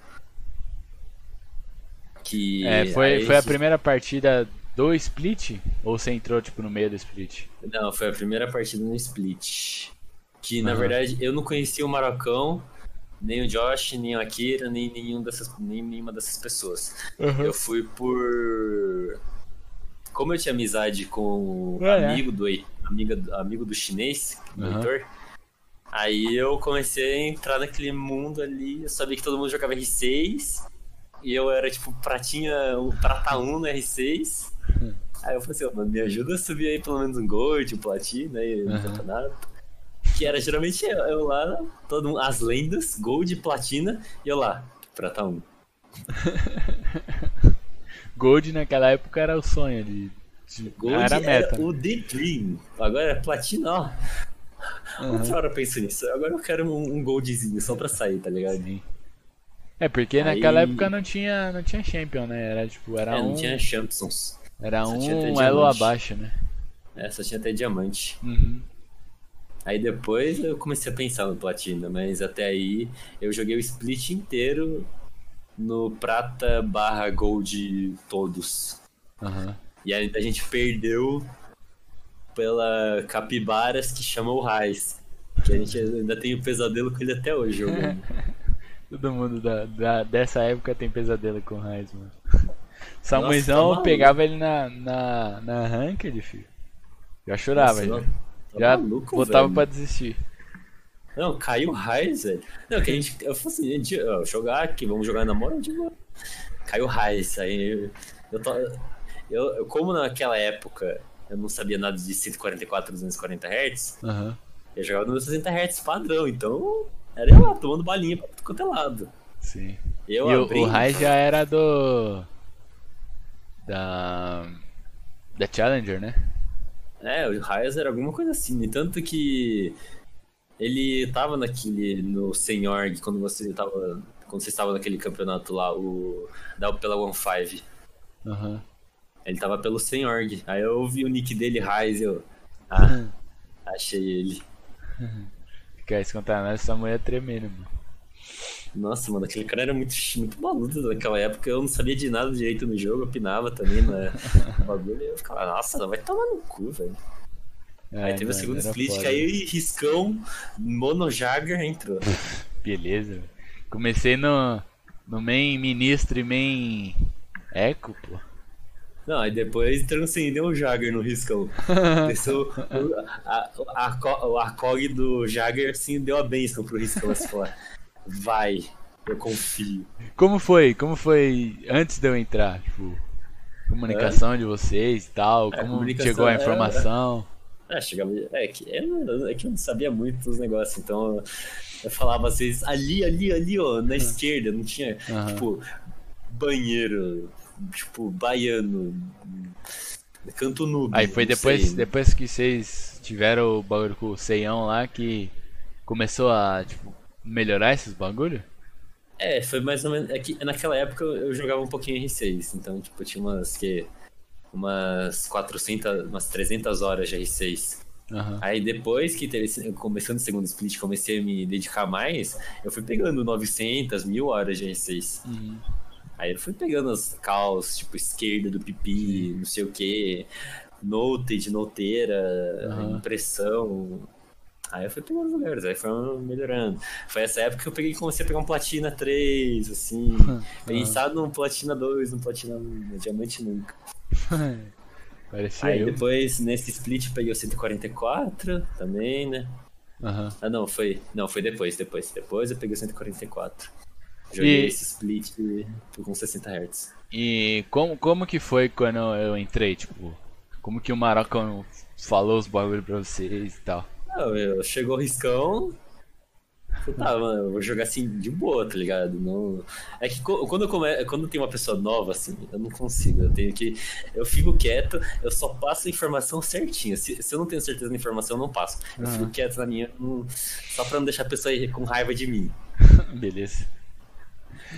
Que. É, foi, aí foi a primeira partida do split? Ou você entrou tipo no meio do split? Não, foi a primeira partida no split. Que na Aham. verdade eu não conhecia o Marocão Nem o Josh, nem o Akira, nem, nenhum dessas, nem nenhuma dessas pessoas. Eu fui por. Como eu tinha amizade com o É, é. amigo do Hei- amiga, amigo do chinês, do Aham. Heitor, aí eu comecei a entrar naquele mundo ali. Eu sabia que todo mundo jogava R6. E eu era tipo pratinha, um prata 1 no R6. Aí eu falei assim, mano, me ajuda a subir aí pelo menos um Gold, um Platina aí no campeonato. Que era geralmente eu, eu lá, todo mundo, as lendas, Gold, Platina, e eu lá, prata 1. Gold naquela época era o sonho de. de- Gold era a meta. o The Dream. Agora é Platina, ó. Aham. Outra hora eu penso nisso. Agora eu quero um, um Goldzinho só pra sair, tá ligado? Sim. É, porque Aí- naquela época não tinha, não tinha Champion, né? Era tipo, era É, um. não tinha Champions. Era só um elo abaixo, né? É, só tinha até diamante. Uhum. Aí depois eu comecei a pensar no Platina, mas até aí eu joguei o split inteiro no prata barra gold todos. Aham. E aí a gente perdeu pela Capibaras que chama o Raiz. Que a gente ainda tem o pesadelo com ele até hoje. Todo mundo da, da- dessa época tem pesadelo com o Raiz, mano. tá Samuizão maluco. pegava ele na, na, na ranked, filho. Já chorava, Nossa, já. tá já maluco, botava velho. pra desistir. Não, caiu o Raiz, velho. Não, que a gente. Eu falei assim, gente, ó, jogar aqui, vamos jogar na moral boa. Caiu o Raiz. Aí eu, eu, tô- eu, eu- como naquela época eu não sabia nada de 144, 240 Hz, Aham. eu jogava no 60 Hz padrão, então era eu lá tomando balinha pra tudo quanto é lado. Sim. Eu e o, abri. o Raiz já era do. Da. Da Challenger, né? É, o Raiz era alguma coisa assim. né? Tanto que ele tava naquele. no Senhorg, quando você tava. Quando você estava naquele campeonato lá, o. Da, pela One Five. Aham. Ele tava pelo Senhorg. Aí eu vi o nick dele, Raiz, eu. Ah, achei ele. Ficar isso contar nós, essa mulher é tremendo, mano. Nossa, mano, aquele cara era muito, muito maluco naquela época. Eu não sabia de nada direito no jogo, eu opinava também na no bagulho. E eu ficava, nossa, vai tomar no cu, velho. É, Aí teve o segundo split, foda. caiu e Riscão, Mono Jagger entrou. Beleza, velho. Comecei no. No main ministro e main. Eco, pô. Não, aí depois transcendeu o Jagger no Riscão. Desceu o- a, a, a, o Arcog do Jagger assim deu a benção pro Riscão. Assim, falou, vai, eu confio. Como foi? Como foi antes de eu entrar? Tipo, comunicação de vocês e tal, É, como comunicação chegou a é- informação. Ah, chegava. É que, eu, é que eu não sabia muito dos negócios, então eu falava às vezes ali, ali, ali, ó, na esquerda, não tinha, Aham. tipo, banheiro, tipo, baiano, canto noob. Aí foi depois, sei. né? depois que vocês tiveram o bagulho com o Seião lá que começou a, tipo, melhorar esses bagulho? É, foi mais ou menos. É que naquela época eu jogava um pouquinho R6, então, tipo, tinha umas que. Umas 400, umas 300 horas de R6. Aham. Aí depois que teve, começando o segundo split, comecei a me dedicar mais, eu fui pegando 900, mil horas de R6. Uhum. Aí eu fui pegando as calls, tipo, esquerda do pipi, não sei o que, note, noteira, Aham. impressão. Aí eu fui pegando os lugares, aí foi melhorando. Foi essa época que eu peguei comecei a pegar um Platina 3, assim. Pensado num Platina 2, num Platina 1, no Diamante nunca. Parecia Aí eu. depois, nesse split, eu peguei o 144 também, né? Aham. Ah, não, foi. Não, foi depois, depois. Depois eu peguei o 144. Joguei E- esse split com 60 Hz. E como, como que foi quando eu entrei, tipo, como que o Marocão falou os bagulho pra vocês e tal? Não, eu, chegou o riscão. Eu tá, mano, eu vou jogar assim de boa, tá ligado? Não... É que quando, eu come... quando tem uma pessoa nova, assim, eu não consigo. Eu tenho que. Eu fico quieto, eu só passo a informação certinha. Se, se eu não tenho certeza da informação, eu não passo. Eu fico Aham. quieto na minha, não- só pra não deixar a pessoa ir com raiva de mim. Beleza.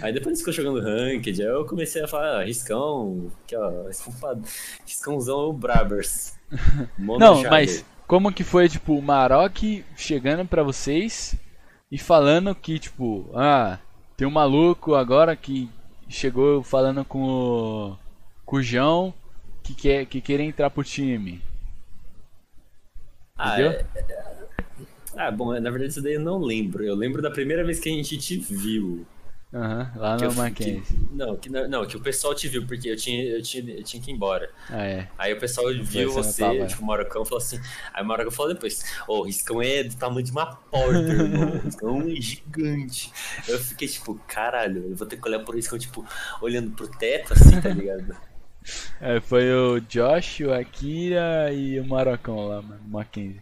Aí depois ficou jogando Ranked, aí eu comecei a falar, ah, riscão, aqui ó, riscão, riscãozão Brabers. Não, mas como que foi, tipo, o Maroc chegando pra vocês e falando que, tipo, ah, tem um maluco agora que chegou falando com o, com o João que quer, que quer entrar pro time. Ah, Entendeu? é- Ah, bom, na verdade isso daí eu não lembro. Eu lembro da primeira vez que a gente te viu. Aham, lá no Mackenzie. não, que, não, que o pessoal te viu, porque eu tinha, eu tinha, eu tinha que ir embora. Ah, é. Aí o pessoal viu você tipo, o Marocão falou assim. Aí o Marocão falou depois: Ô, o Riscão é do tamanho de uma porta, irmão. O Riscão é gigante. Eu fiquei tipo, caralho, eu vou ter que olhar pro Riscão, tipo, olhando pro teto, assim, tá ligado? É, foi o Josh, o Akira e o Marocão lá, mano, Mackenzie.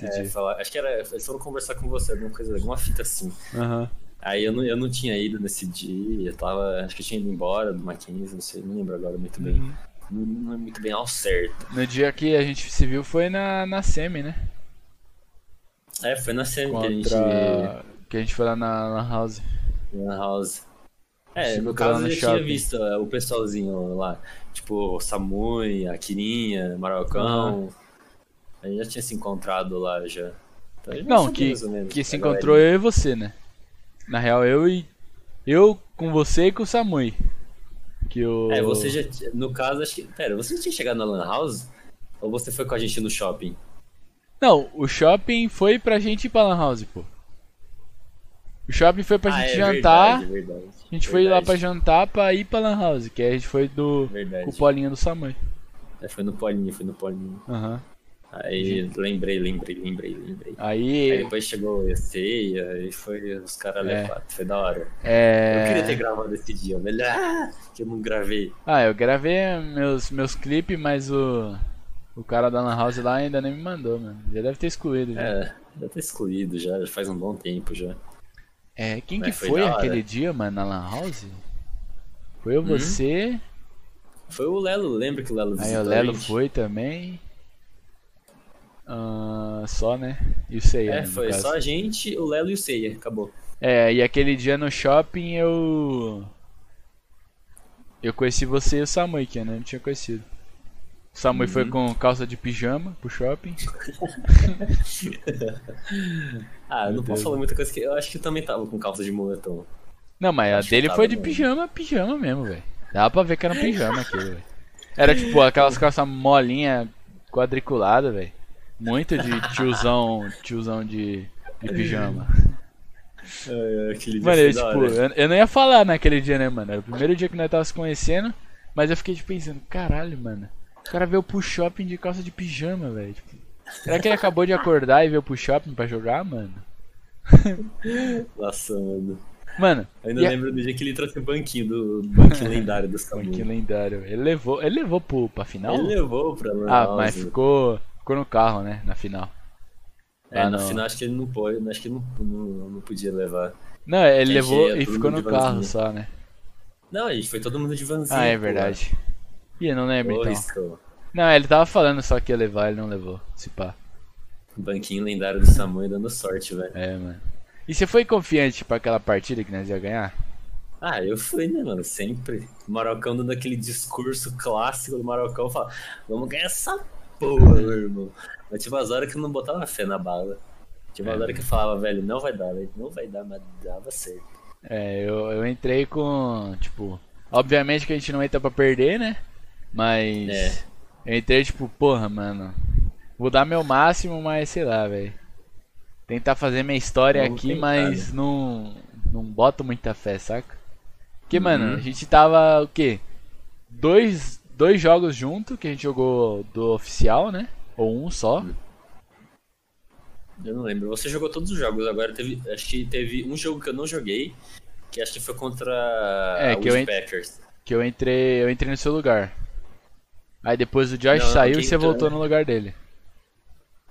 É, falar, acho que era. Eles foram conversar com você, alguma coisa, alguma fita assim. Aham. Aí eu não, eu não tinha ido nesse dia, eu tava. Acho que eu tinha ido embora do Mackenzie, não sei, não lembro agora muito bem. Uhum. Não, não é muito bem ao certo. No dia que a gente se viu foi na, na Semi, né? É, foi na semi que a gente. Contra. Que a gente foi lá na, na House. Na House. É, no caso eu já tinha shopping. visto é, o pessoalzinho lá. Tipo, o Samui, a Marocão. A gente já tinha se encontrado lá já. Então, já Não, que, que se encontrou eu e você, né? Na real, eu e. Eu com você e com o Samui. Que o. É, você já. No caso, acho que. Pera, você já tinha chegado na Lan House? Ou você foi com a gente no shopping? Não, o shopping foi pra gente ir pra Lan House, pô. O shopping foi pra ah, gente é jantar. Verdade, verdade, a gente foi lá pra verdade, jantar pra ir pra Lan House, que a gente foi do. Verdade. Com o Polinho do Samui. É, foi no Polinho, foi no Polinho. Aham. Aí lembrei, lembrei, lembrei, lembrei. Aí Aí. depois chegou a ceia e foi os caras É. levaram. Foi da hora. É. Eu queria ter gravado esse dia, velho. Ah, que eu não gravei. Ah, eu gravei meus, meus clipes, mas o. O cara da Lan House lá ainda nem me mandou, mano. Já deve ter excluído. Já. É, já tá excluído já, já faz um bom tempo já. É, quem Mas que foi foi aquele dia, mano, na Lan House? Foi eu, Hum? você, Foi o Lelo, lembra que o Lelo aí o Lelo foi também. Ah, só, né? E o Seiya, É, né, foi caso. só a gente, o Lelo e o Seiya, acabou. É, e aquele dia no shopping eu. Eu conheci você e o Samui, que eu não tinha conhecido. O Samui Uhum. foi com calça de pijama pro shopping. Ah, eu Meu não Deus. posso falar muita coisa que eu acho que eu também tava com calça de moletom. Não, mas a Acho dele foi de mesmo. pijama, pijama mesmo, velho. Dava pra ver que era um pijama aquilo, velho. Era tipo aquelas calças molinha quadriculada, velho. Muito de tiozão, tiozão de, de pijama. É, aquele dia Mano, eu, tipo, eu, eu não ia falar naquele dia, né, mano? Era o primeiro dia que nós tava se conhecendo, mas eu fiquei tipo, pensando, caralho, mano. O cara veio pro shopping de calça de pijama, velho. Tipo, será que ele acabou de acordar e veio pro shopping pra jogar, mano? Nossa, mano. Mano, Eu ainda a- lembro do dia que ele trouxe o banquinho do banquinho lendário do Samu. que lendário. Ele levou, ele levou pro, pra final? Ele levou pra Lan Ah, mas ficou, ficou no carro, né? Na final. É, Ah, não. final acho que ele não pôde, acho que ele não, não, não podia levar. Não, ele levou é e ficou no carro só, né? Não, a gente foi todo mundo de vanzinho. Ah, é pô. verdade. Ih, eu não lembro então. Risco, Não, ele tava falando só que ia levar, ele não levou. Se pá. Banquinho lendário do Samu dando sorte, velho. É, mano. E você foi confiante pra aquela partida que nós ia ganhar? Ah, eu fui, né, mano? Sempre. O Marocão dando aquele discurso clássico do Marocão, fala, vamos ganhar essa porra, meu irmão. Mas tinha umas horas que eu não botava fé na bala. Tinha umas É. horas que eu falava, velho, não vai dar, velho, não vai dar, mas dava certo. É, eu, eu entrei com. Tipo. Obviamente que a gente não entra pra perder, né? Mas. É. Eu entrei tipo, porra, mano. Vou dar meu máximo, mas sei lá, velho. Tentar fazer minha história aqui, mas né? não. Não boto muita fé, saca? Porque, Uhum. mano, a gente tava o quê? Dois, dois jogos junto que a gente jogou do oficial, né? Ou um só. Eu não lembro. Você jogou todos os jogos, agora teve. Acho que teve um jogo que eu não joguei, que acho que foi contra É, que eu ent- Packers. Que eu entrei. Eu entrei no seu lugar. Aí depois o Josh Não, saiu e você entrou- voltou no lugar dele.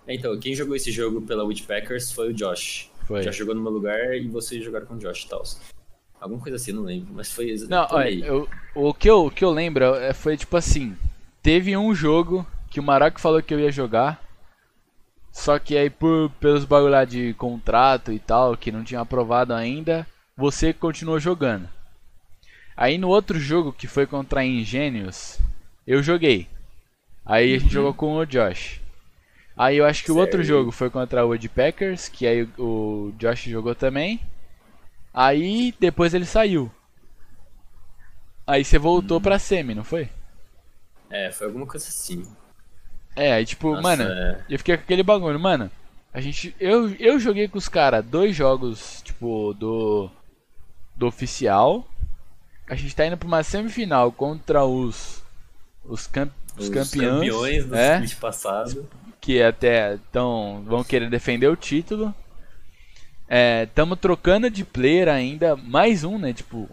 Então, quem jogou esse jogo pela Packers foi o Josh. Foi. Já jogou no meu lugar e vocês jogaram com o Josh e tal. Alguma coisa assim, não lembro, mas foi Não, olha, eu- o, que eu, o que eu lembro é- foi tipo assim: teve um jogo que o Maraco falou que eu ia jogar, só que aí por, pelos bagulho lá de contrato e tal, que não tinha aprovado ainda, você continuou jogando. Aí no outro jogo, que foi contra a Ingênios, eu joguei. Aí a gente jogou com o Josh. Aí eu acho que o outro Uhum. Jogo foi contra o Woodpeckers, que aí o Josh jogou também. Aí depois ele saiu. Aí você voltou pra semi, não foi? É, foi alguma coisa assim. É, aí tipo, Nossa, mano, é. eu fiquei com aquele bagulho, mano. A gente. Eu, eu joguei com os caras dois jogos, tipo, do. Do oficial. A gente tá indo pra uma semifinal contra os. Os, camp, os, Os campeões. campeões do é, passado. que até tão, vão querer defender o título. É, tamo trocando de player ainda, mais um, né? Tipo,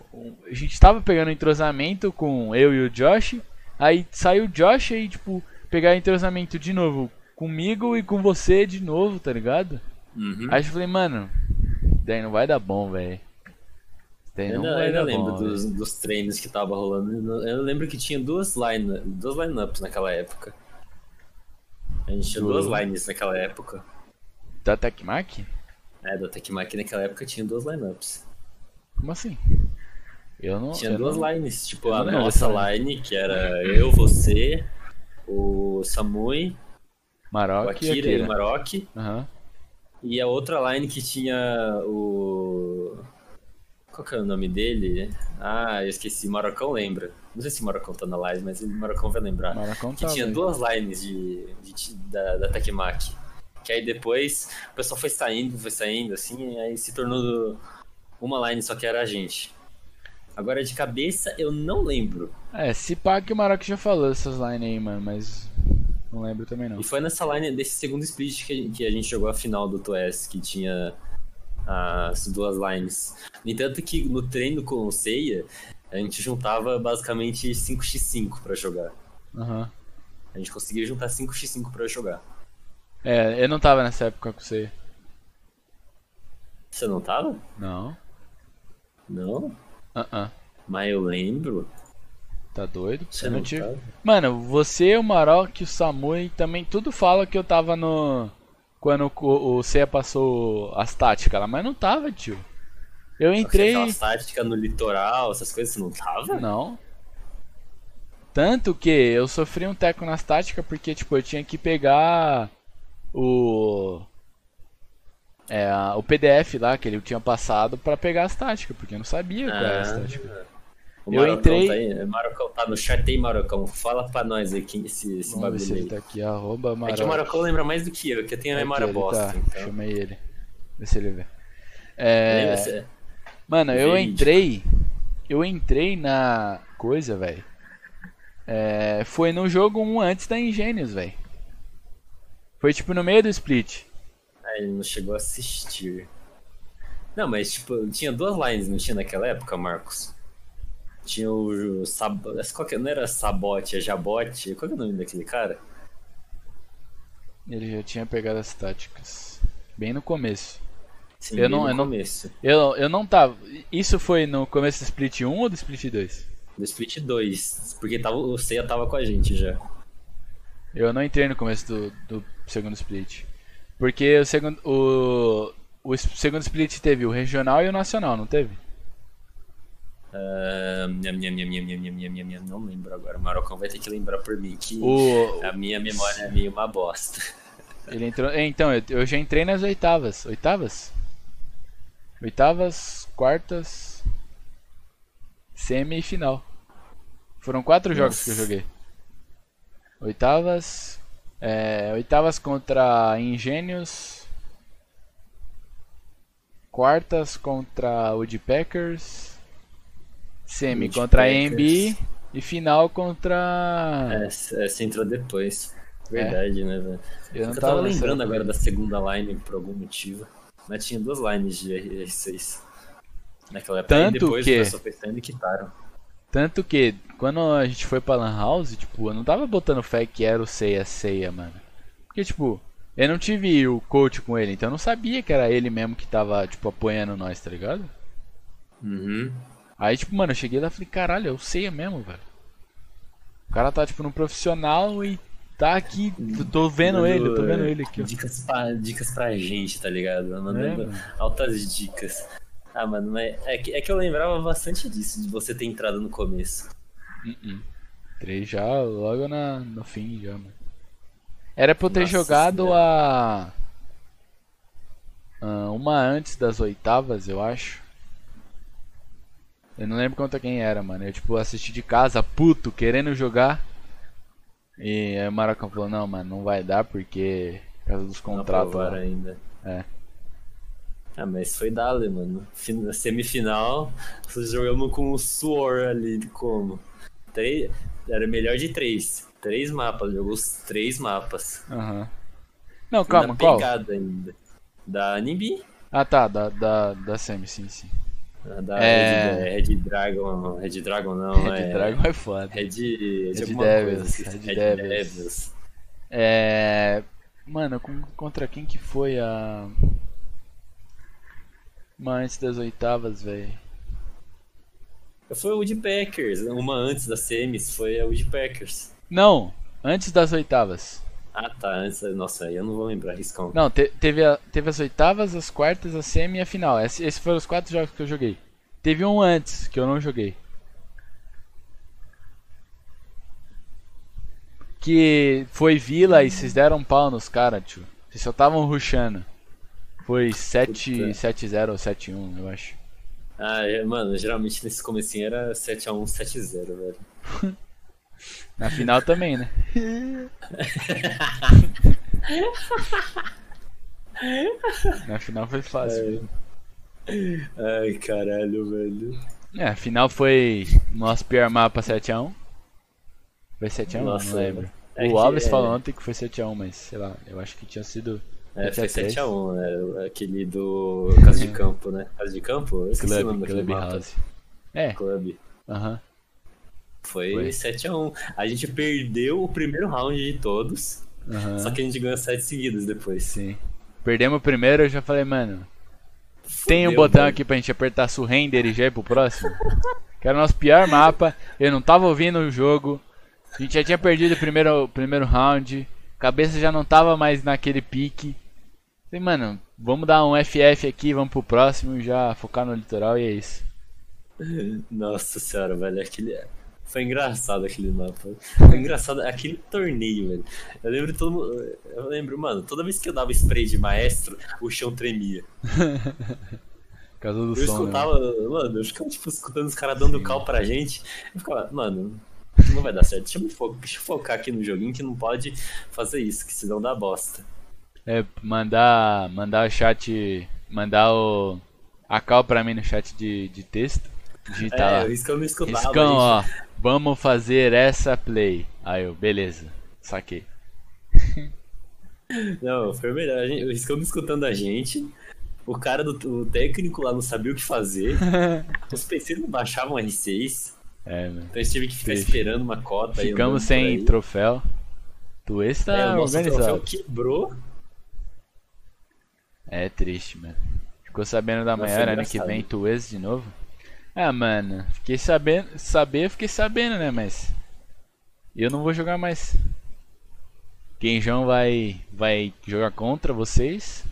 a gente tava pegando entrosamento com eu e o Josh. Aí saiu o Josh aí, tipo, pegar entrosamento de novo comigo e com você de novo, tá ligado? Uhum. Aí eu falei, mano, daí não vai dar bom, velho. Eu não ainda dar lembro bom. dos, dos treinos que tava rolando. Eu lembro que tinha duas, line, duas lineups naquela época. A gente tinha Duas. duas lines naquela época. Da Tecmac? É, da Tecmac naquela época tinha duas lineups. Como assim? Eu não. Tinha eu duas não... lines, tipo eu a lembro nossa dessa line, que era eu, você, o Samui, o Maroc e Akira e o Akira. Maroc. Aham. E a outra line que tinha o. Qual que é o nome dele? Ah, eu esqueci, Marocão lembra. Não sei se o Marocão tá na live, mas o Marocão vai lembrar. Marocão que tá tinha duas lines de, de- da, da Takemaki. Que aí depois o pessoal foi saindo, foi saindo, assim, e aí se tornou uma line só que era a gente. Agora de cabeça eu não lembro. É, se pá que o Maroc já falou dessas lines aí, mano, mas não lembro também não. E foi nessa line desse segundo split que a, gente jogou a final do TOS, que tinha as duas lines. No entanto que no treino com o Seiya, a gente juntava basicamente 5x5 pra jogar. Aham. A gente conseguia juntar 5x5 pra jogar. É, eu não tava nessa época com você. Você não tava? Não. Não? Ah, ah. Mas eu lembro. Tá doido? Você Eu não não tive- tava? Mano, você, o Maroc, o Samui também tudo fala que eu tava no. Quando o, o Seiya passou as táticas lá, mas não tava, tio. Eu entrei. Aquela tática no litoral, essas coisas, você não tava? Não. Tanto que eu sofri um teco nas táticas porque, tipo, eu tinha que pegar o. É, o PDF lá que ele tinha passado pra pegar as táticas, porque eu não sabia qual era as Ah. táticas. O Eu Marocão entrei- Tá aí, Marocão tá no chat aí, Marocão. Fala pra nós aí quem, esse, esse Vamos bagulho aí. tá aqui, arroba É que o Maroc. Marocão lembra mais do que eu, que eu tenho a Aqui, memória ele bosta. tá. Então. Chamei ele. Vê se ele vê. É, Lembra? Mano, eu entrei. Eu entrei na coisa, velho. É, foi no jogo 1 antes da Ingênios, velho. Foi tipo no meio do split. Ah, ele não chegou a assistir. Não, mas tipo, tinha duas lines, não tinha naquela época, Marcos? Tinha o, o Sab... Qual que... Não era Sabote, é Jabote? Qual que é o nome daquele cara? Ele já tinha pegado as táticas. Bem no começo. Sim, Eu bem não- no eu não- começo. Eu, eu não tava. Isso foi no começo do split 1 ou do split 2? Do Split 2, porque tava, o Seiya tava com a gente já. Eu não entrei no começo do, do segundo split. Porque o segundo. O, o segundo split teve o regional e o nacional, não teve? Nham, nham, nham, nham, nham, nham, nham, nham, não lembro agora. O Marocão vai ter que lembrar por mim que O, a minha memória é meio uma bosta. Ele entrou. é, Então, eu, eu já entrei nas oitavas. Oitavas? Oitavas, quartas, semi e final. Foram quatro jogos que eu Nossa. joguei. Oitavas. É, oitavas contra Ingênios. Quartas contra Packers. Semi Wood contra. AMB. E final contra. Essa, essa entrou depois. Verdade, né, velho? eu Eu, não tava nessa lembrando agora da segunda line por algum motivo. Mas tinha duas lines de R6 naquela época. Tanto e depois que- o pessoal saindo e quitaram. Tanto que quando a gente foi pra Lan House, tipo, eu não tava botando fé que era o Seiya Seiya, mano. Porque, tipo, eu não tive o coach com ele, então eu não sabia que era ele mesmo que tava, tipo, apoiando nós, tá ligado? Uhum. Aí, tipo, mano, eu cheguei lá e falei, caralho, é o Seiya mesmo, velho. O cara tá, tipo, no profissional e tá aqui, tô vendo Dando, ele, tô vendo é, ele aqui, ó. Dicas pra, dicas pra gente, tá ligado? Mandando É, mano. altas dicas. Ah, mano, mas é que, é que eu lembrava bastante disso, de você ter entrado no começo. Uh-uh. Entrei já logo na, no fim, já, mano. Era pra eu ter Nossa jogado Senhora. a. a- Uma antes das oitavas, eu acho. Eu não lembro contra quem era, mano. Eu, tipo, assisti de casa, puto, querendo jogar. E aí o Marocão falou: Não, mano, não vai dar porque Por causa dos Não contratos aprovaram lá. ainda. É. Ah, mas foi dale, mano. Fin- Na semifinal, nós jogamos com o suor ali, como? Três, era melhor de três. Três mapas, jogou os três mapas. Aham. Não, Na calma, qual? pegada ainda. Da Nimbi, Ah tá, da, da, da Semi, sim, sim. da É. Red, Red Dragon. Red Dragon não, Red é. Dragon é foda. Red, Red, Red Devils, coisa, esqueci. Red Devils. É. Mano, com- contra quem que foi a. Antes das oitavas, velho. Foi o Woodpeckers, uma antes da semis, foi a Woodpeckers. Não, antes das oitavas. Ah tá, antes, nossa, aí eu não vou lembrar, riscão. Não, te- teve, a- teve as oitavas, as quartas, a semi e a final. Esse- Esses foram os quatro jogos que eu joguei. Teve um antes que eu não joguei. Que foi Vila e vocês deram um pau nos caras, tio. Vocês só estavam rushando. Foi 7 Puta. 7-0 ou 7-1, eu acho. Ah, é, mano, geralmente nesse comecinho era 7x1, 7x0, velho. Na final também, né? Na final foi fácil. Ai, caralho, velho. É, a final foi nosso pior mapa 7x1. Foi 7x1? Nossa, não lembro. é o Alves é- falou ontem que foi 7x1, mas sei lá, eu acho que tinha sido. É, foi 7x3. 7x1, né? Aquele do Casa de Campo, né? Casa de Campo? Eu esqueci o Club, nome daquele Club. House. É, Club. aham. Foi, Foi. 7x1. A gente perdeu o primeiro round de todos, aham. só que a gente ganhou 7 seguidos depois. Sim. Perdemos o primeiro, eu já falei, mano. Tem um Fudeu, botão velho. aqui pra gente apertar surrender e já ir pro próximo? que era o nosso pior mapa, eu não tava ouvindo o jogo. A gente já tinha perdido o primeiro, o primeiro round. Cabeça já não tava mais naquele pique. Falei, mano, vamos dar um FF aqui, vamos pro próximo, já focar no litoral e é isso. Nossa senhora, velho, aquele. Foi engraçado aquele mapa. Foi engraçado aquele torneio, velho. Eu lembro todo mundo. Eu lembro, mano, toda vez que eu dava spray de maestro, o chão tremia. Por causa do Eu som. né? escutava, mano, eu ficava tipo, escutando os caras dando cal pra gente. Eu ficava, mano, não vai dar certo. Deixa eu, me fo- deixa eu focar aqui no joguinho que não pode fazer isso, que senão dá bosta. É, mandar, mandar o chat, mandar o a cal pra mim no chat de, de texto. Digitar é, lá. isso que eu não escutava. Riscão, a ó, vamos fazer essa play. Aí eu, beleza, saquei. Não, foi o melhor. O Riscão escutando a gente. O cara do o técnico lá não sabia o que fazer. Os PCs não baixavam R6. É, mano. Então a gente teve que ficar esperando uma cota. aí Ficamos sem troféu. Tu esse tá É, o nosso troféu organizado. quebrou. É triste, mano. Ficou sabendo da foi ano que engraçado. vem, tu ex de novo? Ah, mano, fiquei sabendo, saber, eu fiquei sabendo, né, mas eu não vou jogar mais. Genjão vai vai jogar contra vocês.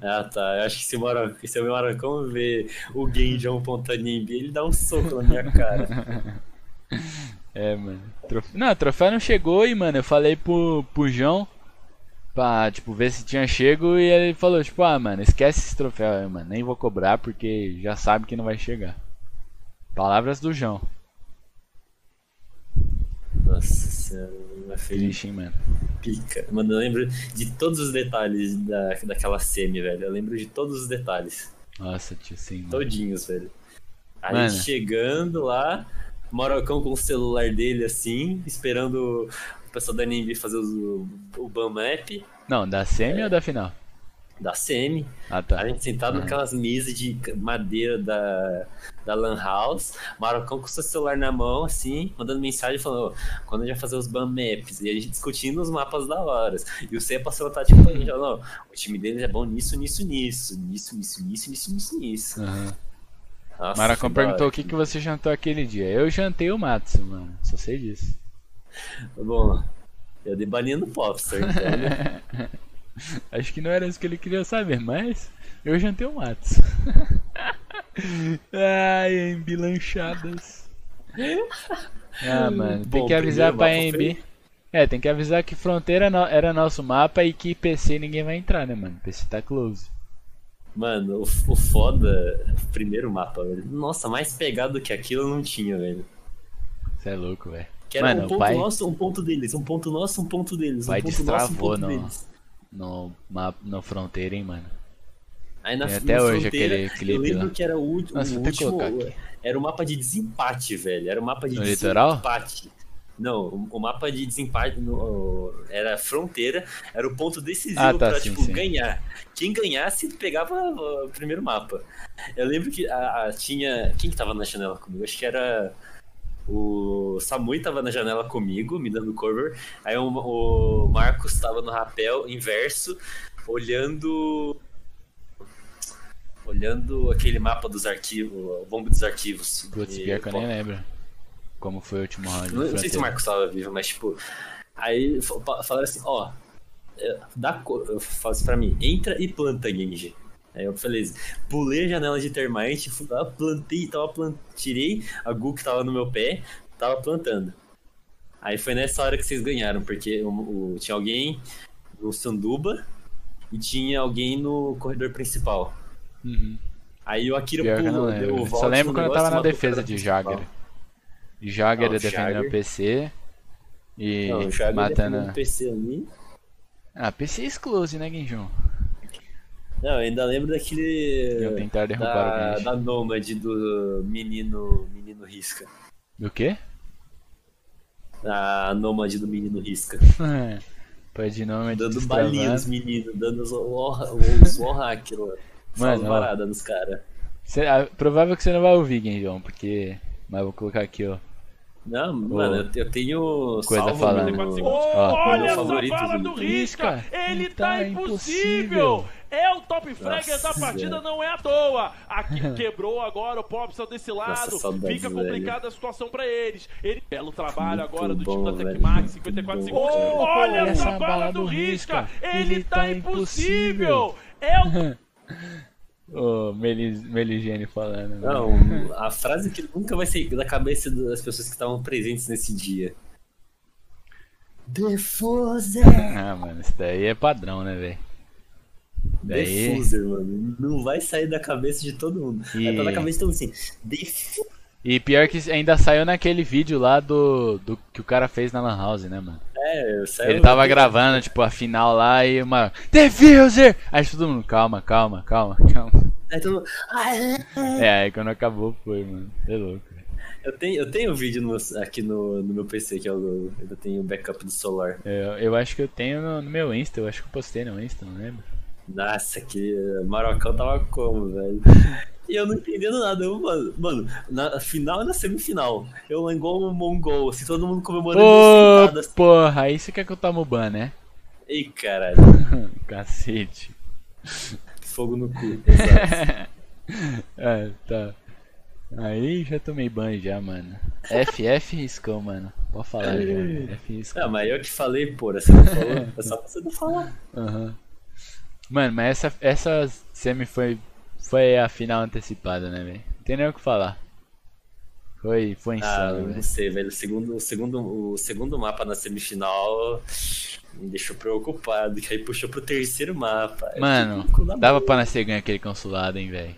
Ah tá, eu acho que se o, Mara, se o Maracão ver o Genjão mim, ele dá um soco na minha cara. É, mano. Trof... Não, troféu não chegou e, mano, eu falei pro, pro João pra, tipo, ver se tinha chego e ele falou, tipo, ah, mano, esquece esse troféu aí, mano. Nem vou cobrar porque já sabe que não vai chegar. Palavras do João. Nossa senhora, uma feliz Triste, hein, mano. pica. Mano, eu lembro de todos os detalhes da, daquela semi, velho. Eu lembro de todos os detalhes. Nossa, tio, sim, mano. Todinhos, velho. A Mano. gente chegando lá, Marocão com o celular dele assim, esperando pessoal da NB fazer o, o ban map Não, da semi ou da final? da semi. Ah, tá. A gente sentado Uhum. naquelas mesas de madeira da, da Lan House, Marocão com seu celular na mão, assim, mandando mensagem falando, "Ô, quando a gente vai fazer os ban maps, e a gente discutindo os mapas da hora. E o C passou a tática pra gente, "Não, o time deles é bom nisso, nisso, nisso, nisso, nisso, nisso, nisso, nisso, nisso. Aham. Nossa, Maracão perguntou o que, que você jantou aquele dia. Eu jantei o Matsu, mano. Só sei disso. Bom, eu dei balinha no Popstar, então, né? Acho que não era isso que ele queria saber, mas eu jantei o Matsu. Ai, embilanchadas. Ah, mano, tem Bom, que avisar pra AMB. É, tem que avisar que Fronteira era nosso mapa e que PC ninguém vai entrar, né, mano? PC tá close. Mano, o, o foda, o primeiro mapa, velho. Nossa, mais pegado que aquilo eu não tinha, velho. Você é louco, velho. Que era Mano, um ponto pai- nosso, um ponto deles, um ponto nosso, um ponto deles, pai um ponto nosso, um destravou ponto no- deles. no, no Fronteira, hein, mano. Aí na Tem até hoje aquele clipe Eu lembro lá. que era o, último- Nossa, o último. Era o mapa de desempate, velho. Era o mapa de No desempate. Não, o- o mapa de desempate no- era fronteira, era o ponto decisivo Ah, tá, pra, sim, tipo, sim. ganhar. Quem ganhasse pegava o primeiro mapa. Eu lembro que a, a- tinha. Quem que tava na janela comigo? Acho que era. O Samui tava na janela comigo, me dando cover. Aí o, o Marcos tava no rapel inverso, olhando. Olhando aquele mapa dos arquivos, o bomba dos arquivos. Putz, pior que eu nem lembro. Como foi o último round. não, não sei se o. Marcos tava vivo, mas tipo. Aí falaram assim, ó. é, Dá, assim pra mim, entra e planta, Genji. Aí eu falei, pulei a janela de termite, fui lá, plantei, tava plant... tirei a Gu que tava no meu pé, tava plantando. Aí foi nessa hora que vocês ganharam, porque o, o- tinha alguém no Sanduba e tinha alguém no corredor principal. Uhum. Aí o Akira Pior pulou, deu o Só lembro quando eu tava na defesa de. Jagger. De Jagger Não, o defendendo Jagger- o PC. E Não, o matando. o PC ali. Ah, PC exclusive, né, Genjun? Não, eu ainda lembro daquele. Iam tentar derrubar da, o da Nômade do menino, menino Risca. Do quê? A Nômade do menino Risca. Pô, de nome Dando balinha os meninos, dando os, wallhack lá. Mano, parada nos caras. Ah, provável que você não vai ouvir, Genjun, porque. Mas eu vou colocar aqui, ó. Não, mano, eu- eu tenho Coisa salvo falando. no- 34 segundos. Ó, Olha meu essa favorito bala do Risca! Ele Tá tá impossível! É o top fragger da Nossa, partida, não é à toa! Aqui quebrou agora o Popstar desse lado, saudades, fica velho. complicada a situação pra eles. Ele, belo trabalho Muito agora do time da. Tecmax, 54 Muito segundos. bom. Olha essa essa bala do Risca! Ele tá impossível! É o Ô, Melis, Meligene falando. né? Não, a frase que nunca vai sair da cabeça das pessoas que estavam presentes nesse dia. Defuser! Ah, mano, isso daí é padrão, né, velho? Daí. Defuser, mano. Não vai sair da cabeça de todo mundo. E- Vai estar na cabeça de todo mundo assim. Defuser. E pior que ainda saiu naquele vídeo lá do, do que o cara fez na Lan House, né, mano? É, saiu Ele tava gravando, tipo, a final lá e uma. Defuser! Aí todo mundo, calma, calma, calma, calma. Aí todo mundo, "Ah, é." É, aí quando acabou foi, mano. É louco. Eu tenho, eu tenho um vídeo no- aqui no, no meu PC, que é o. Eu tenho o backup do celular. Eu, eu acho que eu tenho no, no meu Insta, eu acho que eu postei no Insta, não lembro. Nossa, que Marocão tava como, velho? E eu não entendendo nada. Eu, mano, mano, na final e na semifinal. Eu lá igual um mongol, assim, todo mundo comemorando Ô, sentado assim. porra, aí você quer que eu tome o ban, né? Ei, caralho, Cacete. fogo no cu. Exato. É, tá. Aí já tomei ban já, mano. FF riscou, mano. Pode falar já. F riscou. Ah, mas eu que falei, porra, você não falou? É só você não falar. Aham. Mano, mas essa, essa semi foi, foi a final antecipada, né, velho? Não tem nem o que falar. Foi, foi Ah, insano, não velho. sei, velho. O segundo, o, segundo, o segundo mapa na semifinal me deixou preocupado, que aí puxou pro terceiro mapa. Mano, dava pra nós ter ganho aquele consulado, hein, velho.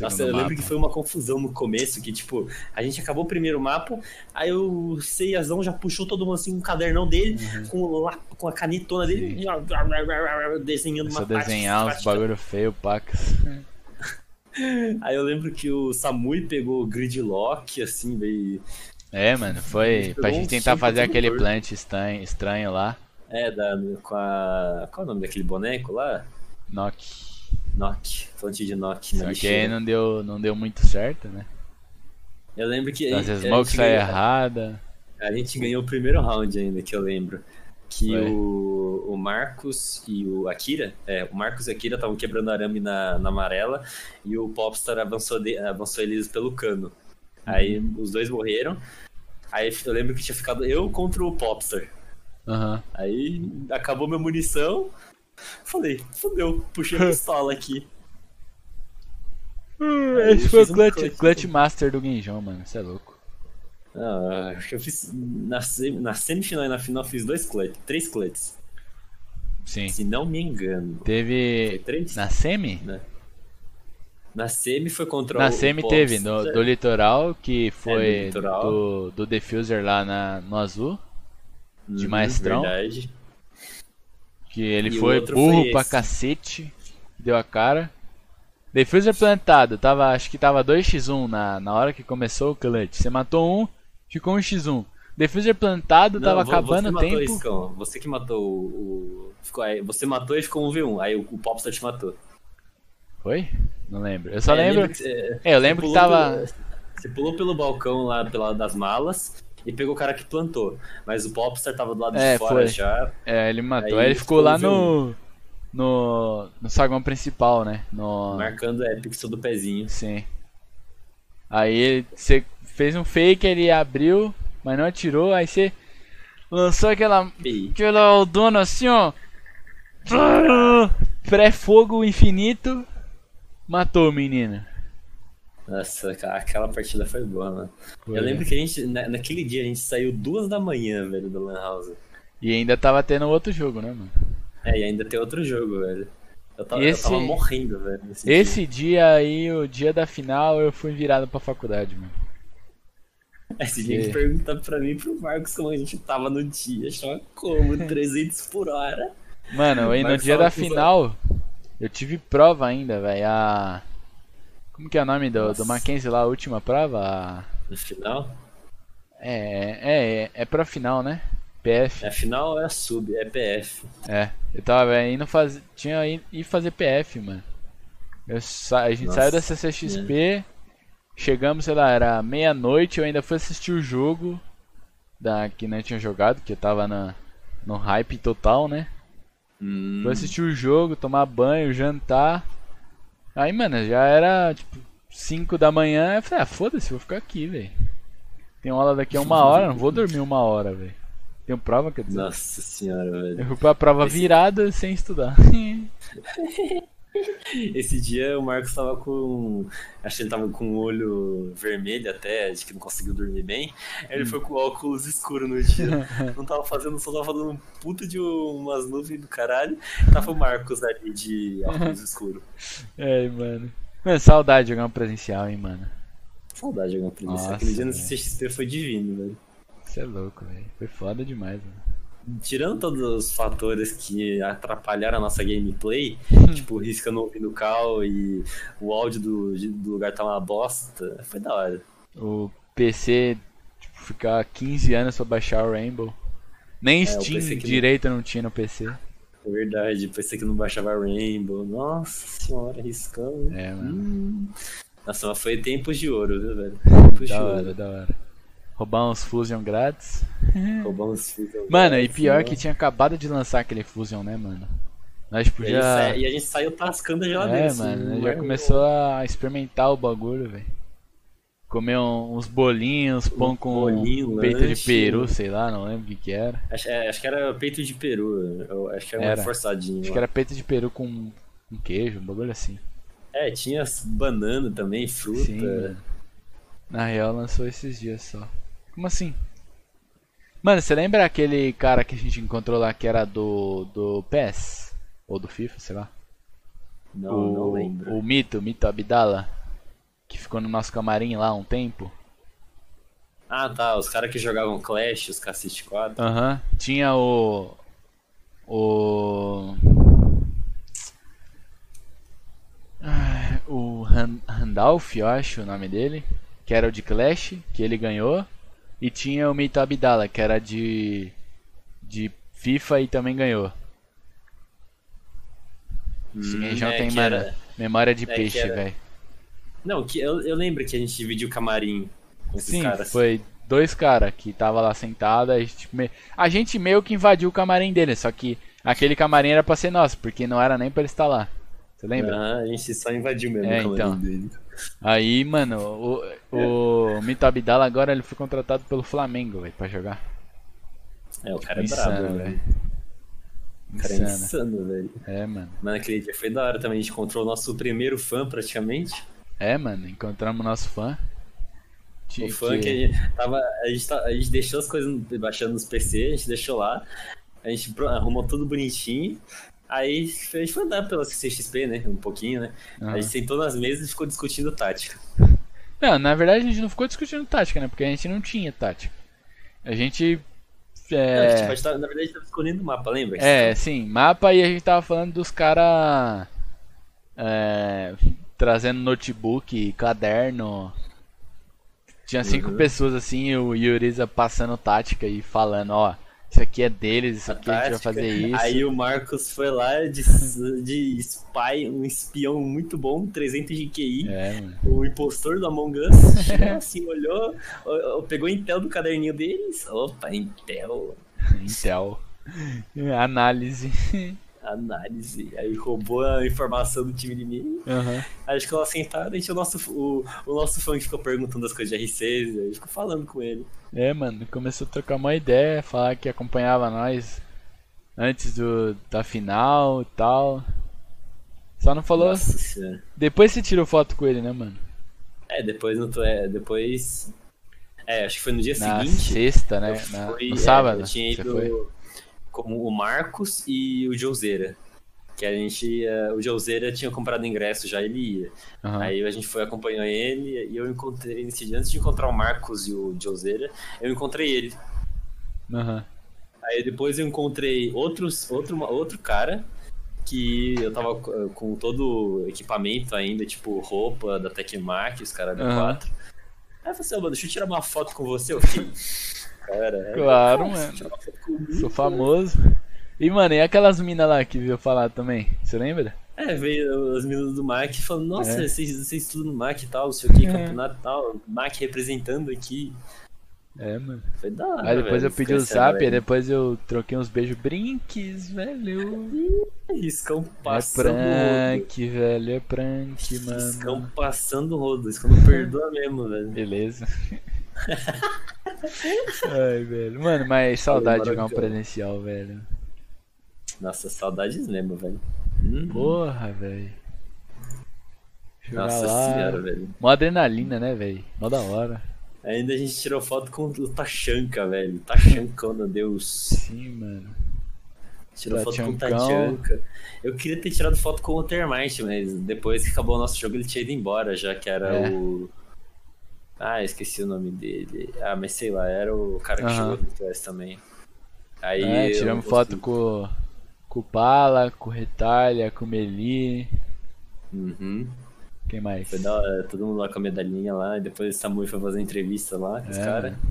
Nossa, eu lembro mapa. que foi uma confusão no começo, que tipo, a gente acabou o primeiro mapa, aí o Seiazão já puxou todo mundo assim, um cadernão dele, com, o lá, com a canetona dele, desenhando Começou uma desenhar uns bagulho feio, pacas. Aí eu lembro que o Samui pegou o gridlock, assim, veio. É, mano, foi pra gente tentar fazer aquele plant estranho, estranho lá. É, da, com a. Qual é o nome daquele boneco lá? Knock. Nock, fonte de Nock. na Só que aí não deu, não deu muito certo, né? Eu lembro que. A smoke gente saem ganhou- errada. A gente ganhou o primeiro round ainda, que eu lembro. Que o, o Marcos e o Akira, é, o Marcos e o Akira estavam quebrando arame na, na amarela e o Popstar avançou, de- avançou eles pelo cano. Aí Uhum. os dois morreram. Aí eu lembro que tinha ficado eu contra o Popstar. Aham. Aí acabou minha munição. Falei, fudeu, puxei a pistola aqui. Aí Esse foi o fiz um clutch, clutch. clutch master do Genjão, mano. Você é louco. Ah, acho que eu fiz. Na, sem- na semifinal e na final fiz dois clutches, três clutches. Sim. Se não me engano. Foi Teve. três? Na semi? Na semi foi contra o Na semi Popstar. teve, no, do litoral, que foi litoral. do, do Diffuser lá na, no azul. de Uhum, maestrão. Verdade. Que ele E foi burro foi pra cacete. Deu a cara. Defuser plantado, tava, acho que tava 2x1 na, na hora que começou o clutch. Você matou um, ficou um x1. Defuser plantado, Não, tava acabando o tempo. Iscão. Você que matou o. ficou, aí, você matou e ficou um v1. Aí o, o Popstar te matou. Foi? Não lembro. Eu só É, lembro. que você- É, eu lembro que tava. pelo- você pulou pelo balcão lá pela, das malas e pegou o cara que plantou. Mas o Popstar tava do lado É, de fora foi. já. É, ele matou. Aí ele ficou lá ficou no. No. No saguão principal, né? No. Marcando é pixel do pezinho. Sim. Aí ele- você fez um fake, ele abriu, mas não atirou, aí você lançou aquela. Aquela dona assim, ó. Pré-fogo infinito. Matou o menino. Nossa, aquela partida foi boa, mano. Foi. Eu lembro que a gente, na- naquele dia, a gente saiu duas da manhã, velho, do Lan House. E ainda tava tendo outro jogo, né, mano? É, e ainda tem outro jogo, velho. Eu tava, Esse- eu tava morrendo, velho. Esse dia aí, o dia da final, eu fui virado pra faculdade, mano. dia. Você tinha que perguntar pra mim e pro Marcos como a gente tava no dia. Chama como? 300 por hora. Mano, aí no dia da final, eu tive prova ainda, velho. A. Como que é o nome do, do. Mackenzie lá, a última prova? No final? É, é, é, é pra final, né? PF. A final é a sub, é PF. É. Eu tava indo fazer. Tinha ir fazer PF, mano. Eu sa... A gente Nossa. saiu da CCXP, chegamos, sei lá, era meia-noite, eu ainda fui assistir o jogo da que não tinha jogado, que eu tava na, no hype total, né? Hum, Fui assistir o jogo, tomar banho, jantar. Aí, mano, já era tipo 5 da manhã. Eu falei, ah, foda-se, vou ficar aqui, velho. Tem aula daqui a uma hora, não vou dormir uma hora, velho. Tenho prova, quer dizer. Nossa senhora, velho. Eu fui pra prova virada sem estudar. Esse dia o Marcos tava com. Acho que ele tava com o olho vermelho até, acho que não conseguiu dormir bem. Aí ele foi com óculos escuro no dia. Não tava fazendo, só tava fazendo um puta de umas nuvens do caralho. Tava o Marcos ali de óculos escuro. é, mano. Mano, saudade de jogar um presencial, hein, mano. Saudade de jogar preguiça. Nossa, Aquele dia no. CXP foi divino, velho. Você é louco, velho. Foi foda demais, mano. Tirando todos os fatores que atrapalharam a nossa gameplay, tipo risca no ouvido cal e o áudio do, do lugar tá uma bosta, foi da hora. O PC, tipo, ficar 15 anos pra baixar o Rainbow. Nem É, Steam que não- direito não tinha no PC. É verdade, pensei que não baixava Rainbow. Nossa senhora, riscando. É, mano. Hum. Nossa, mas foi tempos de ouro, viu, velho? Tempos de Da ouro. hora, da hora. Roubar uns Fusion grátis. Roubamos Fusion. Mano, e Grátis, pior né? que tinha acabado de lançar aquele Fusion, né, mano? Nós E, podia. sa- e a gente saiu tascando a geladeira. É, assim, mano, nós já começou a experimentar o bagulho, velho. Comer um- uns bolinhos, pão com bolinho, peito de lanche. peru, sei lá, não lembro o que que era. Acho, é, acho que era peito de peru. Eu acho que era, Era. mais forçadinho. Acho lá. que era peito de peru com um queijo, um bagulho assim. É, tinha banana também, fruta. Sim. Na real lançou esses dias só. Como assim? Mano, você lembra aquele cara que a gente encontrou lá que era do, do PES? Ou do FIFA, sei lá? Não, o, não lembro. O Mito, o Mito Abdala. Que ficou no nosso camarim lá um tempo. Ah, tá. Os caras que jogavam Clash, os Cacete 4. Aham. Tinha o. O. Ah, O Han- Randolph, eu acho o nome dele. Que era o de Clash, que ele ganhou. E tinha o Mito Abdala, que era de. De FIFA e também ganhou. Esse Hum, região é, tem, mano, era- memória de é, peixe, era- velho. Não, que eu, eu lembro que a gente dividiu o camarim com esses Sim, caras. foi dois caras que tava lá sentado, a gente, me- a gente meio que invadiu o camarim dele, só que aquele camarim era pra ser nosso, porque não era nem pra ele estar lá. Você lembra? Ah, a gente só invadiu mesmo É, o camarim então. dele. Aí, mano, o, o Mito Abdala agora ele foi contratado pelo Flamengo, velho, pra jogar. É, o cara é Insano, brabo, velho. O cara é Insano. insano, velho. É, mano. Mas naquele dia foi da hora também. A gente encontrou o nosso primeiro fã, praticamente. É, mano, encontramos nosso fã. O fã que, a gente tava. A gente, tá- a gente deixou as coisas baixando nos PC, a gente deixou lá. A gente arrumou tudo bonitinho. Aí a gente foi andar pela CXP, né? Um pouquinho, né? A gente sentou nas mesas e ficou discutindo tática. Não, na verdade a gente não ficou discutindo tática, né? Porque a gente não tinha tática. A gente Não, É, tipo, a gente tava- na verdade, a gente tava escolhendo o mapa, lembra? é, sim, mapa e a gente tava falando dos caras trazendo notebook, caderno. Tinha cinco Uhum. pessoas assim, e o Yuriza passando tática e falando, ó, isso aqui é deles, isso aqui a gente vai fazer isso. Aí o Marcos foi lá de, de spy, um espião muito bom, 300 de QI. É. O impostor do Among Us chegou assim, olhou, pegou o Intel do caderninho deles. Opa, Intel, Intel. Análise. Análise. Aí roubou a informação do time inimigo. Aham. Aí ficou lá sentado, gente, o, nosso, o, o nosso fã que ficou perguntando as coisas de R6, aí ficou falando com ele. É, mano, começou a trocar uma ideia, falar que acompanhava nós antes do, da final e tal. Só não falou. Nossa senhora. Depois você tirou foto com ele, né, mano? É, depois não tô. É, depois. É, acho que foi no dia Na seguinte. sexta, né? Na- no é, sábado. eu tinha ido foi. com o Marcos e o Jouzeira. Que a gente ia. O Jouzeira tinha comprado ingresso já, ele ia. Aham. Aí a gente foi acompanhar ele e eu encontrei nesse dia, antes de encontrar o Marcos e o Jouzeira, eu encontrei ele. Aham. Aí depois eu encontrei outros, outro, outro cara que eu tava co- com todo o equipamento ainda, tipo roupa da Tecmac, os caras da Aham. 4. Aí eu falei assim, ô, mano, deixa eu tirar uma foto com você. Eu fiquei, cara, é, Claro, mano. comigo, Sou famoso. E, mano, e aquelas minas lá que viu falar também? Você lembra? É, veio as meninas do MAC falando, nossa, É. vocês, vocês estudam no MAC e tal, não sei o que, É. campeonato e tal, MAC representando aqui. É, mano. Foi da hora, Aí depois velho, eu pedi o zap, aí ele. depois eu troquei uns beijos brinques, velho. Riscão É passando rodo. prank, velho, é prank, Riscão mano. passando o rodo, isso não perdoa mesmo, velho. Beleza. Ai, velho. Mano, mas saudade de jogar um presencial, velho. Nossa, saudades mesmo, velho. Hum. Porra, velho. Jogar Nossa lá. senhora, velho. Mó adrenalina, né, velho? Mó da hora. Ainda a gente tirou foto com o Tachanka, velho. Tachancona, Deus. Sim, mano. Tirou foto com o. Tachanka. Eu queria ter tirado foto com o Termite, mas depois que acabou o nosso jogo ele tinha ido embora, já que era É. o. Ah, esqueci o nome dele. Ah, mas sei lá, era o cara que Aham. jogou no TS também. Aí. É, tiramos foto com, com o Pala, com o Retalha, com o Meli. Uhum. Quem mais? Foi da hora, todo mundo lá com a medalhinha lá, e depois o Samu foi fazer entrevista lá com os É, caras. mano.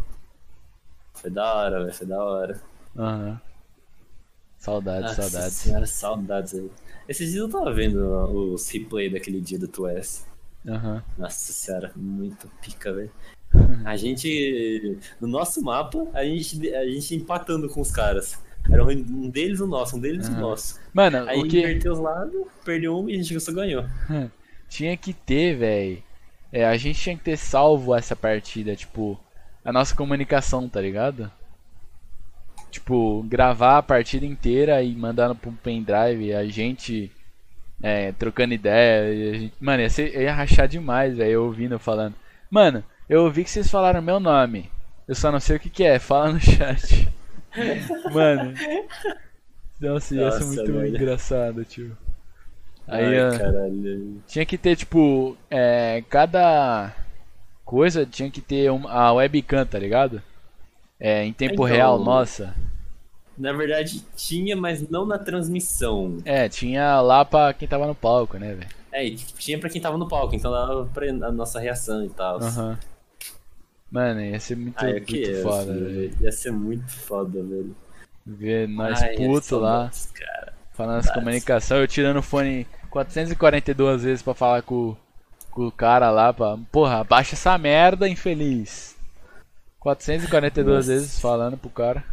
Foi da hora, velho, foi da hora. Aham. Saudades, Nossa saudades. senhora, saudades aí. Esses dias eu tava vendo os replay daquele dia do 2S. Aham. Nossa senhora, muito pica, velho. A gente. No nosso mapa, a gente, a gente empatando com os caras. Era um deles o nosso, um deles o Aham. nosso. Mano, Aí o que inverteu os lados, perdeu um e a gente só ganhou. tinha que ter, velho. É, a gente tinha que ter salvo essa partida, tipo, a nossa comunicação, tá ligado? Tipo, gravar a partida inteira e mandar pro pendrive, a gente é, trocando ideia. e a gente... Mano, ia, ser, ia rachar demais, velho, eu ouvindo falando. Mano, eu ouvi que vocês falaram meu nome. Eu só não sei o que, que é, fala no chat. Mano. Nossa, ia ser muito velho. engraçado, tio. Aí, Ai, ó, caralho. tinha que ter, tipo, é, cada coisa tinha que ter um- a webcam, tá ligado? É, em tempo Então- real, nossa. Na verdade, tinha, mas não na transmissão. É, tinha lá pra quem tava no palco, né, velho? É, tinha pra quem tava no palco, então dava pra a nossa reação e tal. Aham. Mano, ia ser muito, Ah, eu muito queria, foda, velho. Ia ser muito foda, velho. Ver nós Ai, puto lá, Cara. falando as comunicação, eu tirando o fone 442 vezes pra falar com, com o cara lá, pra, porra, abaixa essa merda, infeliz. 442 Nossa. vezes falando pro cara.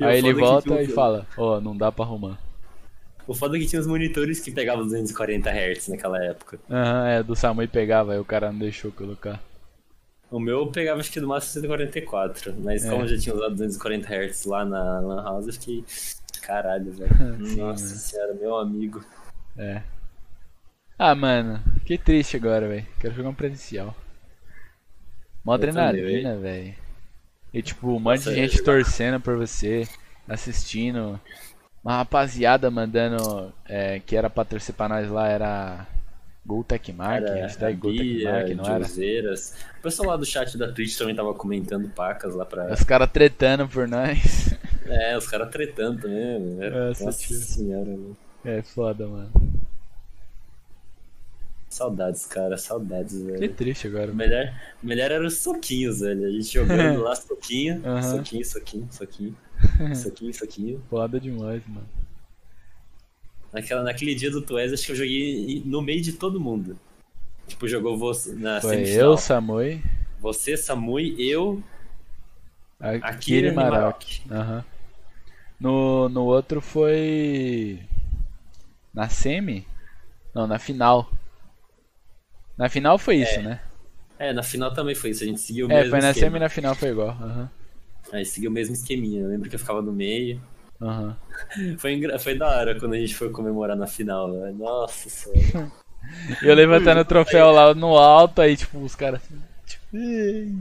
Aí ele é volta e fala, ó, não dá pra arrumar. O foda é que tinha os monitores que pegavam 240 Hz naquela época. Aham, é, do Samui pegava, aí o cara não deixou colocar. O meu pegava acho que no máximo 144, mas É. como eu já tinha usado 240 Hz lá na Lan House, eu fiquei. Caralho, velho. Sim, Nossa né? senhora, meu amigo. É. Ah, mano, que triste agora, velho. Quero jogar um presencial. Mó adrenalina, velho. E tipo, um monte Nossa, de gente torcendo por você, assistindo. Uma rapaziada mandando é, que era pra torcer pra nós lá, era Gol Tecmark, hashtag Gol Tecmark, não era? O pessoal lá do chat da Twitch também tava comentando pacas lá pra. Os caras tretando por nós. É, os caras tretando também. né? Nossa, Nossa senhora, mano. É foda, mano. Saudades, cara, saudades, Que velho. triste agora, melhor, melhor era os soquinhos, velho. A gente jogando lá, soquinho, Aham. soquinho, soquinho, soquinho, soquinho, soquinho. Foda demais, mano. Naquela, naquele dia do Tués, acho que eu joguei no meio de todo mundo. Tipo, jogou você na Foi semifinal. eu, Samui, Você, Samui, eu, Akira Akira e. Aham. No, no outro foi. Na semi? Não, na final. Na final foi isso, né? É, na final também foi isso. A gente seguiu o É, mesmo foi na esquema. semi e na final foi igual. Aham. Aí seguiu o mesmo esqueminha. Eu lembro que eu ficava no meio. Aham. Foi, engra... foi da hora quando a gente foi comemorar na final, velho. Nossa senhora. Eu levantando o troféu lá no alto, aí tipo, os caras assim. Tipo, "Ei,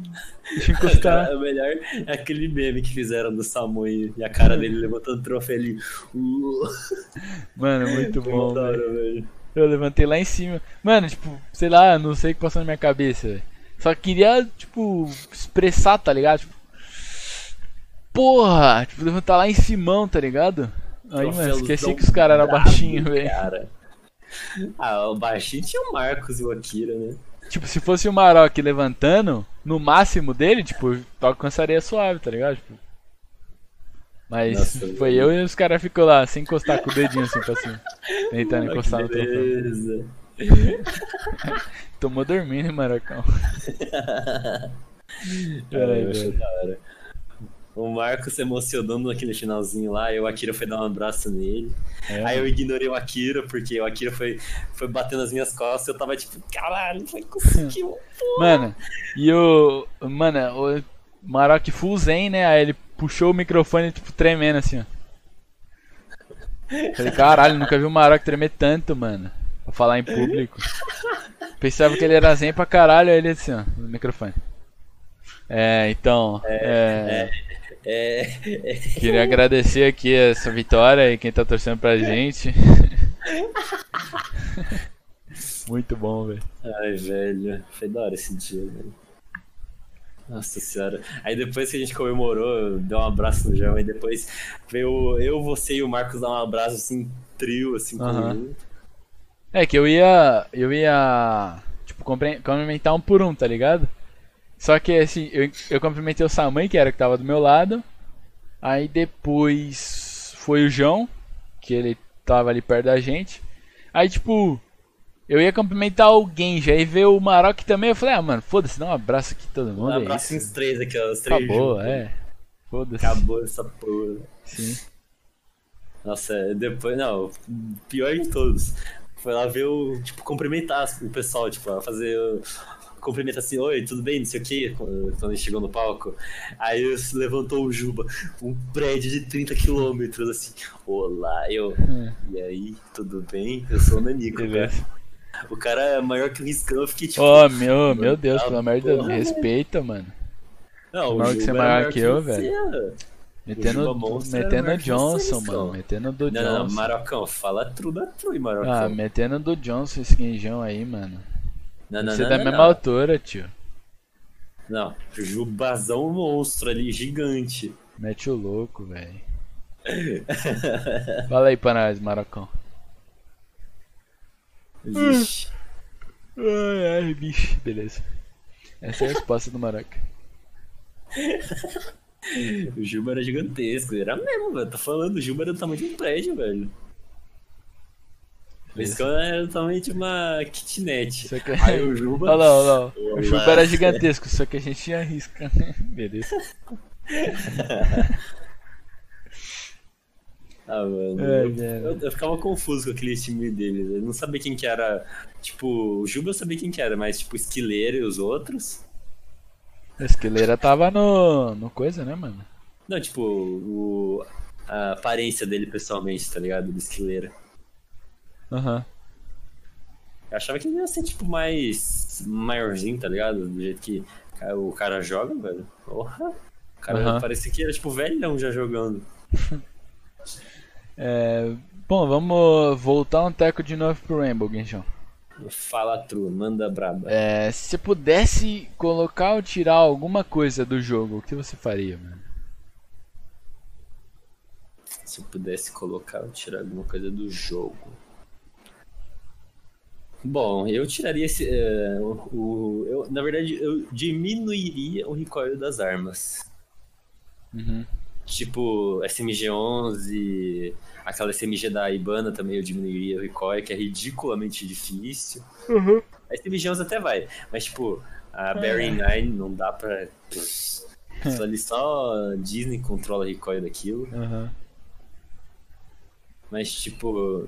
deixa eu encostar. o melhor é aquele meme que fizeram do Samu e a cara dele levantando o troféu ali. Mano, muito bom, da velho. hora, velho. Eu levantei lá em cima. Mano, tipo, sei lá, não sei o que passou na minha cabeça, velho. Só queria, tipo, expressar, tá ligado? Tipo, porra! Tipo, levantar lá em cima, tá ligado? Aí, mano, Troféuzão esqueci que os caras eram baixinhos, velho. Ah, o baixinho tinha o Marcos e o Akira, né? Tipo, se fosse o Maroc levantando, no máximo dele, tipo, eu alcançaria suave, tá ligado? Tipo, mas Nossa, foi eu e os caras ficou lá, sem encostar com o dedinho assim pra cima. Tentando encostar no troféu. beleza. Tomou dormindo? É, velho. da hora. O Marcos se emocionando naquele finalzinho lá, e o Akira foi dar um abraço nele. É, Aí eu ignorei o Akira, porque o Akira foi, foi bater nas minhas costas e eu tava tipo, caralho, foi conseguiu. Mano, e o. Mano, o Maroc full zen, né? Aí ele puxou o microfone, tipo, tremendo assim, ó. Falei, caralho, nunca vi o Maroc tremer tanto, mano. Pra falar em público. Pensava que ele era zen pra caralho, aí ele assim, ó, no microfone. É, então. É, É, é, Queria agradecer aqui essa vitória e quem tá torcendo pra gente. Muito bom, velho. Ai, velho, foi da hora esse dia, velho. Nossa senhora. Aí depois que a gente comemorou, deu um abraço no João, aí depois veio eu, você e o Marcos dar um abraço assim, trio, assim, conjunto. É que eu ia. Eu ia. Tipo, cumprimentar um por um, tá ligado? Só que assim, eu, eu cumprimentei o Samui, que era o que tava do meu lado. Aí depois foi o João, que ele tava ali perto da gente. Aí tipo, eu ia cumprimentar alguém, já ia ver o Maroc também. Eu falei, ah, mano, foda-se, dá um abraço aqui todo Um mundo. é abraço isso. uns três aqui, ó, os três Acabou, juntos. é. Foda-se. Acabou essa porra. Sim. Nossa, é, depois, não, pior de todos. Foi lá ver o, tipo, cumprimentar o pessoal, tipo, fazer. Cumprimenta assim, oi, tudo bem, não sei o que, quando ele chegou no palco. Aí levantou o Juba, um prédio de 30 quilômetros, assim, olá, eu. E aí, tudo bem? Eu sou o Nanico, cara. O cara é maior que o Riscão, eu fiquei tipo. Ô, meu, meu Deus, tá pelo amor de Deus, me respeita, mano. não, maior que você é maior que eu, velho. Metendo, é metendo maior que você, Johnson, Riscão. mano. Metendo do Não, não, não, Johnson. Marocão, fala truda trui, Marocão. Ah, metendo do Johnson esse quinjão aí, mano. não, não, Você é não, da não, mesma não. altura, tio. Não, Jubazão monstro ali, gigante. Mete o louco, velho. Fala aí pra nós, Marocão. Vixe. Ai, ai, bicho. Beleza. Essa é a resposta do Maroc. O Juba era gigantesco, era mesmo, velho. Tô falando, o Juba era do tamanho de um prédio, velho. O Riscão era do tamanho de uma kitnet. Só que... Aí o Juba. Olha lá, olha lá. O. Juba era gigantesco, só que a gente tinha risca. Beleza. Ah, mano. É, eu, eu- ficava confuso com aquele time deles. Eu não sabia quem que era. Tipo, o Juba eu sabia quem que era, mas tipo, o Esquileiro e os outros. A esqueleira tava no. no coisa, né, mano? Não, tipo, o, a aparência dele pessoalmente, tá ligado? Do Esquileiro. Aham. Eu achava que ele ia ser, tipo, mais maiorzinho, tá ligado? Do jeito que o cara joga, velho. Porra. O cara Aham. parecia que era, tipo, velhão já jogando. É, Bom, vamos voltar um teco de novo pro Rainbow, Guinchão. Fala, Tru, manda braba. É, se você pudesse colocar ou tirar alguma coisa do jogo, o que você faria, mano? Se eu pudesse colocar ou tirar alguma coisa do jogo. Bom, eu tiraria esse. o, o- eu, na verdade, eu diminuiria o recoil das armas. Uhum. Tipo, SMG-11, aquela SMG da Ibana também eu diminuiria o recoil, que é ridiculamente difícil. A SMG-11 até vai, mas tipo, a Barry 9 não dá pra. Isso ali só Disney controla o recoil daquilo. Aham. Mas tipo,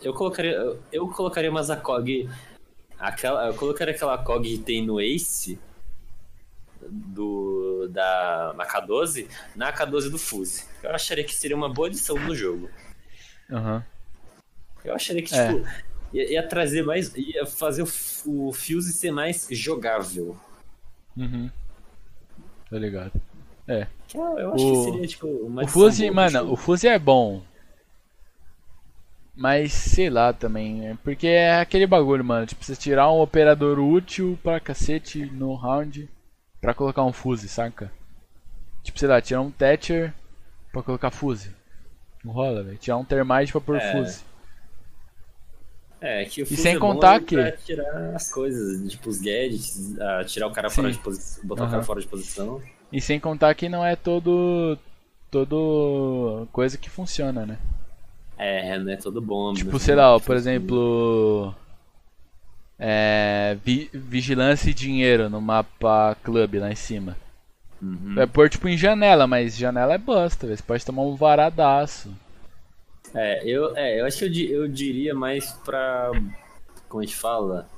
eu colocaria. eu- Eu colocaria umas ACOG. Aquela, eu colocaria aquela ACOG que tem no Ace do da na K12 na K12 do Fuse. Eu acharia que seria uma boa adição no jogo. Aham. Eu acharia que, É. tipo, ia, ia trazer mais. ia fazer o, o Fuse ser mais jogável. Uhum. Tá ligado. É. Eu, eu acho O- que seria, tipo, uma O Fuse, mano, o Fuse é bom. Mas sei lá também, né? porque é aquele bagulho, mano. Tipo, você tirar um operador útil pra cacete no round pra colocar um Fuse, saca? Tipo, sei lá, tirar um Thatcher pra colocar Fuse. Não rola, velho. Tirar um Termite pra pôr É. Fuse. É, que o Fuse sem é bom contar pra que- tirar as coisas, tipo, os gadgets, ah, tirar o cara fora Sim. de posição, botar o cara fora de posição. E sem contar que não é todo. Todo coisa que funciona, né? É, não é todo bom. Tipo, sei lá, ó, por exemplo. É, vi- vigilância e dinheiro no mapa clube lá em cima. Uhum. Vai pôr tipo em janela, mas janela é bosta. Você pode tomar um varadaço. É, eu, é, eu acho que eu, eu diria mais pra. Como a gente fala?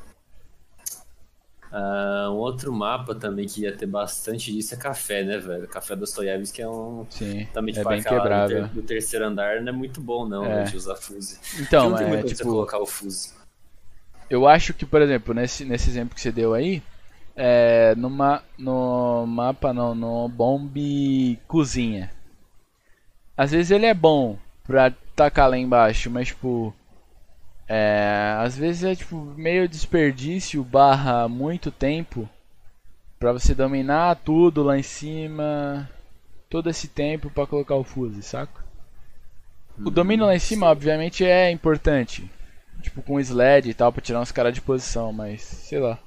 Ah, um outro mapa também que ia ter bastante disso é café, né, velho? Café Dostoiévski é um. Sim, Também, é tipo, bem aquela do, ter- do terceiro andar não é muito bom, não, É. né, de usar fuse. Então, não tem é tipo. colocar o fuse. Eu acho que, por exemplo, nesse, nesse exemplo que você deu aí, é, numa, no mapa não, no bombe cozinha. Às vezes ele é bom pra tacar lá embaixo, mas tipo. É, às vezes é tipo meio desperdício barra muito tempo pra você dominar tudo lá em cima. Todo esse tempo pra colocar o fuse, saca? O domínio lá em cima, obviamente, é importante. Tipo, com sled e tal, pra tirar uns caras de posição, mas sei lá.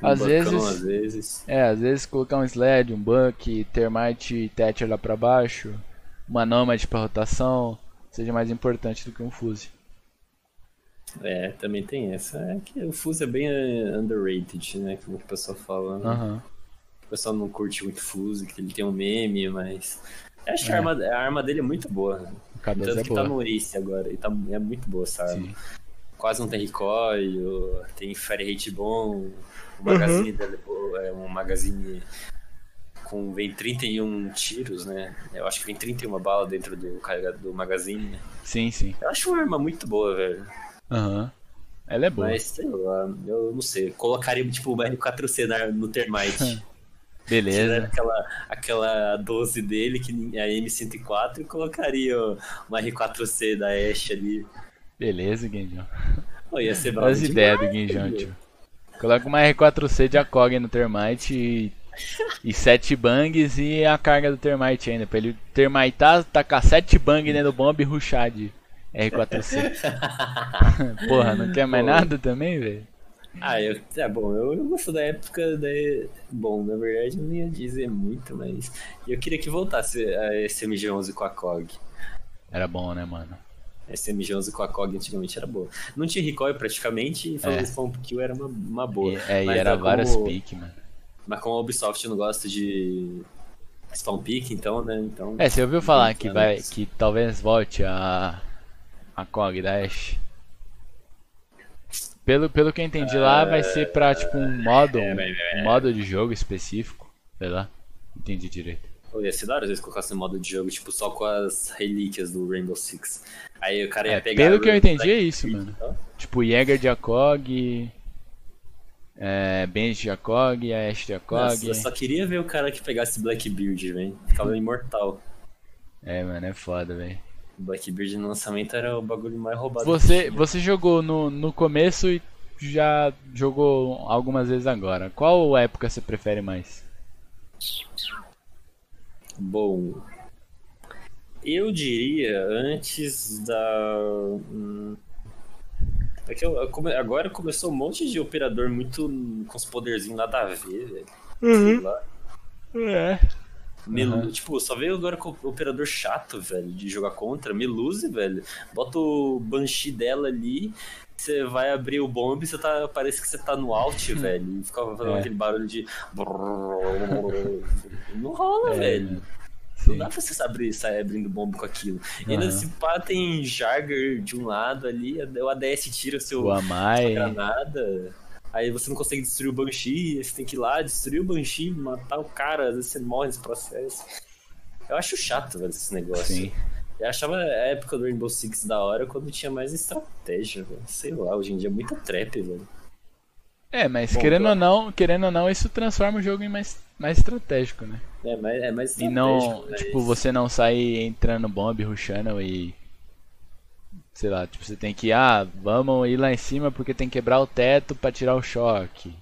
Às Um vezes. às vezes. É, às vezes colocar um sled, um buck, termite e Thatcher lá pra baixo, uma Nomad pra rotação, seja mais importante do que um fuse. É, também tem essa. É que o fuse é bem eh, underrated, né? Como o pessoal fala. né? Aham. O pessoal não curte muito fuse, que ele tem um meme, mas. Eu acho que É. a arma, a arma dele é muito boa. Né? O K12 Tanto é que boa. tá no Ace agora. E tá, é muito boa essa arma. Sim. Quase não tem recoil, tem fire rate bom. O magazine dela é bo- é um magazine com vem 31 tiros, né? Eu acho que vem 31 balas dentro do carregador do magazine. Sim, sim. Eu acho uma arma muito boa, velho. Aham. Ela é boa. Mas sei lá, eu não sei. Colocaria tipo uma R4C na- no Termite. Tiraria Beleza. aquela, aquela 12 dele, que é a M104, e colocaria uma R4C da Ashe ali. Beleza, Guinjão. Pô, ia ser as ideias do Guinjão, tio. Coloca uma R4C de ACOG no Termite e, e 7 bangs e a carga do Termite ainda. Pra ele termitar, tacar 7 bang dentro do bomb e rushar de R4C. Porra, não quer mais Pô. nada também, velho? Ah, eu, é bom, eu, eu gosto da época da. Bom, na verdade eu não ia dizer muito, mas eu queria que voltasse a SMG11 com a COG. Era bom, né, mano? A SMG11 com a COG antigamente era boa. Não tinha recoil praticamente e fazer É. spawn kill era uma, uma boa. E, é, e era é várias como- pique, mano. Mas como a Ubisoft não gosta de spawn pick, então, né? Então, É, você ouviu falar que Então, vai, né? que talvez volte a a COG da Ashe? Pelo, pelo que eu entendi lá, vai ser pra tipo um modo, É, um, vai- um modo de jogo específico. Sei lá. Entendi direito. Pô, ia ser da hora às vezes colocasse um modo de jogo, tipo, só com as relíquias do Rainbow Six. Aí o cara ia É, pegar. pelo que eu entendi é isso, mano. Então, Tipo, Jäger de é, Benji de ACOG, a Ashe de ACOG. Nossa, eu só queria ver o cara que pegasse Blackbeard, velho. Ficava imortal. É, mano, é foda, velho. Blackbeard no lançamento era o bagulho mais roubado. Você, você jogou no, no começo e já jogou algumas vezes agora. Qual época você prefere mais? Bom, eu diria antes da. hum, É que eu- agora começou um monte de operador muito com os poderzinhos nada a ver, velho. Sei lá. É. Melu- Uhum. Tipo, só veio agora com o operador chato, velho, de jogar contra. Meluse, velho. Bota o Banshee dela ali, você vai abrir o bomb, você tá. Parece que você tá no alt, velho. E fica fazendo É. aquele barulho de. Não rola, É, velho. Não Sim. dá pra você abrir, sair abrindo bomba com aquilo. E ainda se pá, tem Jagger de um lado ali, o ADS tira seu, O sua Amai. granada. Aí você não consegue destruir o Banshee, você tem que ir lá, destruir o Banshee, matar o cara, às vezes você morre nesse processo. Eu acho chato, velho, esse negócio. Sim. Eu achava a época do Rainbow Six da hora quando tinha mais estratégia, velho. Sei lá, hoje em dia é muita trap, velho. É, mas Bom, querendo ou não, querendo ou não, isso transforma o jogo em mais, mais estratégico, né? É mais, é mais E estratégico. não, mas- tipo, você não sair entrando bomb, rushando e. Sei lá, tipo, você tem que, ah, vamos ir lá em cima porque tem que quebrar o teto pra tirar o choque.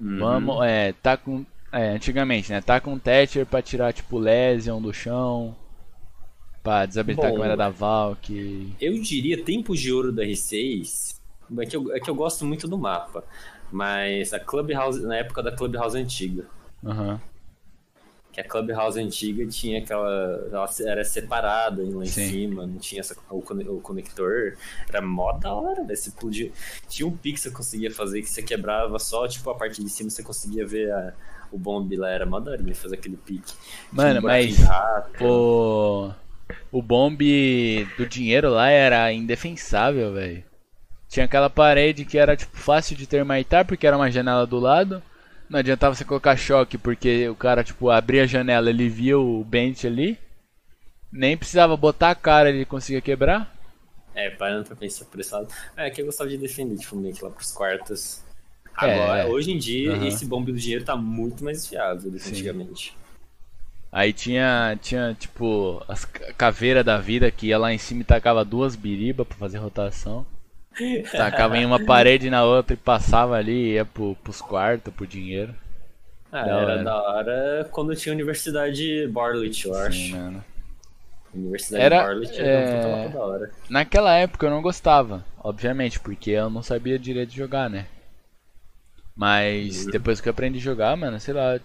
Uhum. Vamos, é, tá com. É, antigamente, né? Tá com Thatcher pra tirar, tipo, Lesion do chão. Pra desabilitar a Bom, câmera da Valk. Eu diria Tempos de Ouro da R6. É que, eu, é que eu gosto muito do mapa. Mas a Clubhouse, na época da Clubhouse antiga. Aham. Que a Clubhouse antiga tinha aquela. Ela era separada lá em Sim. cima, não tinha essa- o, o conector. Era mó da hora, velho. Você podia. Tinha um pique que você conseguia fazer que você quebrava só, tipo, a parte de cima você conseguia ver a- o bomb lá. Era mó da hora de fazer aquele pique. Mano, um mas rato. o. O bomb do dinheiro lá era indefensável, velho. Tinha aquela parede que era tipo fácil de termitar porque era uma janela do lado. Não adiantava você colocar choque porque o cara tipo abria a janela, ele via o bench ali. Nem precisava botar a cara, ele conseguia quebrar. É, parando pra pensar por esse lado. É que eu gostava de defender, tipo, meio que lá pros quartos. É, Agora, é. hoje em dia, esse bombe do dinheiro tá muito mais viável do que Sim. antigamente. Aí tinha, tinha tipo as ca- caveira da vida que ia lá em cima e tacava duas biribas pra fazer rotação. Tacava em uma parede e na outra e passava ali e ia pro, pros quartos, pro dinheiro. Ah, Da era hora. da hora quando tinha Universidade Bartlett, eu Sim, acho. mano. Universidade Era, Bartlett é, era mapa da hora. Naquela época eu não gostava, obviamente, porque eu não sabia direito jogar, né? Mas depois que eu aprendi a jogar, mano, sei lá,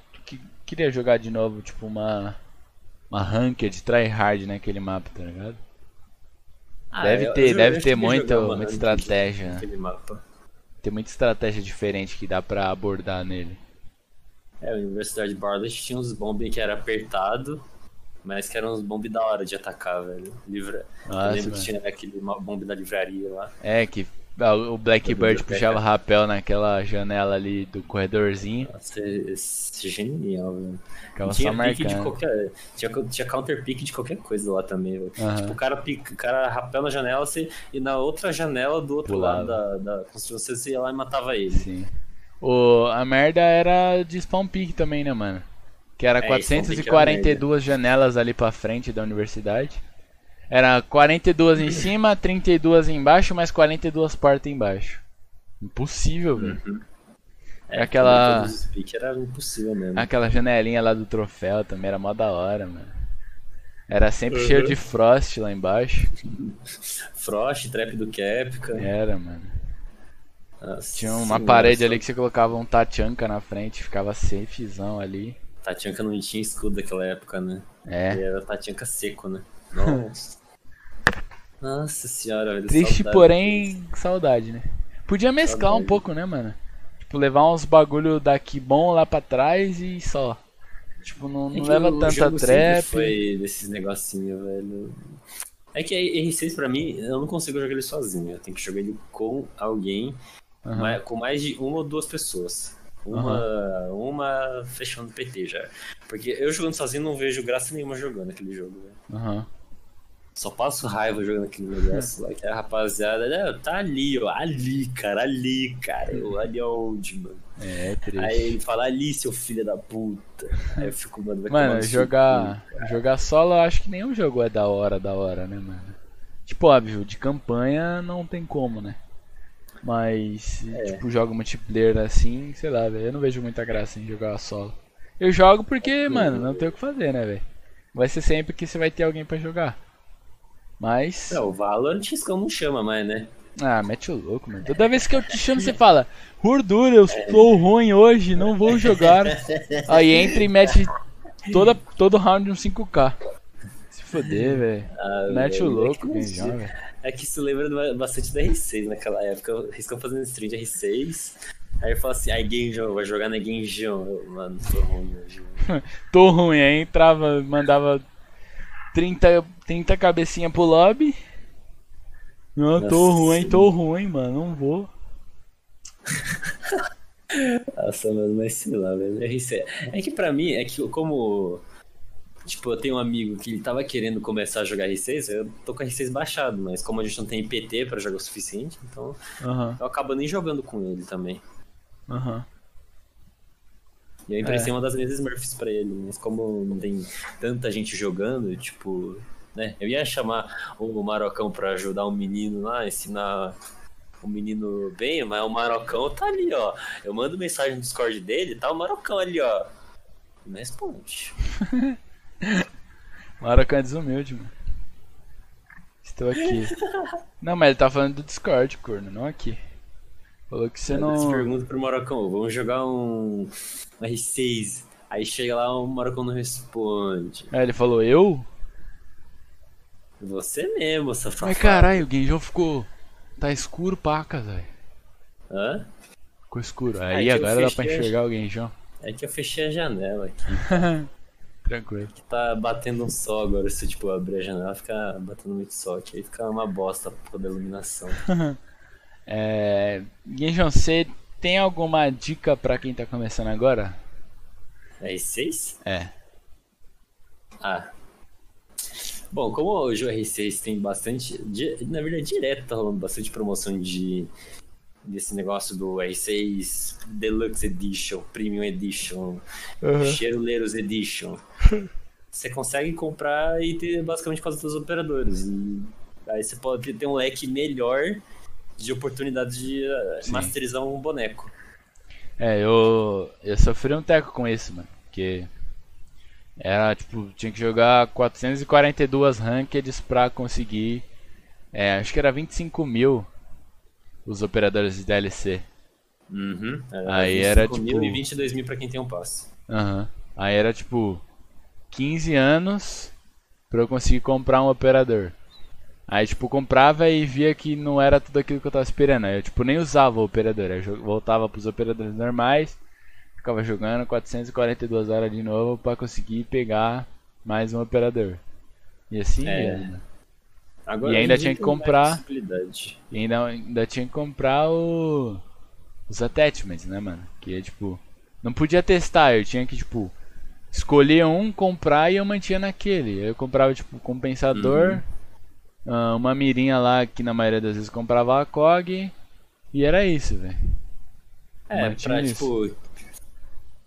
queria jogar de novo, tipo, uma. Uma ranked tryhard naquele mapa, tá ligado? Ah, deve eu- ter, eu- deve ter muito, muita estratégia. naquele mapa. Tem muita estratégia diferente que dá pra abordar nele. É, a Universidade Bartlett tinha uns bombes que era apertado, mas que eram uns bombes da hora de atacar, velho. Livra... Nossa, eu lembro mano. que tinha aquele bombe da livraria lá. É, que o Blackbird puxava rapel naquela janela ali do corredorzinho, Nossa, esse é genial, velho. ficava só tinha de qualquer. Tinha, tinha counter pick de qualquer coisa lá também, velho. Aham. Tipo, o cara, pica, o cara rapel na janela você, e na outra janela do outro Pulava. lado da, da construção você ia lá e matava ele. Sim. O, a merda era de spawn peak também, né, mano? Que era É, spawn peak era 442 janelas ali pra frente da universidade. Era 42 em cima, 32 embaixo, mais 42 portas embaixo. Impossível, velho. É, Aquela- pick era impossível mesmo. Aquela janelinha lá do troféu também era mó da hora, mano. Era sempre Uhum. cheio de frost lá embaixo. Frost, trap do Kepka. Era, mano. Nossa Tinha uma senhora, parede ali que você colocava um Tachanka na frente, ficava safezão ali. Tatianka não tinha escudo naquela época, né? E É. era Tatianka seco, né? Nossa. Nossa senhora, velho. Triste, saudade porém, saudade, né? Podia mesclar um Saudade. pouco, né, mano? Tipo, levar uns bagulho daqui bom lá pra trás e só. Tipo, não, É não que leva o tanta trap. foi desses negocinhos, velho. É que a R6 pra mim, eu não consigo jogar ele sozinho. Eu tenho que jogar ele com alguém, mais- com mais de uma ou duas pessoas. Uma, uma fechando PT já. Porque eu jogando sozinho não vejo graça nenhuma jogando aquele jogo, velho. Aham. Só passo raiva jogando aquele negócio lá, que a rapaziada, né, tá ali, ó, ali, cara, ali, cara, eu, ali onde, mano. É, triste. Aí ele fala, ali, seu filho da puta. Aí eu fico, mano, vai Mano, jogar, cara. jogar solo eu acho que nenhum jogo é da hora, da hora, né, mano? Tipo, óbvio, de campanha não tem como, né? Mas, É. tipo, jogo multiplayer assim, sei lá, velho. Eu não vejo muita graça em jogar solo. Eu jogo porque, mano, não tem o que fazer, né, velho? Vai ser sempre que você vai ter alguém pra jogar. Mas. Não, o Valorant Xcão não chama mais, né? Ah, mete o louco, mano. Toda vez que eu te chamo, você fala: Gordura, eu estou ruim hoje, não vou jogar. Aí entra e mete toda, todo round um 5k. Se foder, velho. Ah, Mete o velho, é louco, que sei. joga. É que isso lembra bastante da R6 naquela época. O Riscão fazendo stream de R6. Aí eu falo assim, aí Genjão, vai jogar na Genjão. Eu, Mano, tô ruim hoje. Tô ruim, aí entrava, mandava 30, 30 cabecinha pro lobby. Não, tô Nossa ruim, tô ruim, mano, não vou. Nossa, mano, mas sei lá, velho. R6. É que pra mim, é que como. Tipo, eu tenho um amigo que ele tava querendo começar a jogar R6, eu tô com a R6 baixado, mas como a gente não tem IPT pra jogar o suficiente, então eu acabo nem jogando com ele também. aham. E eu emprestei uma das minhas Smurfs pra ele, mas como não tem tanta gente jogando, tipo, né? Eu ia chamar o Marocão pra ajudar um menino lá, ensinar o menino bem, mas o Marocão tá ali, ó. Eu mando mensagem no Discord dele, tá o Marocão ali, ó. Não responde. Maracanã é desumilde, mano. Estou aqui. Não, mas ele tá falando do Discord, corno, não aqui. Falou que você não. pergunta pro Marocão, vamos jogar um, um R6. Aí chega lá, o Marocão não responde. Aí ele falou, eu? Você mesmo, safado. Mas caralho, o Genjão ficou. Tá escuro paca, velho. Hã? Ficou escuro. Aí Aí que agora dá pra fechei a- enxergar o Genjão. É que eu fechei a janela aqui. Tranquilo. tá batendo um sol agora. Se tipo abrir a janela, fica batendo muito sol aqui. Aí fica uma bosta por causa da iluminação. É. Genjão, você tem alguma dica pra quem tá começando agora? R6? É. Ah. Bom, como hoje o R6 tem bastante. Na verdade, direto tá rolando bastante promoção de. Desse negócio do R6 Deluxe Edition, Premium Edition, Cheiroleiros Edition. Você consegue comprar e ter basicamente quase todos os operadores. E aí você pode ter um leque melhor de oportunidades de eh, Sim. masterizar um boneco. É, eu. Eu sofri um teco com isso, mano. Porque. Era tipo, tinha que jogar 442 rankeds pra conseguir. É, acho que era 25 mil os operadores de DLC. Uhum. Aí era, 25 tipo- mil e 22 mil pra quem tem um passe. Aham. Aí era tipo 15 anos pra eu conseguir comprar um operador. Aí tipo comprava e via que não era tudo aquilo que eu tava esperando. Aí eu tipo nem usava o operador, eu voltava pros operadores normais, ficava jogando 442 horas de novo pra conseguir pegar mais um operador. E assim É. ia. Agora, E ainda tinha que comprar-. E ainda, ainda tinha que comprar o... os attachments, né, mano? Que é tipo. Não podia testar, eu tinha que, tipo, escolher um, comprar e eu mantinha naquele. Eu comprava, tipo, compensador, ah, uma mirinha lá que na maioria das vezes comprava a COG. E era isso, velho. É, pra, isso. tipo.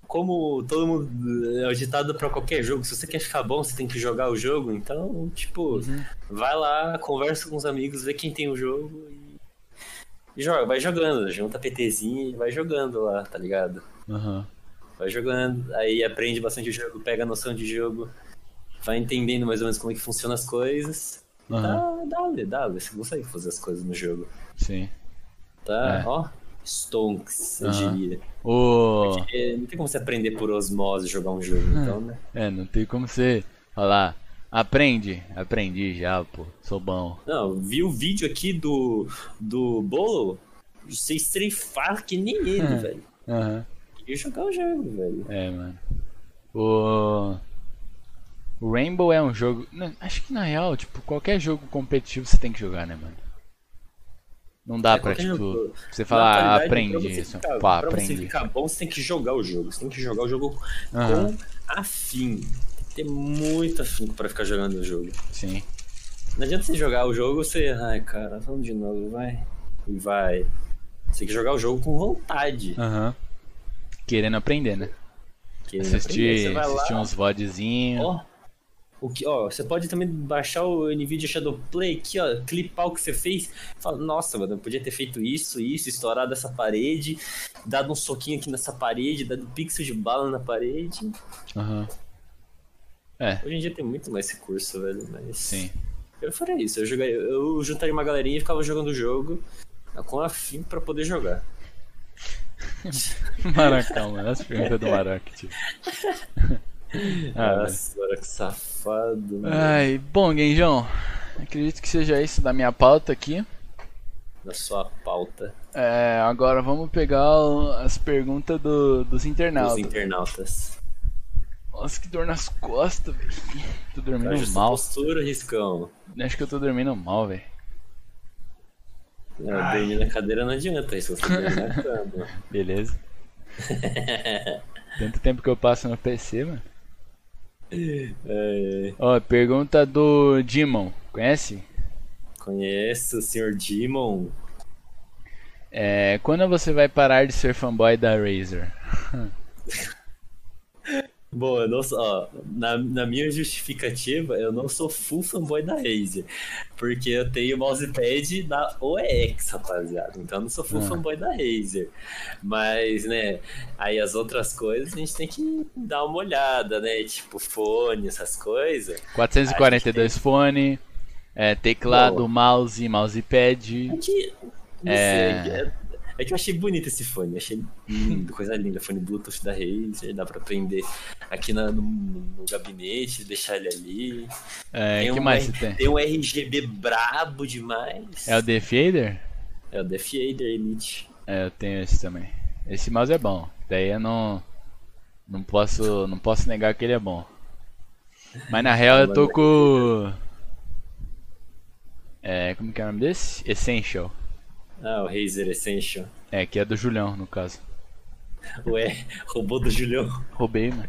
Como todo mundo. É ditado pra qualquer jogo. Se você quer ficar bom, você tem que jogar o jogo. Então, tipo, Uhum. vai lá, conversa com os amigos, vê quem tem o jogo e. e joga, vai jogando. Junta PTzinho e vai jogando lá, tá ligado? Aham. Vai jogando, aí aprende bastante o jogo, pega a noção de jogo, vai entendendo mais ou menos como é que funcionam as coisas. Aham. Tá, dá, dá, você consegue fazer as coisas no jogo. Sim. Tá, É. ó. Stonks, eu Aham. diria. O. Porque não tem como você aprender por osmose jogar um jogo, então, né? É, não tem como você falar. Aprende. Aprendi já, pô. Sou bom. Não, vi o vídeo aqui do, do Bolo, você estrefar que nem ele, velho. Aham. Queria jogar o jogo, velho. É, mano. O... o Rainbow é um jogo. acho que na real, tipo, qualquer jogo competitivo você tem que jogar, né, mano? Não dá É, pra, tipo, jogo. você falar, ah, aprende pra você isso. ficar- Pá, pra você aprende. ficar bom, você tem que jogar o jogo. Você tem que jogar o jogo Aham. com afim. Tem que ter muito afinco pra ficar jogando o jogo. Sim. Não adianta você jogar o jogo você. Ai, cara, vamos de novo, vai. E vai. Você tem que jogar o jogo com vontade. Aham. Querendo aprender, né? Querendo aprender, Assistir, você vai lá, assistir uns VODzinhos. Ó, O que, ó, você pode também baixar o NVIDIA Shadow Play aqui, ó, clipar o que você fez. Fala, nossa, mano, eu podia ter feito isso, isso, estourado essa parede, dado um soquinho aqui nessa parede, dado um pixel de bala na parede. Aham. É, Hoje em dia tem muito mais recurso, velho, mas. sim. Eu faria isso, eu, jogaria, eu juntaria uma galerinha e ficava jogando o jogo com afim pra poder jogar. Maracão, mano. As perguntas do Maraca, tio. Ah. Nossa, olha que safado, mano. Ai, bom, Genjão. Acredito que seja isso da minha pauta aqui. Da sua pauta É, agora vamos pegar as perguntas do, dos dos internautas. internautas. Nossa, que dor nas costas, velho. Tô dormindo mal. postura, Riscão. Acho que eu tô dormindo mal, velho. Não, dormir na cadeira não adianta, se você cama. Beleza. Tanto tempo que eu passo no PC, mano. É, Ó, pergunta do Dimon. Conhece? conheço o Sr. Demon. É, quando você vai parar de ser fanboy da Razer? Bom, eu não sou, ó, na, na minha justificativa, eu não sou full fanboy da Razer. Porque eu tenho mousepad da OEX, rapaziada. Então eu não sou full Ah. fanboy da Razer. Mas, né, aí as outras coisas a gente tem que dar uma olhada, né? Tipo, fone, essas coisas. 442 fone, é, teclado, Boa. mouse, mousepad. É que. Não É. sei. É, é que eu achei bonito esse fone. Achei lindo, coisa linda. Fone Bluetooth da Razer. Dá pra prender aqui na- no, no gabinete, deixar ele ali. É, Tem que um mais você tem? Tem um RGB brabo demais. É o The Fader? É o Death Fader Elite. É, eu tenho esse também. Esse mouse é bom. Daí eu não. Não posso, não posso negar que ele é bom. Mas na real eu tô com. É, como que é o nome desse? Essential. Ah, o Razer Essential. É, que é do Julião, no caso. Ué, robô do Julião. Roubei, mano.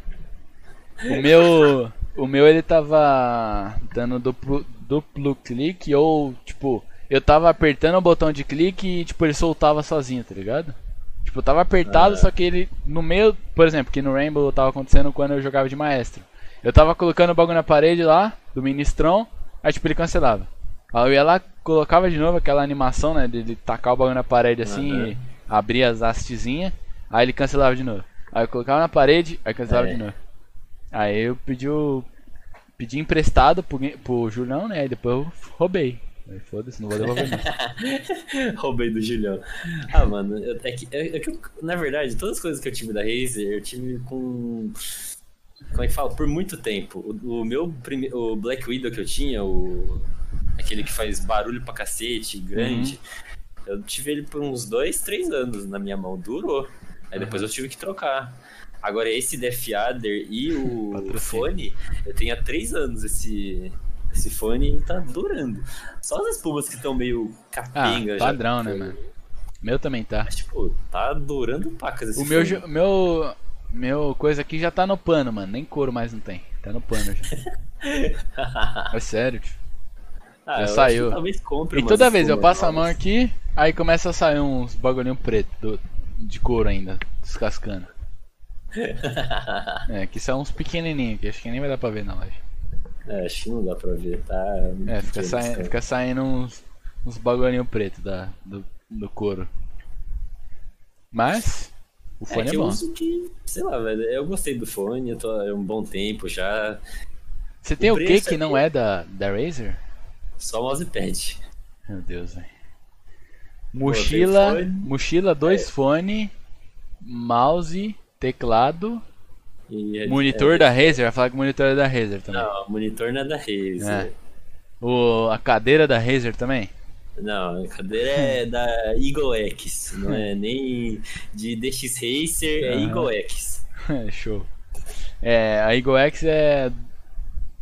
O meu. O meu ele tava dando duplo, duplo clique ou, tipo, eu tava apertando o botão de clique e, tipo, ele soltava sozinho, tá ligado? Tipo, tava apertado, Ah. só que ele no meio, por exemplo, que no Rainbow tava acontecendo quando eu jogava de maestro. Eu tava colocando o bagulho na parede lá, do ministrão, aí tipo ele cancelava. Aí eu ia lá, colocava de novo aquela animação, né, dele tacar o bagulho na parede assim Aham. e abrir as hastezinhas, aí ele cancelava de novo. Aí eu colocava na parede, aí cancelava É. de novo. Aí eu pedi o. Pedi emprestado pro, pro Julião, né? E depois eu roubei. Aí foda-se, não vou devolver não. Roubei do Julião. Ah, mano, eu- é que, é, é que eu- na verdade, todas as coisas que eu tive da Razer, eu tive com. Como é que fala? Por muito tempo. O, o meu prime... o Black Widow que eu tinha, o. Aquele que faz barulho pra cacete, grande. Eu tive ele por uns dois, três anos na minha mão. Durou. Aí depois eu tive que trocar. Agora, esse Death Adder e o Patrocínio. fone, eu tenho há três anos esse, esse fone e tá durando. Só as espumas que estão meio Ah, capenga já. padrão, né, mano? Meu também tá. Mas, tipo, tá durando pacas esse O meu, fone. ju- meu, meu coisa aqui já tá no pano, mano. Nem couro mais não tem. Tá no pano já. É sério, tio. Ah, já eu saiu. talvez compre E toda vez eu passo a mão novas. aqui, aí começa a sair uns bagulhinho preto do- de couro ainda, descascando. É, que são uns pequenininhos aqui, acho que nem vai dar pra ver na live. É, acho que não dá pra ver, tá? É, fica, saindo, fica saindo uns, uns bagulhinho preto da, do, do couro. Mas, o É fone é, eu bom. uso que, sei lá, velho, eu gostei do fone, eu tô há um bom tempo já, Você tem o o, que que é não é da, da Razer? Só mousepad. Meu Deus, velho. Mochila, fone. mochila, dois fone, mouse, teclado, E, monitor é, da Razer, vai falar que o monitor é da Razer também. Não, o monitor não é da Razer. É. O, a cadeira da Razer também? Não, a cadeira é da Eagle X, não é nem de DX Racer, é. Eagle X. Show. É, a Eagle X é,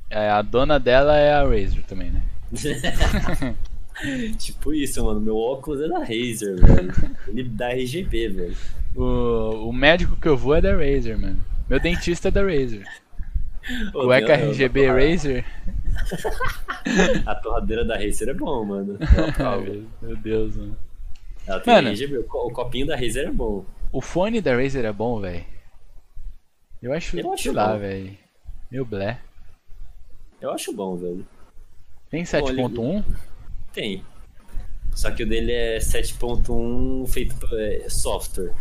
é. A dona dela é a Razer também, né? tipo isso, mano, meu óculos é da Razer, velho. Ele dá RGB, velho. O, o médico que eu vou é da Razer, mano. Meu dentista é da Razer. Cueca meu, RGB a- Razer? A torradeira da Razer é bom, mano. Aprovo. Meu Deus, mano. Ela tem Mano. RGB, o co- o copinho da Razer é bom. O fone da Razer é bom, velho. Eu acho, Eu acho lá, velho. Meu blé. Eu acho bom, velho. Tem Olha, 7.1? Tem. Só que o dele é 7.1 feito por é, software.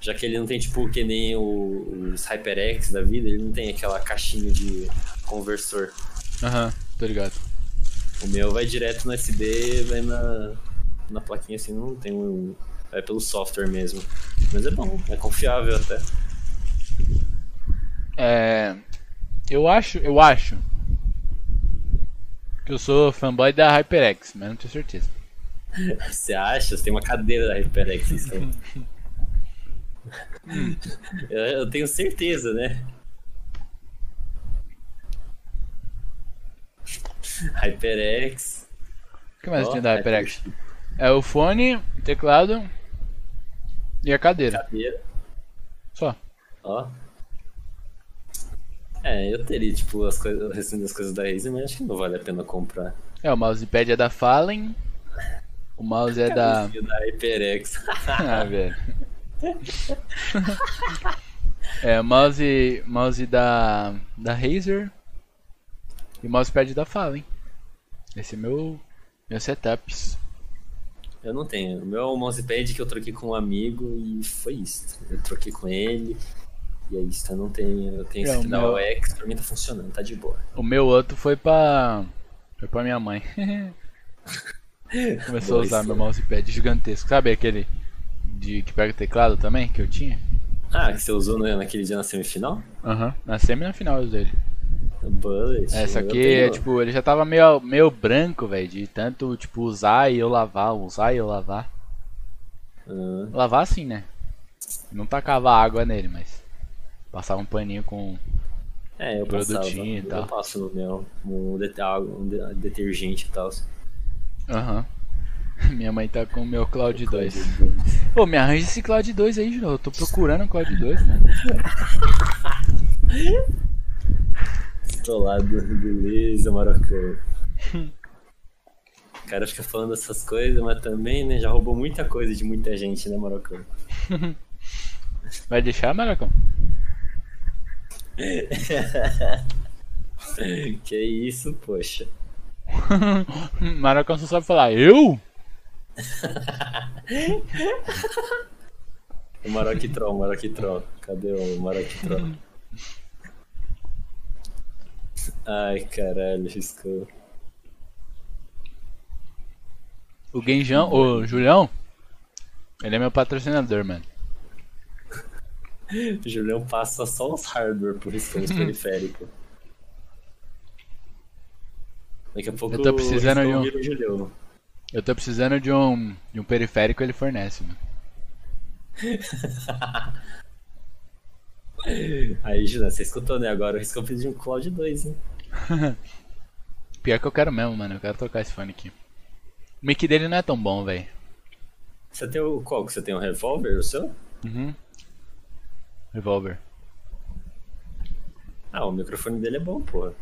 Já que ele não tem, tipo, que nem o- os HyperX da vida, ele não tem aquela caixinha de conversor. Aham, tô ligado. O meu vai direto no SD, vai na, na plaquinha assim, não tem um. Vai pelo software mesmo. Mas é bom, é confiável até. É. Eu acho, eu acho. Que eu sou fanboy da HyperX, mas não tenho certeza. Você acha? Você tem uma cadeira da HyperX. Assim. eu, tenho certeza, né? HyperX. O que mais ó, tem da HyperX? É o fone, teclado e a cadeira. Cadeira. Só. Ó. É, eu teria, tipo, as coisas, o restante das coisas da Razer, mas acho que não vale a pena comprar. É, o mousepad é da Fallen. O mouse é da. Da HyperX. Ah, velho. É, mouse, mouse da, da Razer e mousepad da Fallen. Esse é meu, meu setups. Eu não tenho. O meu é mousepad que eu troquei com um amigo e foi isso. Eu troquei com ele. E é isso, eu não. Eu tenho É, esse da meu- OX, pra mim tá funcionando, tá de boa. O meu outro foi pra. Foi pra minha mãe. Começou a Boa usar isso. meu mousepad gigantesco. Sabe aquele de que pega teclado também, que eu tinha? Ah, que você usou no- naquele dia na semifinal? Aham. Na semi e na final dele. O Bullet. É, só eu que, tenho- tipo, ele já tava meio, meio branco, velho, de tanto, tipo, usar e eu lavar, usar e eu lavar. Ah, Lavar assim, né? Não tacava água nele, mas passava um paninho com. é, eu Produtinho passava, e tal. Eu passo no meu um, um de- detergente e tal. Aham. Minha mãe tá com o meu Cloud 2. Pô, me arranja esse Cloud 2 aí, Juro. Eu tô procurando o Cloud 2, mano. Estrolado, beleza, Marocão. O cara fica falando essas coisas, mas também, né, já roubou muita coisa de muita gente, né, Marocão? Vai deixar, Maracão? Que isso, poxa. Maracão só sabe falar, eu? O Maroquitron, o Maroquitron. Cadê o Maroquitron? Ai, caralho, riscou. O Genjão, o Julião, ele é meu patrocinador, mano. O Julião passa só os hardware por isso os periféricos. Daqui a pouco Eu tô precisando o de um- o. Eu tô precisando de um, de um periférico, ele fornece, mano. Aí, Julião, você escutou, né? Agora o Riscão pediu um Cloud 2, hein? Pior que eu quero mesmo, mano. Eu quero trocar esse fone aqui. O mic dele não é tão bom, velho. Você tem o qual? Você tem um revólver, o seu? Uhum. Revolver. Ah, o microfone dele é bom, porra.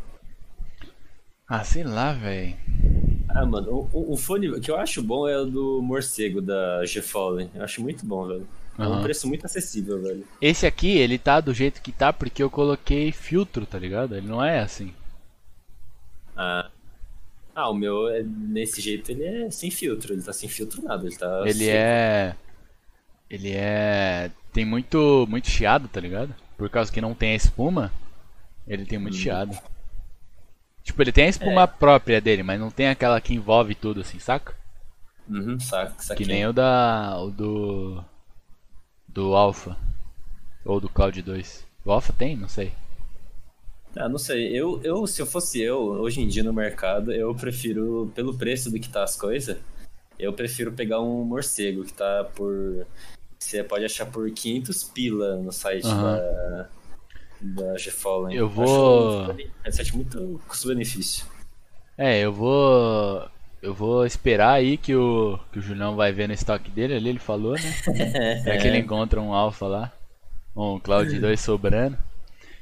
Ah, sei lá, velho. Ah, mano, o, o- fone que eu acho bom é o do morcego da G-Fallen. Eu acho muito bom, velho. É um Aham. preço muito acessível, velho. Esse aqui, ele tá do jeito que tá porque eu coloquei filtro, tá ligado? Ele não é assim. Ah. Ah, o meu é nesse jeito, ele é sem filtro, ele tá sem filtro nada, ele tá. Ele é. Ele é. Tem muito, muito chiado, tá ligado? Por causa que não tem a espuma, ele tem muito Hum. chiado. Tipo, ele tem a espuma É. própria dele, mas não tem aquela que envolve tudo assim, saca? Uhum, saca, saquei. Que nem o da. o do. Do Alpha. Ou do Cloud 2. O Alpha tem? Não sei. Ah, não sei. Eu, eu, se eu fosse eu, hoje em dia no mercado, eu prefiro, pelo preço do que tá as coisas, eu prefiro pegar um morcego que tá por. Você pode achar por 500 pila no site Aham. da. Da G-Fallen. Eu vou- Acho um headset muito custo-benefício. É, eu vou. Eu vou esperar aí que o, que o Julião vai ver no estoque dele ali, ele falou, né? Será que ele encontra um Alpha lá? Um Cloud 2 sobrando.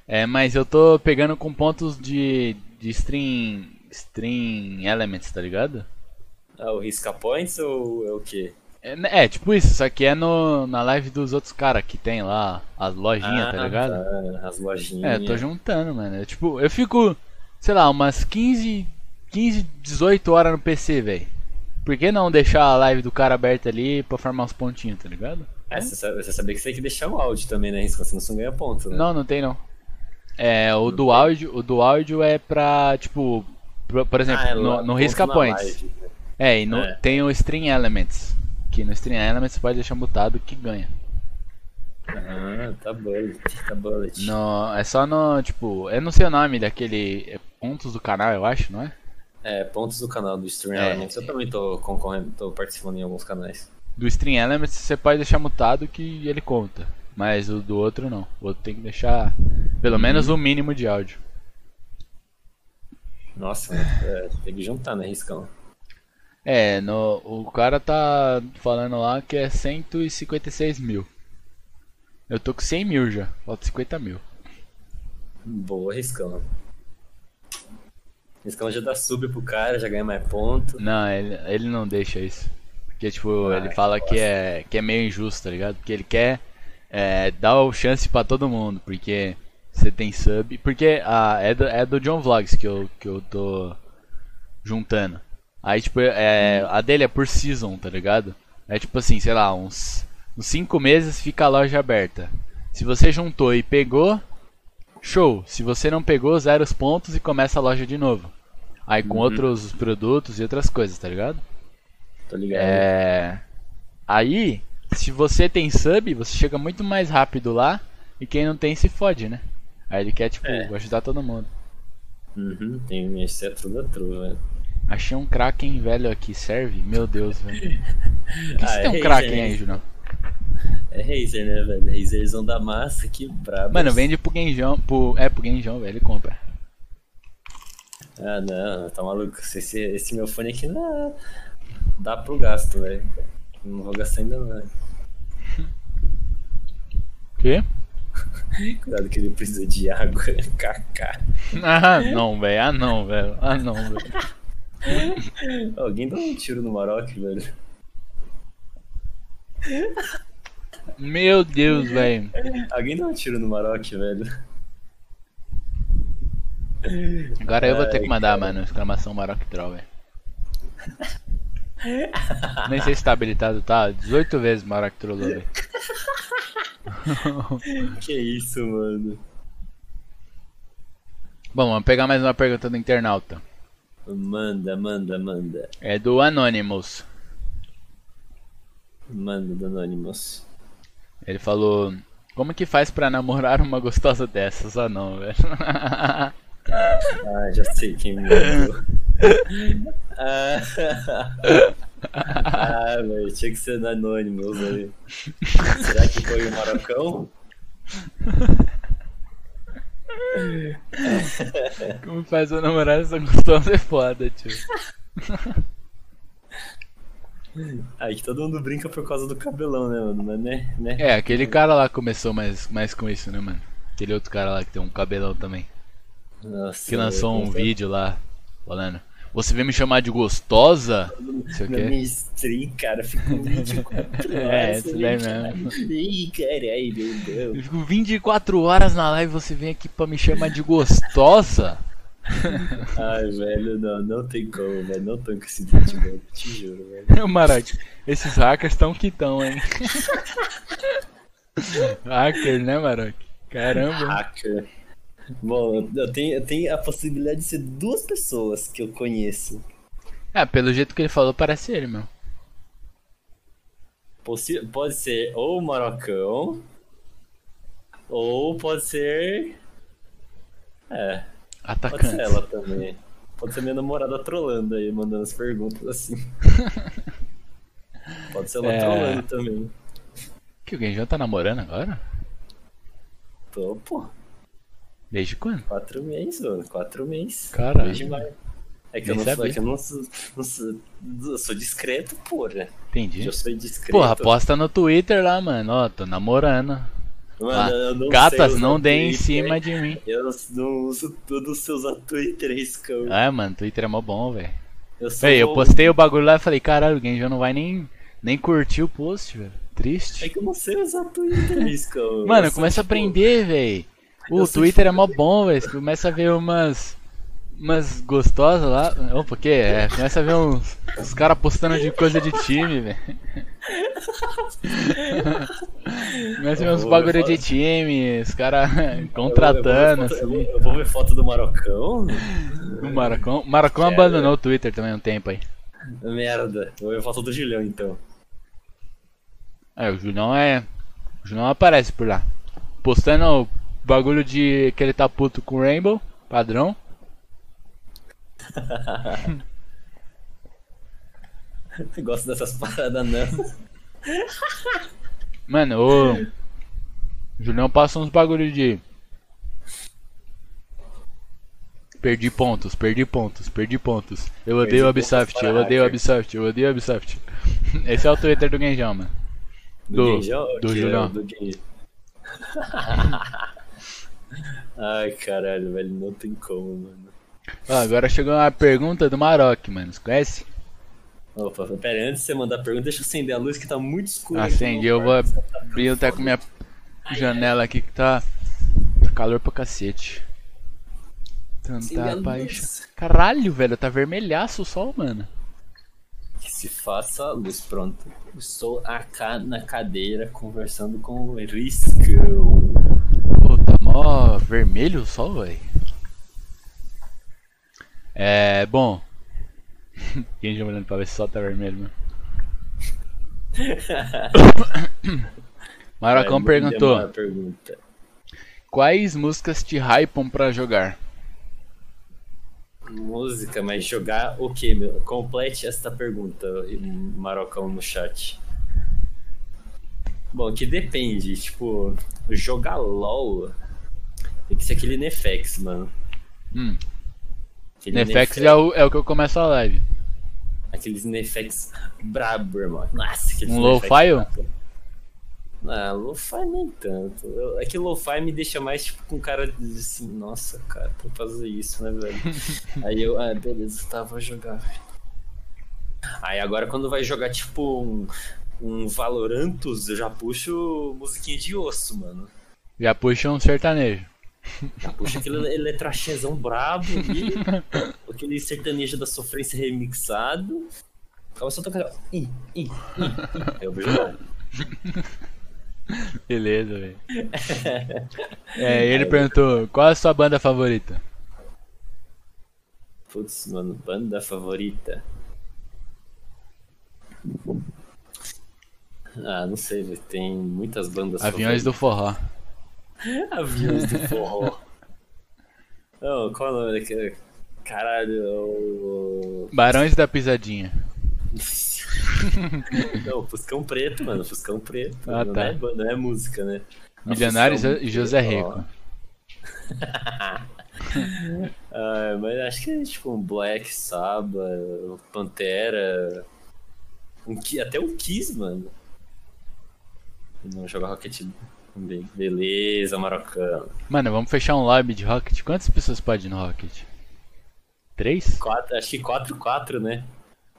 É, mas eu tô pegando com pontos de, de string, string elements, tá ligado? Ah, o Risca Points ou é o quê? É, né, é, tipo isso, só que é no, na live dos outros caras que tem lá as lojinhas, tá ligado? tá, As lojinhas. É, tô juntando, mano. Eu, tipo, eu fico. sei lá, umas 15, 15, 18 horas no PC, velho. Por que não deixar a live do cara aberta ali pra formar uns pontinhos, tá ligado? É, você, sabe, você sabia que você tem que deixar o áudio também, né? Senão você não ganha ponto, né? Não, não tem não. É, o do áudio, o do áudio é pra, tipo, por, por exemplo, Ah, é no, no Risca Points. live, né? É, e no, É. tem o String Elements. Que no String Elements você pode deixar mutado que ganha. Ah, tá bullet, tá bullet. No, é só no, tipo, eu não sei o nome daquele é pontos do canal, eu acho, não é? É, pontos do canal do Stream É. Elements. Eu também tô concorrendo, tô participando em alguns canais. Do String Elements você pode deixar mutado que ele conta. Mas o do outro não. O outro tem que deixar pelo menos o mínimo de áudio. Nossa, é, tem que juntar, né, Riscão? É, no, o cara tá falando lá que é 156 mil. Eu tô com 100 mil já, falta 50 mil. Boa, Riscão. Riscão já dá sub pro cara, já ganha mais ponto. Não, ele, ele não deixa isso. Porque, tipo, Ah, ele fala que é, que é meio injusto, tá ligado? Porque ele quer é, dar o chance pra todo mundo, porque você tem sub. Porque ah, é, do, é do John Vlogs que eu, que eu tô juntando. Aí, tipo, é, a dele é por season, tá ligado? É tipo assim, sei lá, uns 5 meses fica a loja aberta. Se você juntou e pegou, show. Se você não pegou, zero os pontos e começa a loja de novo. Aí com outros produtos e outras coisas, tá ligado? Tô ligado. É. Aí, se você tem sub, você chega muito mais rápido lá. E quem não tem se fode, né? Aí ele quer, tipo, É. ajudar todo mundo. Uhum, tem esse é tudo da true, velho. Achei um Kraken velho aqui, serve? Meu Deus, velho. Por que Ah, você é tem um Razer, Kraken aí, Junão? É Razer, né, velho? Razerzão da massa, que brabo. Mano, vende pro Genjão. Pro... É, pro Genjão, velho, ele compra. Ah, não, tá maluco. Esse, esse meu fone aqui não dá pro gasto, velho. Não vou gastar ainda não. velho. Quê? Cuidado que ele precisa de água. KK. Ah, não, velho. Ah, não, velho. Ah, não, velho. Alguém dá um tiro no Maroc, velho. Meu Deus, velho. Alguém dá um tiro no Maroc, velho. Agora eu vou ter que mandar, mano, exclamação Maroc Troll, velho. Nem sei se tá habilitado, tá? 18 vezes Maroc trollou, velho. Que isso, mano. Bom, vamos pegar mais uma pergunta do internauta. Manda, manda, manda. É do Anonymous. Manda do Anonymous. Ele falou: Como que faz pra namorar uma gostosa dessas? Ah, não, velho. Ah, já sei quem mandou. ah, velho, tinha que ser no Anonymous, velho. Será que foi o Marocão? Como faz pra namorar essa gostosa é foda, tio. Aí que todo mundo brinca por causa do cabelão, né, mano? Mas né, né? É, aquele cara lá começou mais, mais com isso, né, mano? Aquele outro cara lá que tem um cabelão também. Nossa, Que lançou um vídeo lá falando. Você vem me chamar de gostosa? Não sei Na minha stream, cara, fico 24 horas. É, isso daí mesmo. cara? Ih, caralho, meu Deus. Eu fico 24 horas na live você vem aqui pra me chamar de gostosa? Ai, velho, não, não tem como, velho. Não tanco esse vídeo, velho. Te juro, velho. Meu Maroc, esses hackers tão que tão, hein? Hacker, né, Maroc? Caramba. Hacker. Bom, eu tenho, eu tenho a possibilidade de ser duas pessoas que eu conheço. É, pelo jeito que ele falou, parece ele, meu. Possi pode ser ou o Marocão, ou pode ser. É, pode Atacante. ser ela também. Pode ser minha namorada trolando aí, mandando as perguntas assim. Pode ser ela É. trolando também. Que o Genjão tá namorando agora? Tô, pô, Desde quando? quatro meses, mano. Quatro meses. Caralho. Desde maio. É que eu não, sou, é que eu não sou, não sou. Eu sou discreto, porra. Entendi. Eu sou discreto. Porra, posta no Twitter lá, mano. Ó, tô namorando. Mano, Ah, não Gatas, usar não deem em Twitter. cima de mim. Eu não uso tudo os seus Twitter, riscão. Ah, mano, Twitter é mó bom, velho. Eu eu postei o bagulho lá e falei, caralho, o Genjão não vai nem, nem curtir o post, velho. É Triste. que eu não sei usar Twitter, riscão. Mano, Eu começa a tipo, aprender, velho. O Twitter é mó bom, velho. Você começa a ver umas. umas gostosas lá. Opa, que é? Começa a ver uns, uns caras postando de coisa de time, velho. Começa a ver uns bagulho de time, os caras contratando, eu, vou ver foto, eu, vou, assim. eu vou ver foto do Marocão. O Maracão, o Maracão Quero. abandonou o Twitter também um tempo aí. Merda. Vou ver foto do Julião então. É, o Julião é. O Julião aparece por lá. Postando o bagulho de que ele tá puto com o Rainbow, padrão. Eu gosto dessas paradas não. Mano, o. Julião passa uns bagulho de. Perdi pontos, perdi pontos, perdi pontos. Eu odeio o Ubisoft, eu odeio o. Ubisoft, eu odeio o Ubisoft. Esse é o Twitter do Genjão, mano. Do- Genjão? do é Julião. do Ai, caralho, velho, não tem como, mano. Ó, agora chegou uma pergunta do Maroc, mano. Você conhece? Opa, pera antes de você mandar a pergunta, deixa eu acender a luz que tá muito escuro. Acendi, eu vou quarto. abrir até com minha janela aqui que tá. Tá calor pra cacete. Tanta paixão. Caralho, velho, tá vermelhaço o sol, mano. Que se faça a luz, pronto. Estou acá na cadeira conversando com o Riscão. Mó vermelho o sol, velho. É, bom. Quem já olhando pra ver se o sol tá vermelho, mano. Marocão Vai, perguntou: manda uma Pergunta. Quais músicas te hypam pra jogar? Música, mas jogar o que, meu? Complete esta pergunta, Marocão, no chat. Bom, que depende, tipo, jogar LOL tem que ser aquele Nefex, mano. Hum, Aquele Nefex é o, é o que eu começo a live. Aqueles Nefex brabo, irmão. Nossa, aqueles Um Nefex brabo. Ah, lo-fi nem tanto. Eu- É que lo-fi me deixa mais tipo com cara de assim, nossa, cara, pra fazer isso, né, velho? Aí eu, ah, beleza, tá, vou jogar, velho. Aí agora quando vai jogar tipo um, um Valorantus, eu já puxo musiquinha de osso, mano. Já puxa um sertanejo. Já puxo aquele eletrachezão brabo ali, aquele sertanejo da sofrência remixado. Começa a tocar. Ih, ih, ih, eu jogar. Beleza, velho. É, ele perguntou: Qual é a sua banda favorita? Putz, mano, banda favorita. Ah, não sei. Tem muitas bandas Aviões do Forró. Aviões do forró. Não, qual é o nome daquele? Caralho, é o. Barões da Pisadinha. Não, Fuscão Preto, mano. Fuscão Preto. Ah, não, tá. é, não é música, né? Milionários Fuscão e José Rico. Ah, mas acho que é tipo um Black um Pantera. Um, até o Kiss, mano. Não joga Rocket também. Beleza, Marocano. Mano, vamos fechar um lobby de Rocket. Quantas pessoas podem ir no Rocket? Três? Quatro, acho que 4-4, né?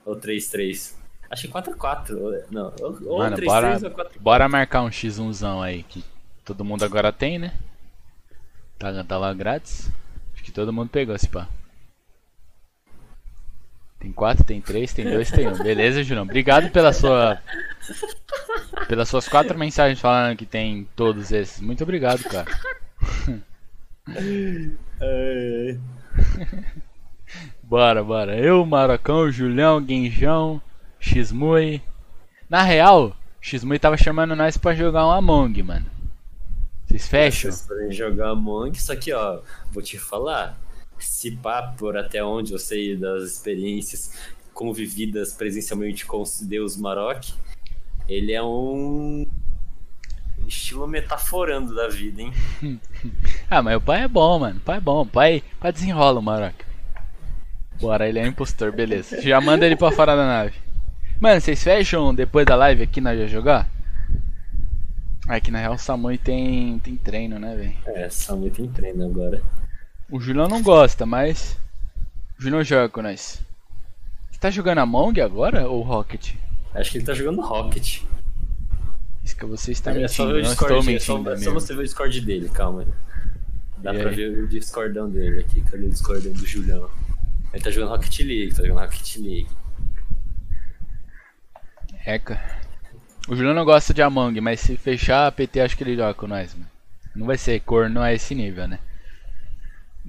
Ou 3-3. Acho que 4-4. ou- Não, ou, ou Mano, 3-3 bora, ou 4 bora marcar um X1zão aí que todo mundo agora tem, né? Tá, tá lá grátis. Acho que todo mundo pegou esse pá. Tem quatro, tem três, tem dois, tem um. Beleza, Julião. Obrigado pela sua. Pelas suas quatro mensagens falando que tem todos esses. Muito obrigado, cara. É, Bora, bora. Eu, Maracão, Julião, Guinjão, Xmui. Na real, Xmui tava chamando nós pra jogar um Among, mano. Vocês fecham? Vocês podem jogar Among, só que ó, vou te falar. Se pá, por até onde eu sei das experiências convividas presencialmente com Deus Maroc, ele é um estilo metaforando da vida, hein? Ah, mas o pai é bom, mano. O pai é bom. O pai, o pai desenrola o Maroc. Bora, ele é um impostor, beleza. Já manda ele pra fora da nave. Mano, vocês fecham depois da live aqui já jogar? Que na real o Samui tem, tem treino, né, velho? É, Samu tem treino agora. O Julião não gosta, mas. O Julião joga com nós. Você tá jogando Among agora ou Rocket? Acho que ele tá jogando Rocket. Isso que você está É só mentindo, ver o não Discord, estou é só, mentindo, é só amigo. você ver o Discord dele, calma. Dá E pra aí? ver o discordão dele aqui. Cadê o discordão do Julião? Ele tá jogando Rocket League, tá jogando Rocket League. Eca. O Juliano não gosta de Among, mas se fechar a PT, acho que ele joga com nós, mano. Não vai ser corno a esse nível, né?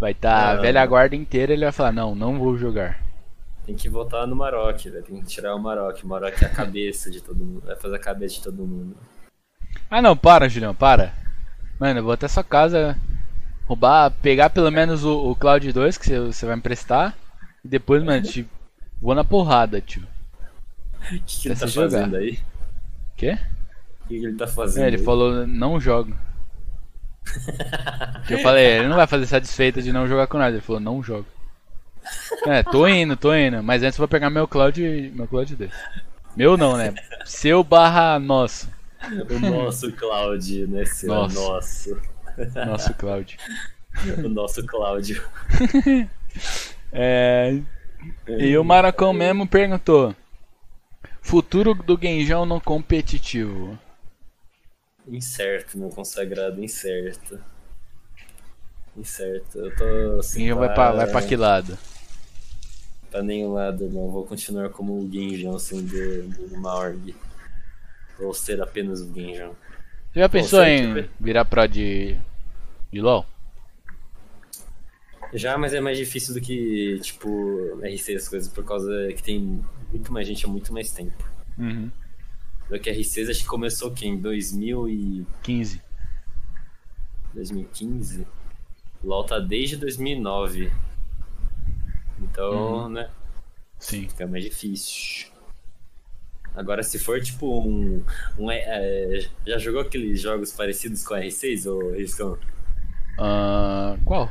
Vai tá a Não. velha guarda inteira ele vai falar, não, não vou jogar. Tem que votar no Maroc, velho. Tem que tirar o Maroc. O Maroc é a cabeça de todo mundo. Vai fazer a cabeça de todo mundo. Ah não, para, Julião, para. Mano, eu vou até sua casa roubar, pegar pelo menos o, o Cloud 2 que você- vai emprestar. E depois, mano, te, vou na porrada, tio. O que, que ele tá se jogar? fazendo aí? Quê? O que, que ele tá fazendo? É, ele aí? falou, não jogo. Eu falei, ele não vai fazer satisfeito de não jogar com nada. Ele falou, não jogo. É, tô indo, tô indo. Mas antes eu vou pegar meu Cloud, meu Cloud 2. Meu não, né? Seu barra nosso. O nosso Cláudio, né? Seu Nossa. nosso. Nosso Cloud. O nosso Cláudio. É, e o Maracão mesmo perguntou: Futuro do Genjão no competitivo? Incerto, meu consagrado, incerto. Incerto. Eu tô assim. Vai pra, vai pra que lado? Pra nenhum lado, não. Vou continuar como o Genjão sendo do Maorg. Vou ser apenas o Genjão. Você já pensou em virar pro de, de LoL? Já, mas é mais difícil do que, tipo, RC as coisas, por causa que tem muito mais gente há muito mais tempo. Uhum. Do que RCs, acho que começou o quê? Em 2000 e 15. 2015? LoL tá desde 2009. Então, né, Sim. fica mais difícil. Agora, se for tipo um. um é, já jogou aqueles jogos parecidos com R6 ou Riscão? Ah, qual?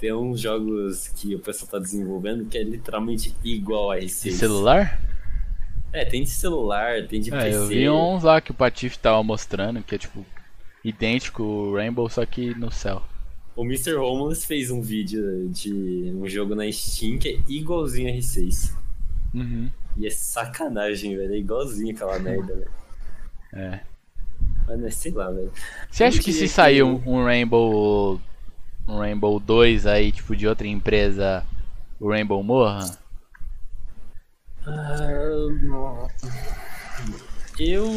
Tem uns jogos que o pessoal tá desenvolvendo que é literalmente igual a R6. De celular? É, tem de celular, tem de É, PC. eu vi uns lá que o Patife tava mostrando, que é tipo idêntico o Rainbow, só que no céu. O Mr. Homeless fez um vídeo de um jogo na Steam que é igualzinho a R6. Uhum. E é sacanagem, velho. É igualzinho aquela merda, velho. É. Mas não é, sei lá, velho. Você acha que se diria sair que- um, um Rainbow. Um Rainbow 2 aí, tipo, de outra empresa, o Rainbow morra? Ah, eu.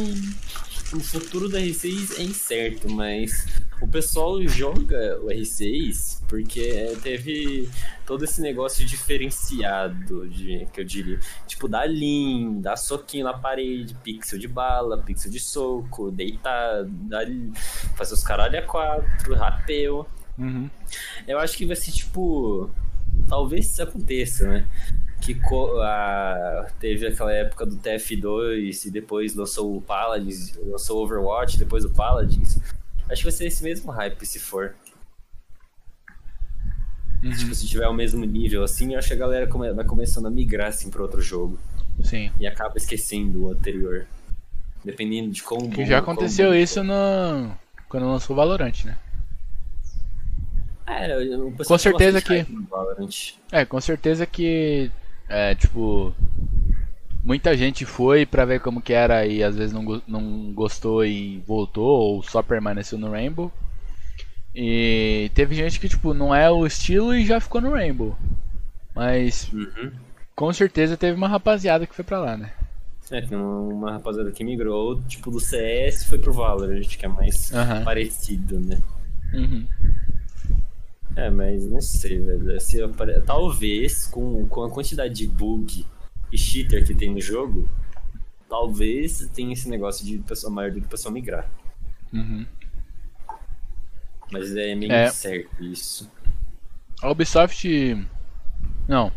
O futuro do R6 é incerto, mas o pessoal joga o R6 porque teve todo esse negócio diferenciado, de, que eu diria. Tipo, dar lean, dar soquinho na parede, pixel de bala, pixel de soco, deitar, dar, fazer os caralho a quatro, rapel. Uhum. Eu acho que vai ser tipo. Talvez isso aconteça, né? Que a- teve aquela época do TF2 e depois lançou o Paladins, lançou o Overwatch, depois o Paladins. Acho que vai ser esse mesmo hype se for. Tipo, se tiver o mesmo nível assim, eu acho que a galera come- vai começando a migrar assim pra outro jogo. Sim. E acaba esquecendo o anterior. Dependendo de como. Que já como aconteceu bom isso no. Quando lançou o Valorant, né? É, pessoal Com certeza que-. É, com certeza que. É, tipo. Muita gente foi pra ver como que era e às vezes não, não gostou e voltou, ou só permaneceu no Rainbow. E teve gente que, tipo, não é o estilo e já ficou no Rainbow. Mas Uhum. com certeza teve uma rapaziada que foi pra lá, né? É, tem uma rapaziada que migrou, tipo, do CS foi pro Valorant, que é mais Aham. parecido, né? Uhum. É, mas não sei, velho. Se apare- Talvez, com, com a quantidade de bug e cheater que tem no jogo, talvez tenha esse negócio de pessoa maior do que pessoa migrar. Uhum. Mas é meio É. certo isso. A Ubisoft. Não.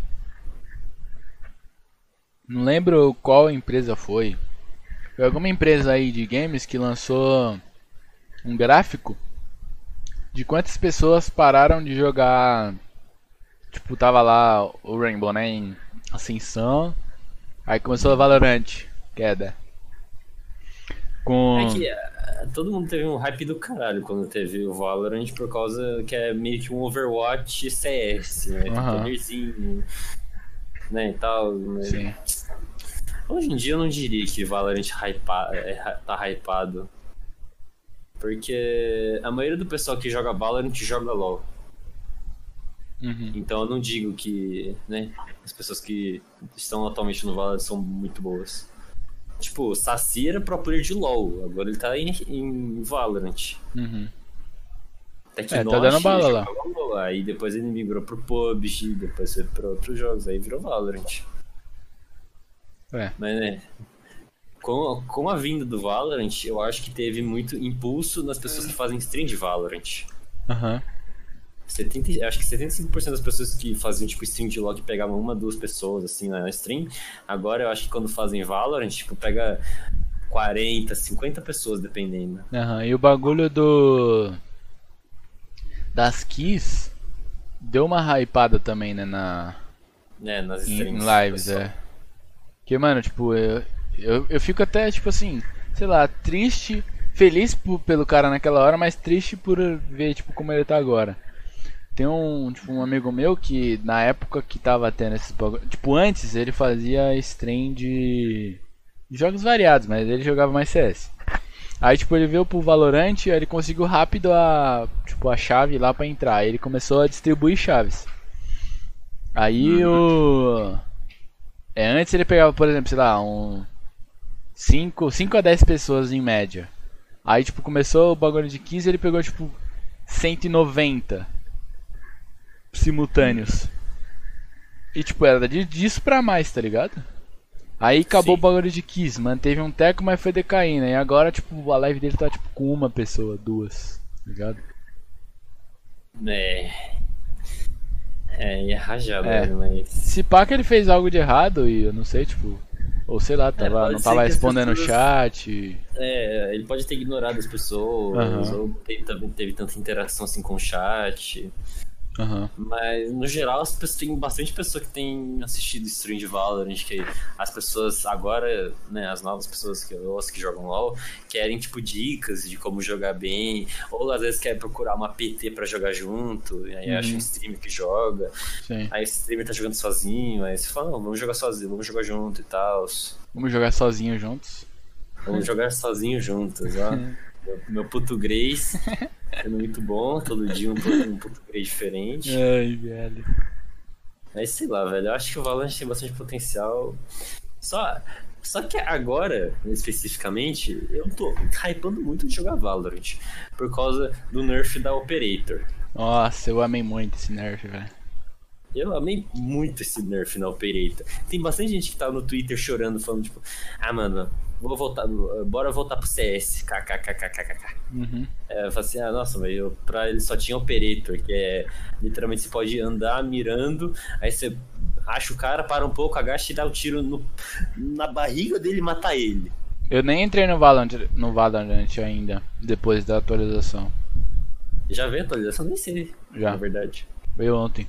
Não lembro qual empresa foi. Foi alguma empresa aí de games que lançou um gráfico de quantas pessoas pararam de jogar. Tipo, tava lá o Rainbow, né? Em ascensão. Aí começou o Valorant. Queda. Com. É que ah, todo mundo teve um hype do caralho quando teve o Valorant, por causa que é meio que um Overwatch CS, né? Poderzinho, né, e tal. né? Sim. Hoje em dia eu não diria que Valorant hypa, é, tá hypado. Porque a maioria do pessoal que joga Valorant joga LoL. Uhum. Então eu não digo que, né, as pessoas que estão atualmente no Valorant são muito boas. Tipo, Saci era pro player de LoL, agora ele tá em, em Valorant. Uhum. Tecnosh, tá dando bala lá. LoL, Aí depois ele migrou pro PUBG, depois foi pra outros jogos, aí virou Valorant. É. Mas né, com, com a vinda do Valorant, eu acho que teve muito impulso nas pessoas que fazem stream de Valorant. Aham. 70, acho que 75% das pessoas que faziam tipo stream de LoL que pegavam uma, duas pessoas assim na stream, agora eu acho que quando fazem Valorant, tipo, pega 40, 50 pessoas dependendo. Aham. E o bagulho do. Das keys deu uma hypada também, né? Na. Né, nas Em, streams. em lives, é. Porque, mano, tipo, eu, eu, eu fico até, tipo assim, sei lá, triste, feliz por- pelo cara naquela hora, mas triste por ver, tipo, como ele tá agora. Tem um, tipo, um amigo meu que na época que tava tendo esses. Tipo, antes ele fazia stream de, de jogos variados, mas ele jogava mais CS. Aí, tipo, ele veio pro Valorant e ele conseguiu rápido a, tipo, a chave lá pra entrar. Aí ele começou a distribuir chaves. Aí o. É, antes ele pegava, por exemplo, sei lá, um. 5, 5 a 10 pessoas em média. Aí, tipo, começou o bagulho de 15 ele pegou, tipo, 190 simultâneos. E, tipo, era de- disso pra mais, tá ligado? Aí acabou Sim. o bagulho de 15, manteve um teco, mas foi decaindo. E agora, tipo, a live dele tá, tipo, com uma pessoa, duas, tá ligado? É. É, e é rajado, É. mas. Se pá que ele fez algo de errado e eu não sei, tipo. Ou sei lá, tava, pode não tava respondendo o pessoas- chat. É, ele pode ter ignorado as pessoas, Aham. ou teve, teve tanta interação assim com o chat. Aham. Mas, no geral, as pessoas, tem bastante pessoa que tem assistido stream de Valorant, que as pessoas agora, né, as novas pessoas que ou as que jogam LoL, querem, tipo, dicas de como jogar bem, ou às vezes querem procurar uma PT pra jogar junto, e aí acha um streamer que joga, Sim. aí esse streamer tá jogando sozinho, aí você fala, não, vamos jogar sozinho, vamos jogar junto e tal. Vamos jogar sozinho juntos. Vamos jogar sozinho juntos, ó. Meu, meu português sendo muito bom, todo dia um, um português diferente. Ai, velho. Mas sei lá, velho, eu acho que o Valorant tem bastante potencial. Só, só que agora, especificamente, eu tô hypando muito de jogar Valorant. Por causa do nerf da Operator. Nossa, eu amei muito esse nerf, velho. Eu amei muito esse nerf na Operator. Tem bastante gente que tá no Twitter chorando, falando, tipo, ah, mano, vou voltar, bora voltar pro CS. KKKKKK. Uhum. É, eu falei assim, ah, nossa, eu, pra ele só tinha Operator, que é literalmente você pode andar mirando, aí você acha o cara, para um pouco, agacha e dá o um tiro no, na barriga dele e mata ele. Eu nem entrei no Valorant, no Valorant ainda, depois da atualização. Já veio a atualização? Nem sei, Já. na verdade. Veio ontem.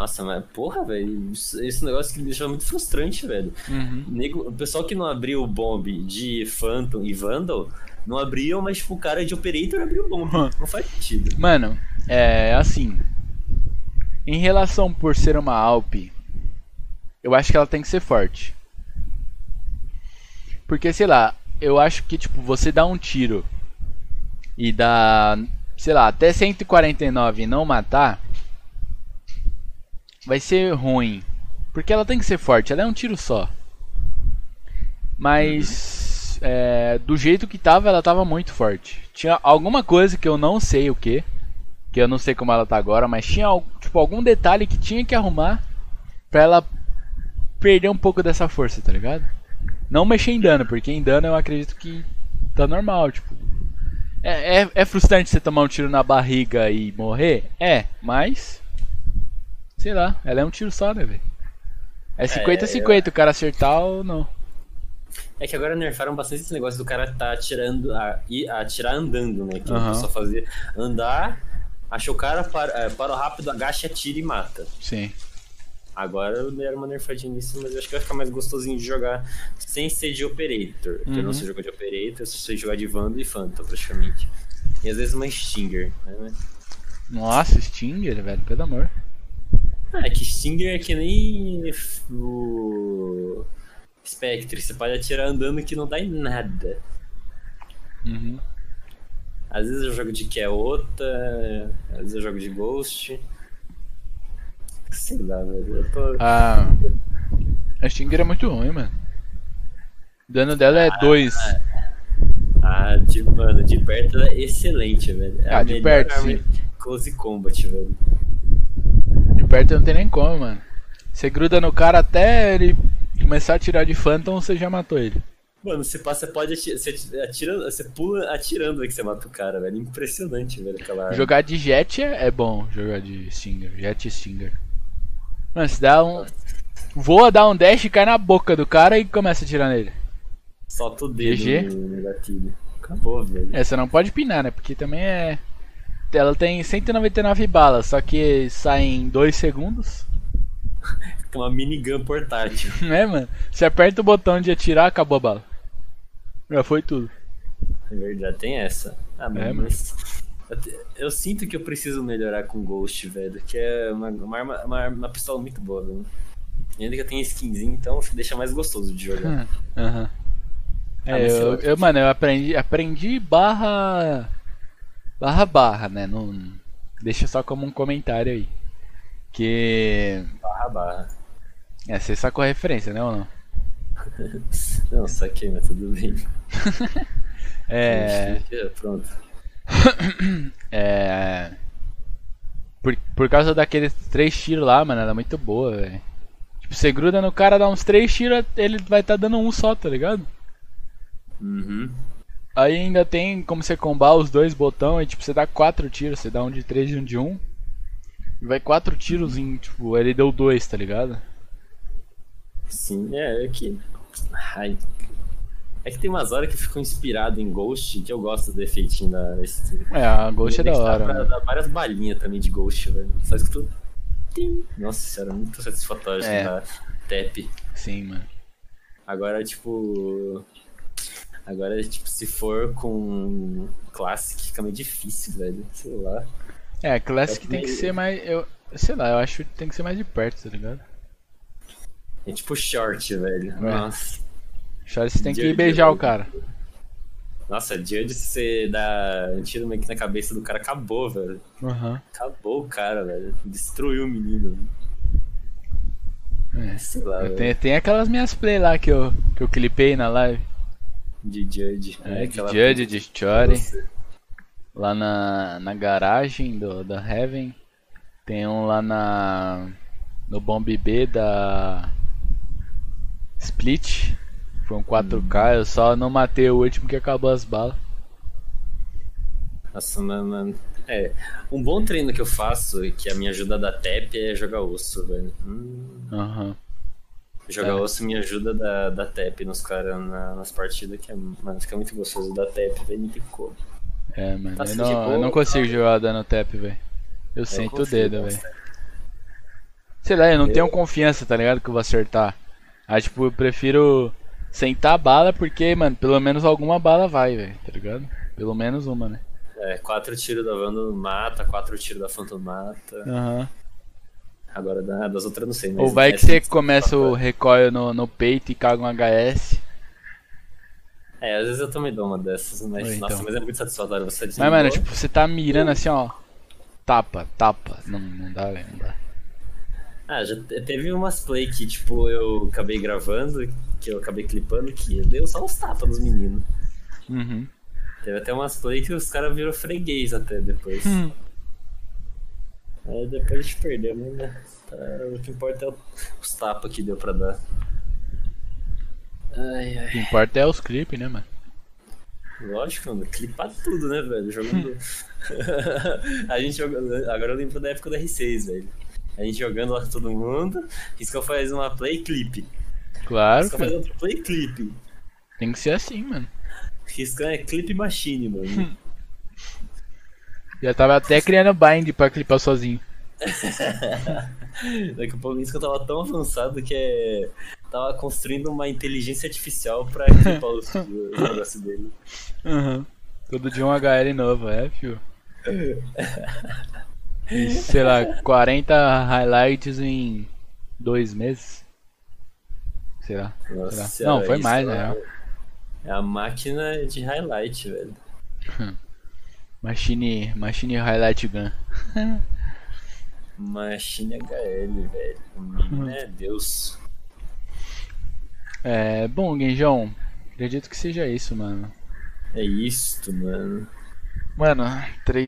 Nossa, mas porra, velho, esse negócio que me deixa muito frustrante, velho. Uhum. Nego, o pessoal que não abriu o bomb de Phantom e Vandal, não abriam, mas tipo, o cara de Operator abriu o bomb. Não faz sentido. Mano, é assim. Em relação por ser uma Alp, eu acho que ela tem que ser forte. Porque, sei lá, eu acho que, tipo, você dá um tiro e dá, sei lá, até 149 e não matar, vai ser ruim. Porque ela tem que ser forte, ela é um tiro só. Mas, é, do jeito que tava, ela tava muito forte. Tinha alguma coisa que eu não sei o que, que eu não sei como ela tá agora, mas tinha tipo, algum detalhe que tinha que arrumar pra ela perder um pouco dessa força, tá ligado? Não mexer em dano, porque em dano eu acredito que tá normal, tipo. É, é, é frustrante você tomar um tiro na barriga e morrer? É, mas. Sei lá, ela é um tiro só, né, velho? É 50-50, o cara acertar ou não. É que agora nerfaram bastante esse negócio do cara tá atirando, a, e atirar andando, né? Que o pessoal fazia andar, acha o cara, para, é, para rápido, agacha, atira e mata. Sim. Agora deram uma nerfadinha nisso, mas eu acho que vai ficar mais gostosinho de jogar sem ser de Operator. Porque eu não Uhum. sei jogar de Operator, eu só sei jogar de Vando e Phantom, praticamente. E às vezes uma Stinger, né? Nossa, Stinger, velho, pelo amor. Ah, é que Stinger é que nem o Spectre, você pode atirar andando que não dá em nada. Uhum. Às vezes eu jogo de Keota, às vezes eu jogo de Ghost. Sei lá, velho. Eu tô. A. A Stinger é muito ruim, mano. O dano dela é 2. Ah, de, mano, de perto ela é excelente, velho. É Ah, de perto, sim. Close Combat, velho. Perto não tem nem como, mano. Você gruda no cara até ele começar a tirar de Phantom, você já matou ele. Mano, você passa, pode atirar, você, atira, você pula atirando aí que você mata o cara, velho. Impressionante, velho, aquela. Jogar de Jet é é bom, jogar de Stinger. Jet e Stinger. Mano, se dá um. Voa, dá um dash, cai na boca do cara e começa a atirar nele. Solta o dedo GG. no gatilho. Acabou, velho. É, você não pode pinar, né? Porque também é. Ela tem 199 balas, só que sai em 2 segundos. Com uma minigun portátil. Né, mano? Você aperta o botão de atirar, acabou a bala. Já foi tudo. É verdade, tem essa. Ah, mano, É, mas. Eu, sinto que eu preciso melhorar com Ghost, velho. Que é uma, uma, arma, uma, uma pistola muito boa, velho. E ainda que eu tenho skinzinho, então deixa mais gostoso de jogar. Aham. Ah, É, eu, eu- eu, mano, eu aprendi, aprendi barra. Barra barra, né? Não, deixa só como um comentário aí. Que. Barra barra. É, você sacou a referência, né ou não? Não, saquei, mas tudo bem. É. Pronto. É. Por, por causa daqueles três tiros lá, mano, ela é muito boa, velho. Tipo, você gruda no cara, dá uns três tiros, ele vai estar dando um só, tá ligado? Uhum. Aí ainda tem como você combar os dois botões, e tipo, você dá quatro tiros, você dá um de três e um de um. E vai quatro tiros em, tipo, ele deu dois, tá ligado? Sim, é, é que. Ai. É que tem umas horas que eu fico inspirado em Ghost, que eu gosto do efeitinho da. Esse, É, a Ghost é da Dá hora. pra mano. dar várias balinhas também de Ghost, velho. Só escuto. Tim. Nossa senhora, muito satisfatório É. Tap. Sim, mano. Agora, tipo. Agora, tipo, se for com Classic, fica meio difícil, velho. Sei lá. É, Classic É tem que meio- ser mais. Eu, sei lá, eu acho que tem que ser mais de perto, tá ligado? É tipo short, velho. É. Nossa. Charlie, você tem que Judge, beijar o cara. Nossa, Judge, se você dá um tiro meio que na cabeça do cara, acabou, velho. Aham. Acabou o cara, velho. Destruiu o menino. É. Sei lá, tenho, tem aquelas minhas play lá que eu, que eu clipei na live. De Judge. É, de aquela- Judge, de Chore. Você- Lá na, na garagem do, da Heaven. Tem um lá na. No Bomb B da. Split. Foi um 4K, eu só não matei o último que acabou as balas. Nossa, mano. É, um bom treino que eu faço, que a minha ajuda da TEP é jogar osso, velho. Hum, Aham. Jogar É. osso me ajuda da, da TEP nos caras na- nas partidas, que é, mano, fica muito gostoso. Da TEP, velho, não tem como. É, mano. Tá eu, não, boa, eu não consigo tá? jogar dando tap, velho. Eu Eu sinto o dedo, velho. Sei lá, eu não Eu- tenho confiança, tá ligado? Que eu vou acertar. Aí, tipo, eu prefiro sentar a bala porque, mano, pelo menos alguma bala vai, velho, tá ligado? Pelo menos uma, né? É, quatro tiros da Wanda mata, quatro tiros da Phantom mata. Aham. Agora da- das outras não sei, mas. Ou vai que você é começa o recoil no, no peito e caga um HS. É, às vezes eu também dou uma dessas, mas. Ou Nossa, então. mas é muito satisfatório você Mas, mano, tipo, você tá mirando assim, ó. Tapa, tapa. Não, não dá, velho, não dá. Ah, já te- teve umas play que, tipo, eu acabei gravando, que eu acabei clipando, que deu só uns tapas nos meninos. Uhum. Teve até umas play que os caras viram freguês até depois. Hum. Aí depois a gente perdeu, mas né? Tá, o que importa é o- os tapas que deu pra dar. Ai, O ai. que importa é os clipes, né, mano? Lógico, mano, clipar tudo, né, velho? Jogando. a gente jogando. Agora eu lembro da época do R6, velho. A gente jogando lá com todo mundo. Riscou faz uma play clipe. Claro, Riscou faz outra play clipe. Tem que ser assim, mano. Riscão é clipe machine, mano. Já tava até criando bind pra clipar sozinho. Daqui a pouco isso que eu tava tão avançado que é. Tava construindo uma inteligência artificial pra clipar os, os negócios dele. Uhum. Todo dia um HL novo, é, fio. E, sei lá, 40 highlights em dois meses. Sei lá. Nossa, Sei lá. Não, foi mais, né? É a máquina de highlight, velho. Machine, Machine Highlight Gun. Machine HL, velho. O menino é Deus. É, bom, Genjão, acredito que seja isso, mano. É isto, mano. Mano, três